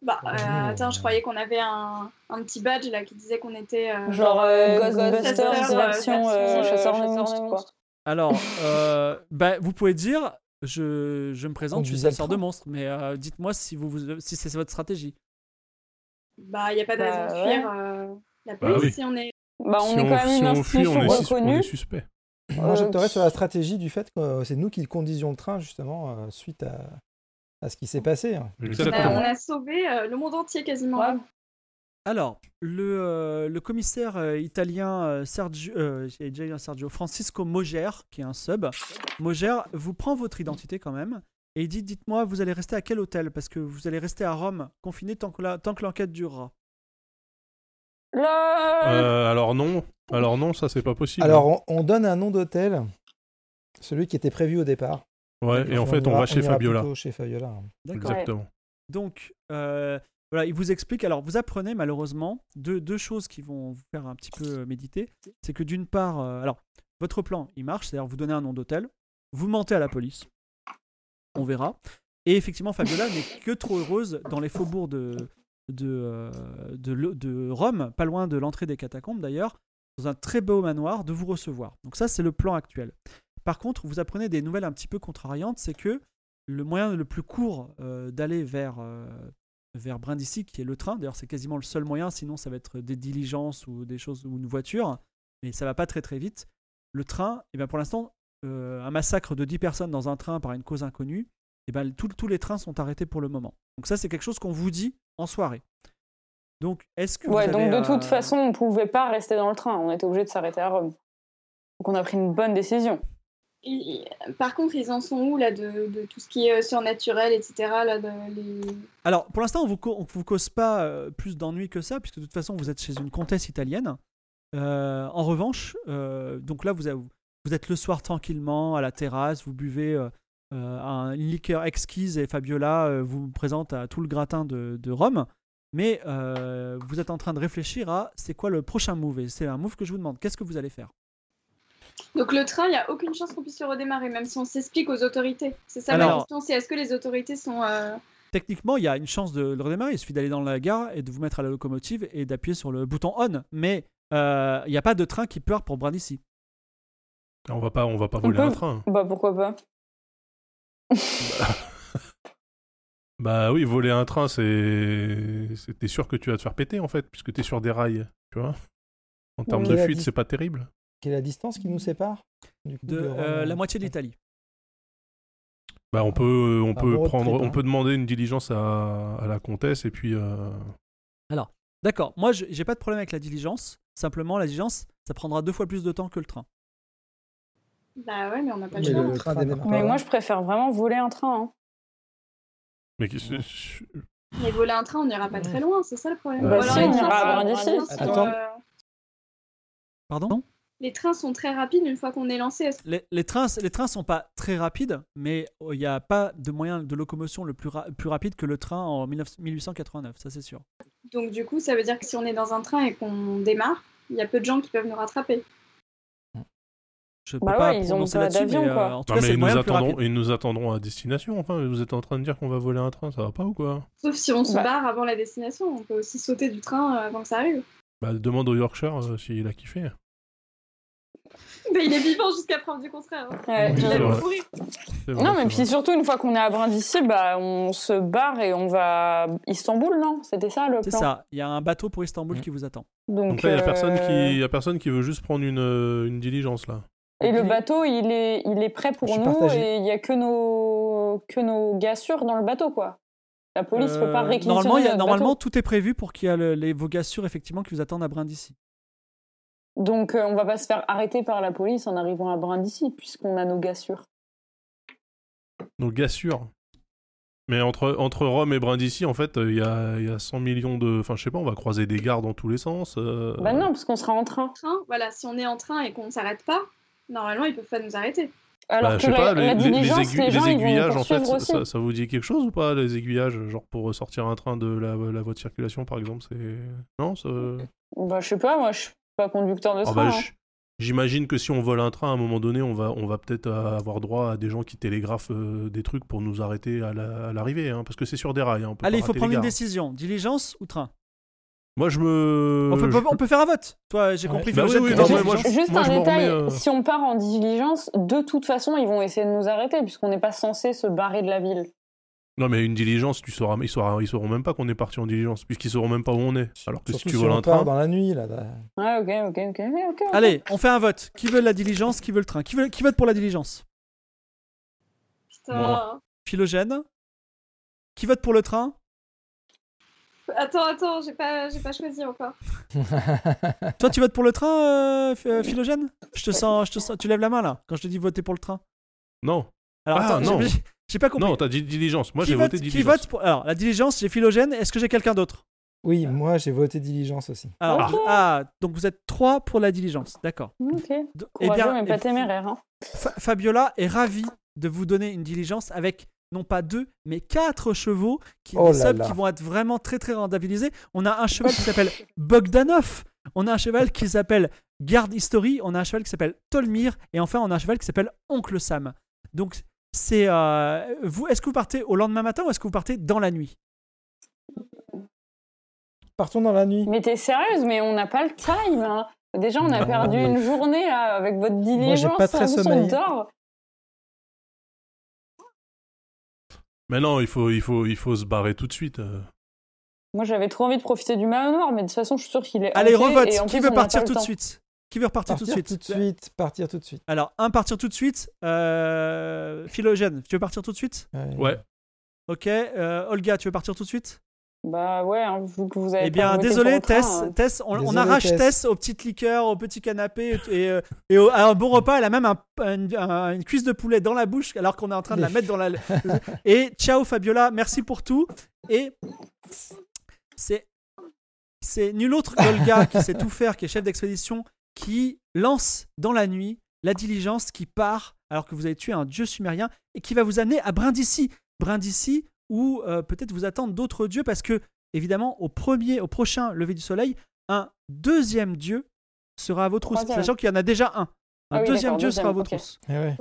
Bah, euh, Mmh. attends, je croyais qu'on avait un, un petit badge là qui disait qu'on était. euh, Genre euh, Ghostbusters Ghostbusters, version chasseur de monstres. Alors, euh, bah, vous pouvez dire, je, je me présente, je suis chasseur de train. monstres, mais euh, dites-moi si, vous, vous- si c'est votre stratégie. Bah, il n'y a pas de Bah, raison de fuir euh, la Bah police oui. si on est. Bah, on si est quand même si une institution reconnue. suspect. Moi, Euh, j'opterais sur la stratégie du fait que euh, c'est nous qui conduisions le train, justement, euh, suite à, à ce qui s'est passé. hein. On a, Exactement. on a sauvé euh, le monde entier quasiment. Ouais. Alors, le, euh, le commissaire euh, italien euh, Sergio, euh, déjà Sergio, Francisco Moger, qui est un sub, Moger vous prend votre identité quand même et il dit Dites-moi, vous allez rester à quel hôtel? Parce que vous allez rester à Rome, confiné tant que la- tant que l'enquête durera. Euh, alors non, alors non, ça c'est pas possible. Alors, on, on donne un nom d'hôtel, celui qui était prévu au départ. ouais, et en fait on ira- va chez ira Fabiola. plutôt chez Fabiola. D'accord. Exactement. Donc, euh, voilà, il vous explique. Alors, vous apprenez malheureusement deux, choses qui vont vous faire un petit peu méditer. C'est que d'une part, euh, alors, votre plan, il marche, c'est-à-dire vous donnez un nom d'hôtel, vous mentez à la police, on verra. Et effectivement, Fabiola n'est que trop heureuse dans les faubourgs euh, de, Rome, pas loin de l'entrée des catacombes d'ailleurs, dans un très beau manoir, de vous recevoir. Donc ça, c'est le plan actuel. Par contre, vous apprenez des nouvelles un petit peu contrariantes, c'est que le moyen le plus court euh, d'aller vers, euh, vers Brindisi, qui est le train, d'ailleurs c'est quasiment le seul moyen, sinon ça va être des diligences ou des choses ou une voiture, mais ça va pas très très vite. Le train, et ben pour l'instant, euh, un massacre de 10 personnes dans un train par une cause inconnue, et ben tout- tous les trains sont arrêtés pour le moment. Donc ça c'est quelque chose qu'on vous dit en soirée. Donc est-ce que Ouais, vous donc de toute euh, façon, on pouvait pas rester dans le train. On était obligé de s'arrêter à Rome. Donc on a pris une bonne décision. Par contre, ils en sont où là de, tout ce qui est euh, surnaturel, etc. Là, les... Alors, pour l'instant, on vous, vous cause pas euh, plus d'ennuis que ça, puisque de toute façon, vous êtes chez une comtesse italienne. Euh, en revanche, donc là, vous, êtes le soir tranquillement à la terrasse, vous buvez un- une liqueur exquise et Fabiola vous présente à tout le gratin de, de Rome. Mais vous êtes en train de réfléchir à c'est quoi le prochain move? Et c'est un move que je vous demande. Qu'est-ce que vous allez faire? Donc le train, il n'y a aucune chance qu'on puisse le redémarrer, même si on s'explique aux autorités. C'est ça ma Alors- question, c'est est-ce que les autorités sont... euh, Techniquement, il y a une chance de le redémarrer. Il suffit d'aller dans la gare et de vous mettre à la locomotive et d'appuyer sur le bouton on. Mais euh, il n'y a pas de train qui part pour Brindisi. On va pas, on va pas On voler peut- un train. Bah pourquoi pas Bah oui, voler un train, c'est, t'es sûr que tu vas te faire péter en fait, puisque t'es sur des rails, tu vois. En termes Oui. de fuite, c'est pas terrible. Quelle est la distance qui nous sépare du coup, de de Rome euh, la moitié de l'Italie. Bah on peut, on Un peut prendre, trip, on hein. peut demander une diligence à, à la comtesse et puis. euh, D'accord, moi je- j'ai pas de problème avec la diligence. Simplement, la diligence, ça prendra deux fois plus de temps que le train. Bah ouais, mais on n'a pas le le train Mais moi, je préfère vraiment voler un train. hein. Mais qu'est-ce- Mais voler un train, on n'ira pas très loin, c'est ça le problème. Bah, alors si, on ira à Brindisi. trains sont, Attends. euh, Pardon? Les trains sont très rapides une fois qu'on est lancé. Les, les trains, les trains sont pas très rapides, mais il n'y a pas de moyen de locomotion le plus, ra- plus rapide que le train en 19 1889, ça c'est sûr. Donc du coup, ça veut dire que si on est dans un train et qu'on démarre, il y a peu de gens qui peuvent nous rattraper. Je peux Bah pas ouais, ils ont prononcer pas là-dessus, d'avion, mais euh, quoi. en tout Non, cas, mais c'est le ils nous, attendront, rapide. ils nous attendront à destination. Enfin, vous êtes en train de dire qu'on va voler un train, ça va pas ou quoi? Sauf si on se Bah. barre avant la destination, on peut aussi sauter du train euh, avant que ça arrive. Bah demande au Yorkshire euh, s'il a kiffé. Mais il est vivant jusqu'à preuve du contraire. hein. Ouais, Il C'est a vrai. C'est vrai, Non, mais c'est puis vrai. surtout, une fois qu'on est à Brindisi, bah, on se barre et on va à Istanbul, non? C'était ça le C'est plan? ça, il y a un bateau pour Istanbul qui vous attend. Donc, Donc là, il y a personne euh, qui, y a personne qui veut juste prendre une, euh, une diligence là. Et le bateau, il est, il est prêt pour nous partagé. et il y a que nos, que nos gars sûrs dans le bateau, quoi. La police peut pas Euh, réquisitionner normalement, y a- normalement bateau. tout est prévu pour qu'il y ait le- les, vos gars sûrs effectivement qui vous attendent à Brindisi. Donc, euh, on va pas se faire arrêter par la police en arrivant à Brindisi, puisqu'on a nos gars sûrs. Donc gars sûr. Mais entre, entre Rome et Brindisi, en fait, il y a, il y a 100 millions de... Enfin, je sais pas, on va croiser des gares dans tous les sens. euh, Bah non, parce qu'on sera en train. Train, voilà, si on est en train et qu'on ne s'arrête pas, normalement ils peuvent pas nous arrêter. Alors bah, que je sais la, pas, la les, les- les diligence, aigu- les gens, les ils vont aiguillages, en fait, ça, ça vous dit quelque chose ou pas, les aiguillages Genre pour sortir un train de la, la voie de circulation, par exemple, c'est... Non ça... Bah, je sais pas, moi, je pas conducteur de Ah train. bah, hein. j- J'imagine que si on vole un train, à un moment donné, on va, on va peut-être avoir droit à des gens qui télégraphent euh, des trucs pour nous arrêter à la- l'arrivée, hein, parce que c'est sur des rails. hein, on peut Allez, il faut prendre une décision. Diligence ou train? Moi, je me... on, peut, je- on peut faire un vote. Toi, j'ai Ouais. compris. Bah oui, oui, non, moi, je- Juste moi, un détail, remets, euh, si on part en diligence, de toute façon, ils vont essayer de nous arrêter, puisqu'on n'est pas censé se barrer de la ville. Non, mais une diligence, tu sauras, ils, sauront, ils sauront même pas qu'on est parti en diligence, puisqu'ils sauront même pas où on est. Alors que Surtout si tu voles on un train... dans la nuit, là. là. Ouais, ok, ok, ok, ok. ok. Allez, on fait un vote. Qui veut la diligence Qui veut le train qui, veut, qui vote pour la diligence? Putain. Moi. Philogène Qui vote pour le train? Attends, attends, j'ai pas, j'ai pas choisi encore. Toi, tu votes pour le train, euh, euh, Philogène? Je te, sens, je te sens. Tu lèves la main là quand je te dis voter pour le train. Non, Alors, Ah, attends, non. J'ai- pas compris. non, t'as dit diligence. Moi, qui j'ai voté qui diligence. vote pour... Alors, la diligence, j'ai Philogène. Est-ce que j'ai quelqu'un d'autre? Oui, moi j'ai voté diligence aussi. Alors, Ok. ah, donc vous êtes trois pour la diligence, d'accord. Ok. Eh Courageux, mais pas téméraire. Hein. Fa- Fabiola est ravie de vous donner une diligence avec non pas deux, mais quatre chevaux qui, Oh là là. qui vont être vraiment très très rentabilisés. On a un cheval qui s'appelle Bogdanov, on a un cheval qui s'appelle Garde History, on a un cheval qui s'appelle Tolmir, et enfin on a un cheval qui s'appelle Oncle Sam. Donc c'est euh, vous. Est-ce que vous partez au lendemain matin ou est-ce que vous partez dans la nuit? Partons dans la nuit. Mais t'es sérieuse, mais on n'a pas le time. hein. Déjà, on a Non, perdu mais- une journée là, avec votre j'ai diligence. pas très on sommeil. Mais non, il faut, il faut, il faut se barrer tout de suite. euh. Moi, j'avais trop envie de profiter du manoir, mais de toute façon, je suis sûre qu'il est. Allez, revote. Qui plus, veut partir tout de suite? Qui veut repartir tout de Partir suite tout de suite, partir tout de suite. Alors, un partir tout de suite. Euh, Philogène, tu veux partir tout de suite Ouais. Ouais. Ok. euh, Olga, tu veux partir tout de suite? Bah ouais, hein, que vous avez. Eh bien, désolé, train, Tess, hein. Tess, on, arrache Tess. Tess aux petites liqueurs, au petit canapé et, et, euh, et au- à un bon repas. Elle a même un- un- un- une cuisse de poulet dans la bouche alors qu'on est en train de la mettre dans la. et ciao Fabiola, merci pour tout. Et c'est c'est nul autre qu'Olga qui sait tout faire, qui est chef d'expédition, qui lance dans la nuit la diligence qui part alors que vous avez tué un dieu sumérien et qui va vous amener à Brindisi. Brindisi où euh, peut-être vous attendent d'autres dieux parce que évidemment au premier, au prochain lever du soleil, un deuxième dieu sera à vos trousses, sachant qu'il y en a déjà un. Un Ah oui, deuxième dieu sera à vos deuxième, ok. trousses. Eh ouais.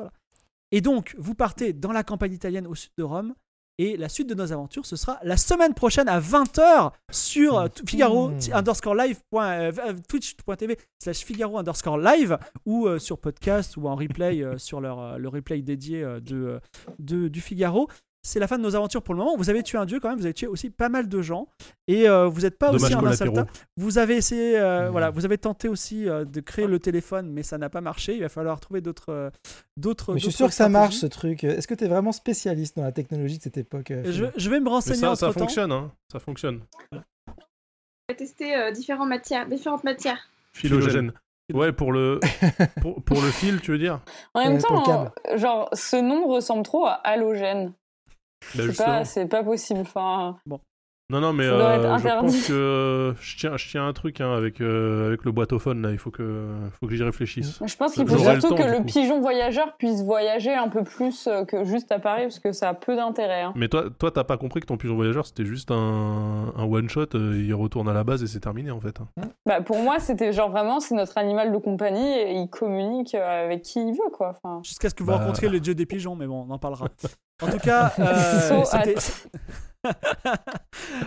Et donc, vous partez dans la campagne italienne au sud de Rome. Et la suite de nos aventures, ce sera la semaine prochaine à 20h sur euh, Figaro Mmh. underscore live point- euh, euh, twitch.tv slash Figaro underscore live ou euh, sur podcast ou en replay euh, sur leur, le replay dédié de, de- du Figaro. C'est la fin de nos aventures pour le moment. Vous avez tué un dieu quand même, vous avez tué aussi pas mal de gens. Et euh, vous n'êtes pas Dommage aussi tas. Vous avez essayé, euh, Mmh. voilà, vous avez tenté aussi euh, de créer le téléphone, mais ça n'a pas marché. Il va falloir trouver d'autres, d'autres. Mais je suis sûr que ça marche ce truc. Est-ce que tu es vraiment spécialiste dans la technologie de cette époque euh, Je, vais me Mais renseigner ça, entre ça temps. fonctionne, hein. Ça fonctionne. On va tester euh, différentes matières, différentes matières. Philogène. Ouais, pour le, pour, pour le fil, tu veux dire? En même Ouais, temps, genre, ce nom ressemble trop à halogène. Bah, C'est pas, c'est pas possible. Enfin, Non, non, mais Ça doit être euh, je interdit. pense que je tiens, je tiens un truc hein, avec, euh, avec le boîtophone là. Il faut que, faut que j'y réfléchisse. je pense qu'il faut J'aurai le surtout temps, que le coup. pigeon voyageur puisse voyager un peu plus euh, que juste à Paris, parce que ça a peu d'intérêt. hein. Mais toi, toi, t'as pas compris que ton pigeon voyageur c'était juste un, un one shot. euh, il retourne à la base et c'est terminé en fait. hein. Bah, pour moi, c'était genre vraiment, c'est notre animal de compagnie et il communique euh, avec qui il veut, quoi. Enfin, Jusqu'à ce que vous Bah. rencontriez le dieu des pigeons, mais bon, on en parlera. En tout cas, euh,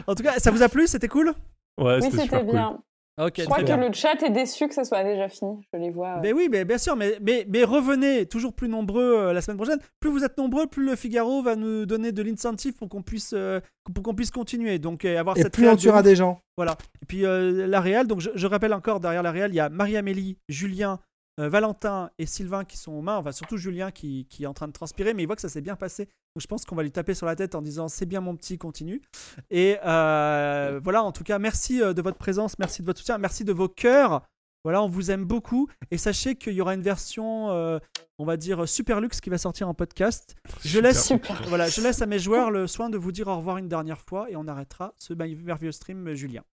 en tout cas, ça vous a plu? C'était cool? Ouais, oui, c'était c'était super cool. bien. Ok. Je crois que le chat est déçu que ça soit déjà fini. Je les vois. euh. Mais oui, mais bien sûr, mais, mais, mais revenez toujours plus nombreux euh, la semaine prochaine. Plus vous êtes nombreux, plus le Figaro va nous donner de l'incentive pour qu'on puisse, euh, pour qu'on puisse continuer. Donc, euh, avoir Et cette plus on de tuera des gens. Et puis euh, la Réal, donc je, je rappelle encore derrière la Réal, il y a Marie-Amélie, Julien, euh, Valentin et Sylvain qui sont aux mains, enfin surtout Julien qui, qui est en train de transpirer, mais il voit que ça s'est bien passé. Donc je pense qu'on va lui taper sur la tête en disant c'est bien mon petit, continue. Et euh, voilà, en tout cas, merci euh, de votre présence, merci de votre soutien, merci de vos cœurs. Voilà, on vous aime beaucoup. Et sachez qu'il y aura une version, euh, on va dire, super luxe qui va sortir en podcast. Je laisse, Super. voilà, je laisse à mes joueurs le soin de vous dire au revoir une dernière fois et on arrêtera ce merveilleux stream, Julien.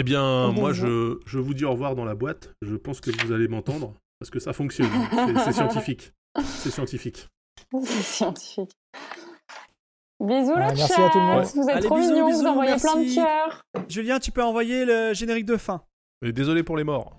Eh bien, Au moi, revoir. je, je vous dis au revoir dans la boîte. Je pense que vous allez m'entendre parce que ça fonctionne. C'est- C'est scientifique. C'est scientifique. C'est scientifique. Bisous Ouais, le merci chat. à tout le monde. Vous êtes Allez, trop bisous, mignons, bisous, vous envoyez plein de merci. cœurs. Julien, tu peux envoyer le générique de fin. Et désolé pour les morts.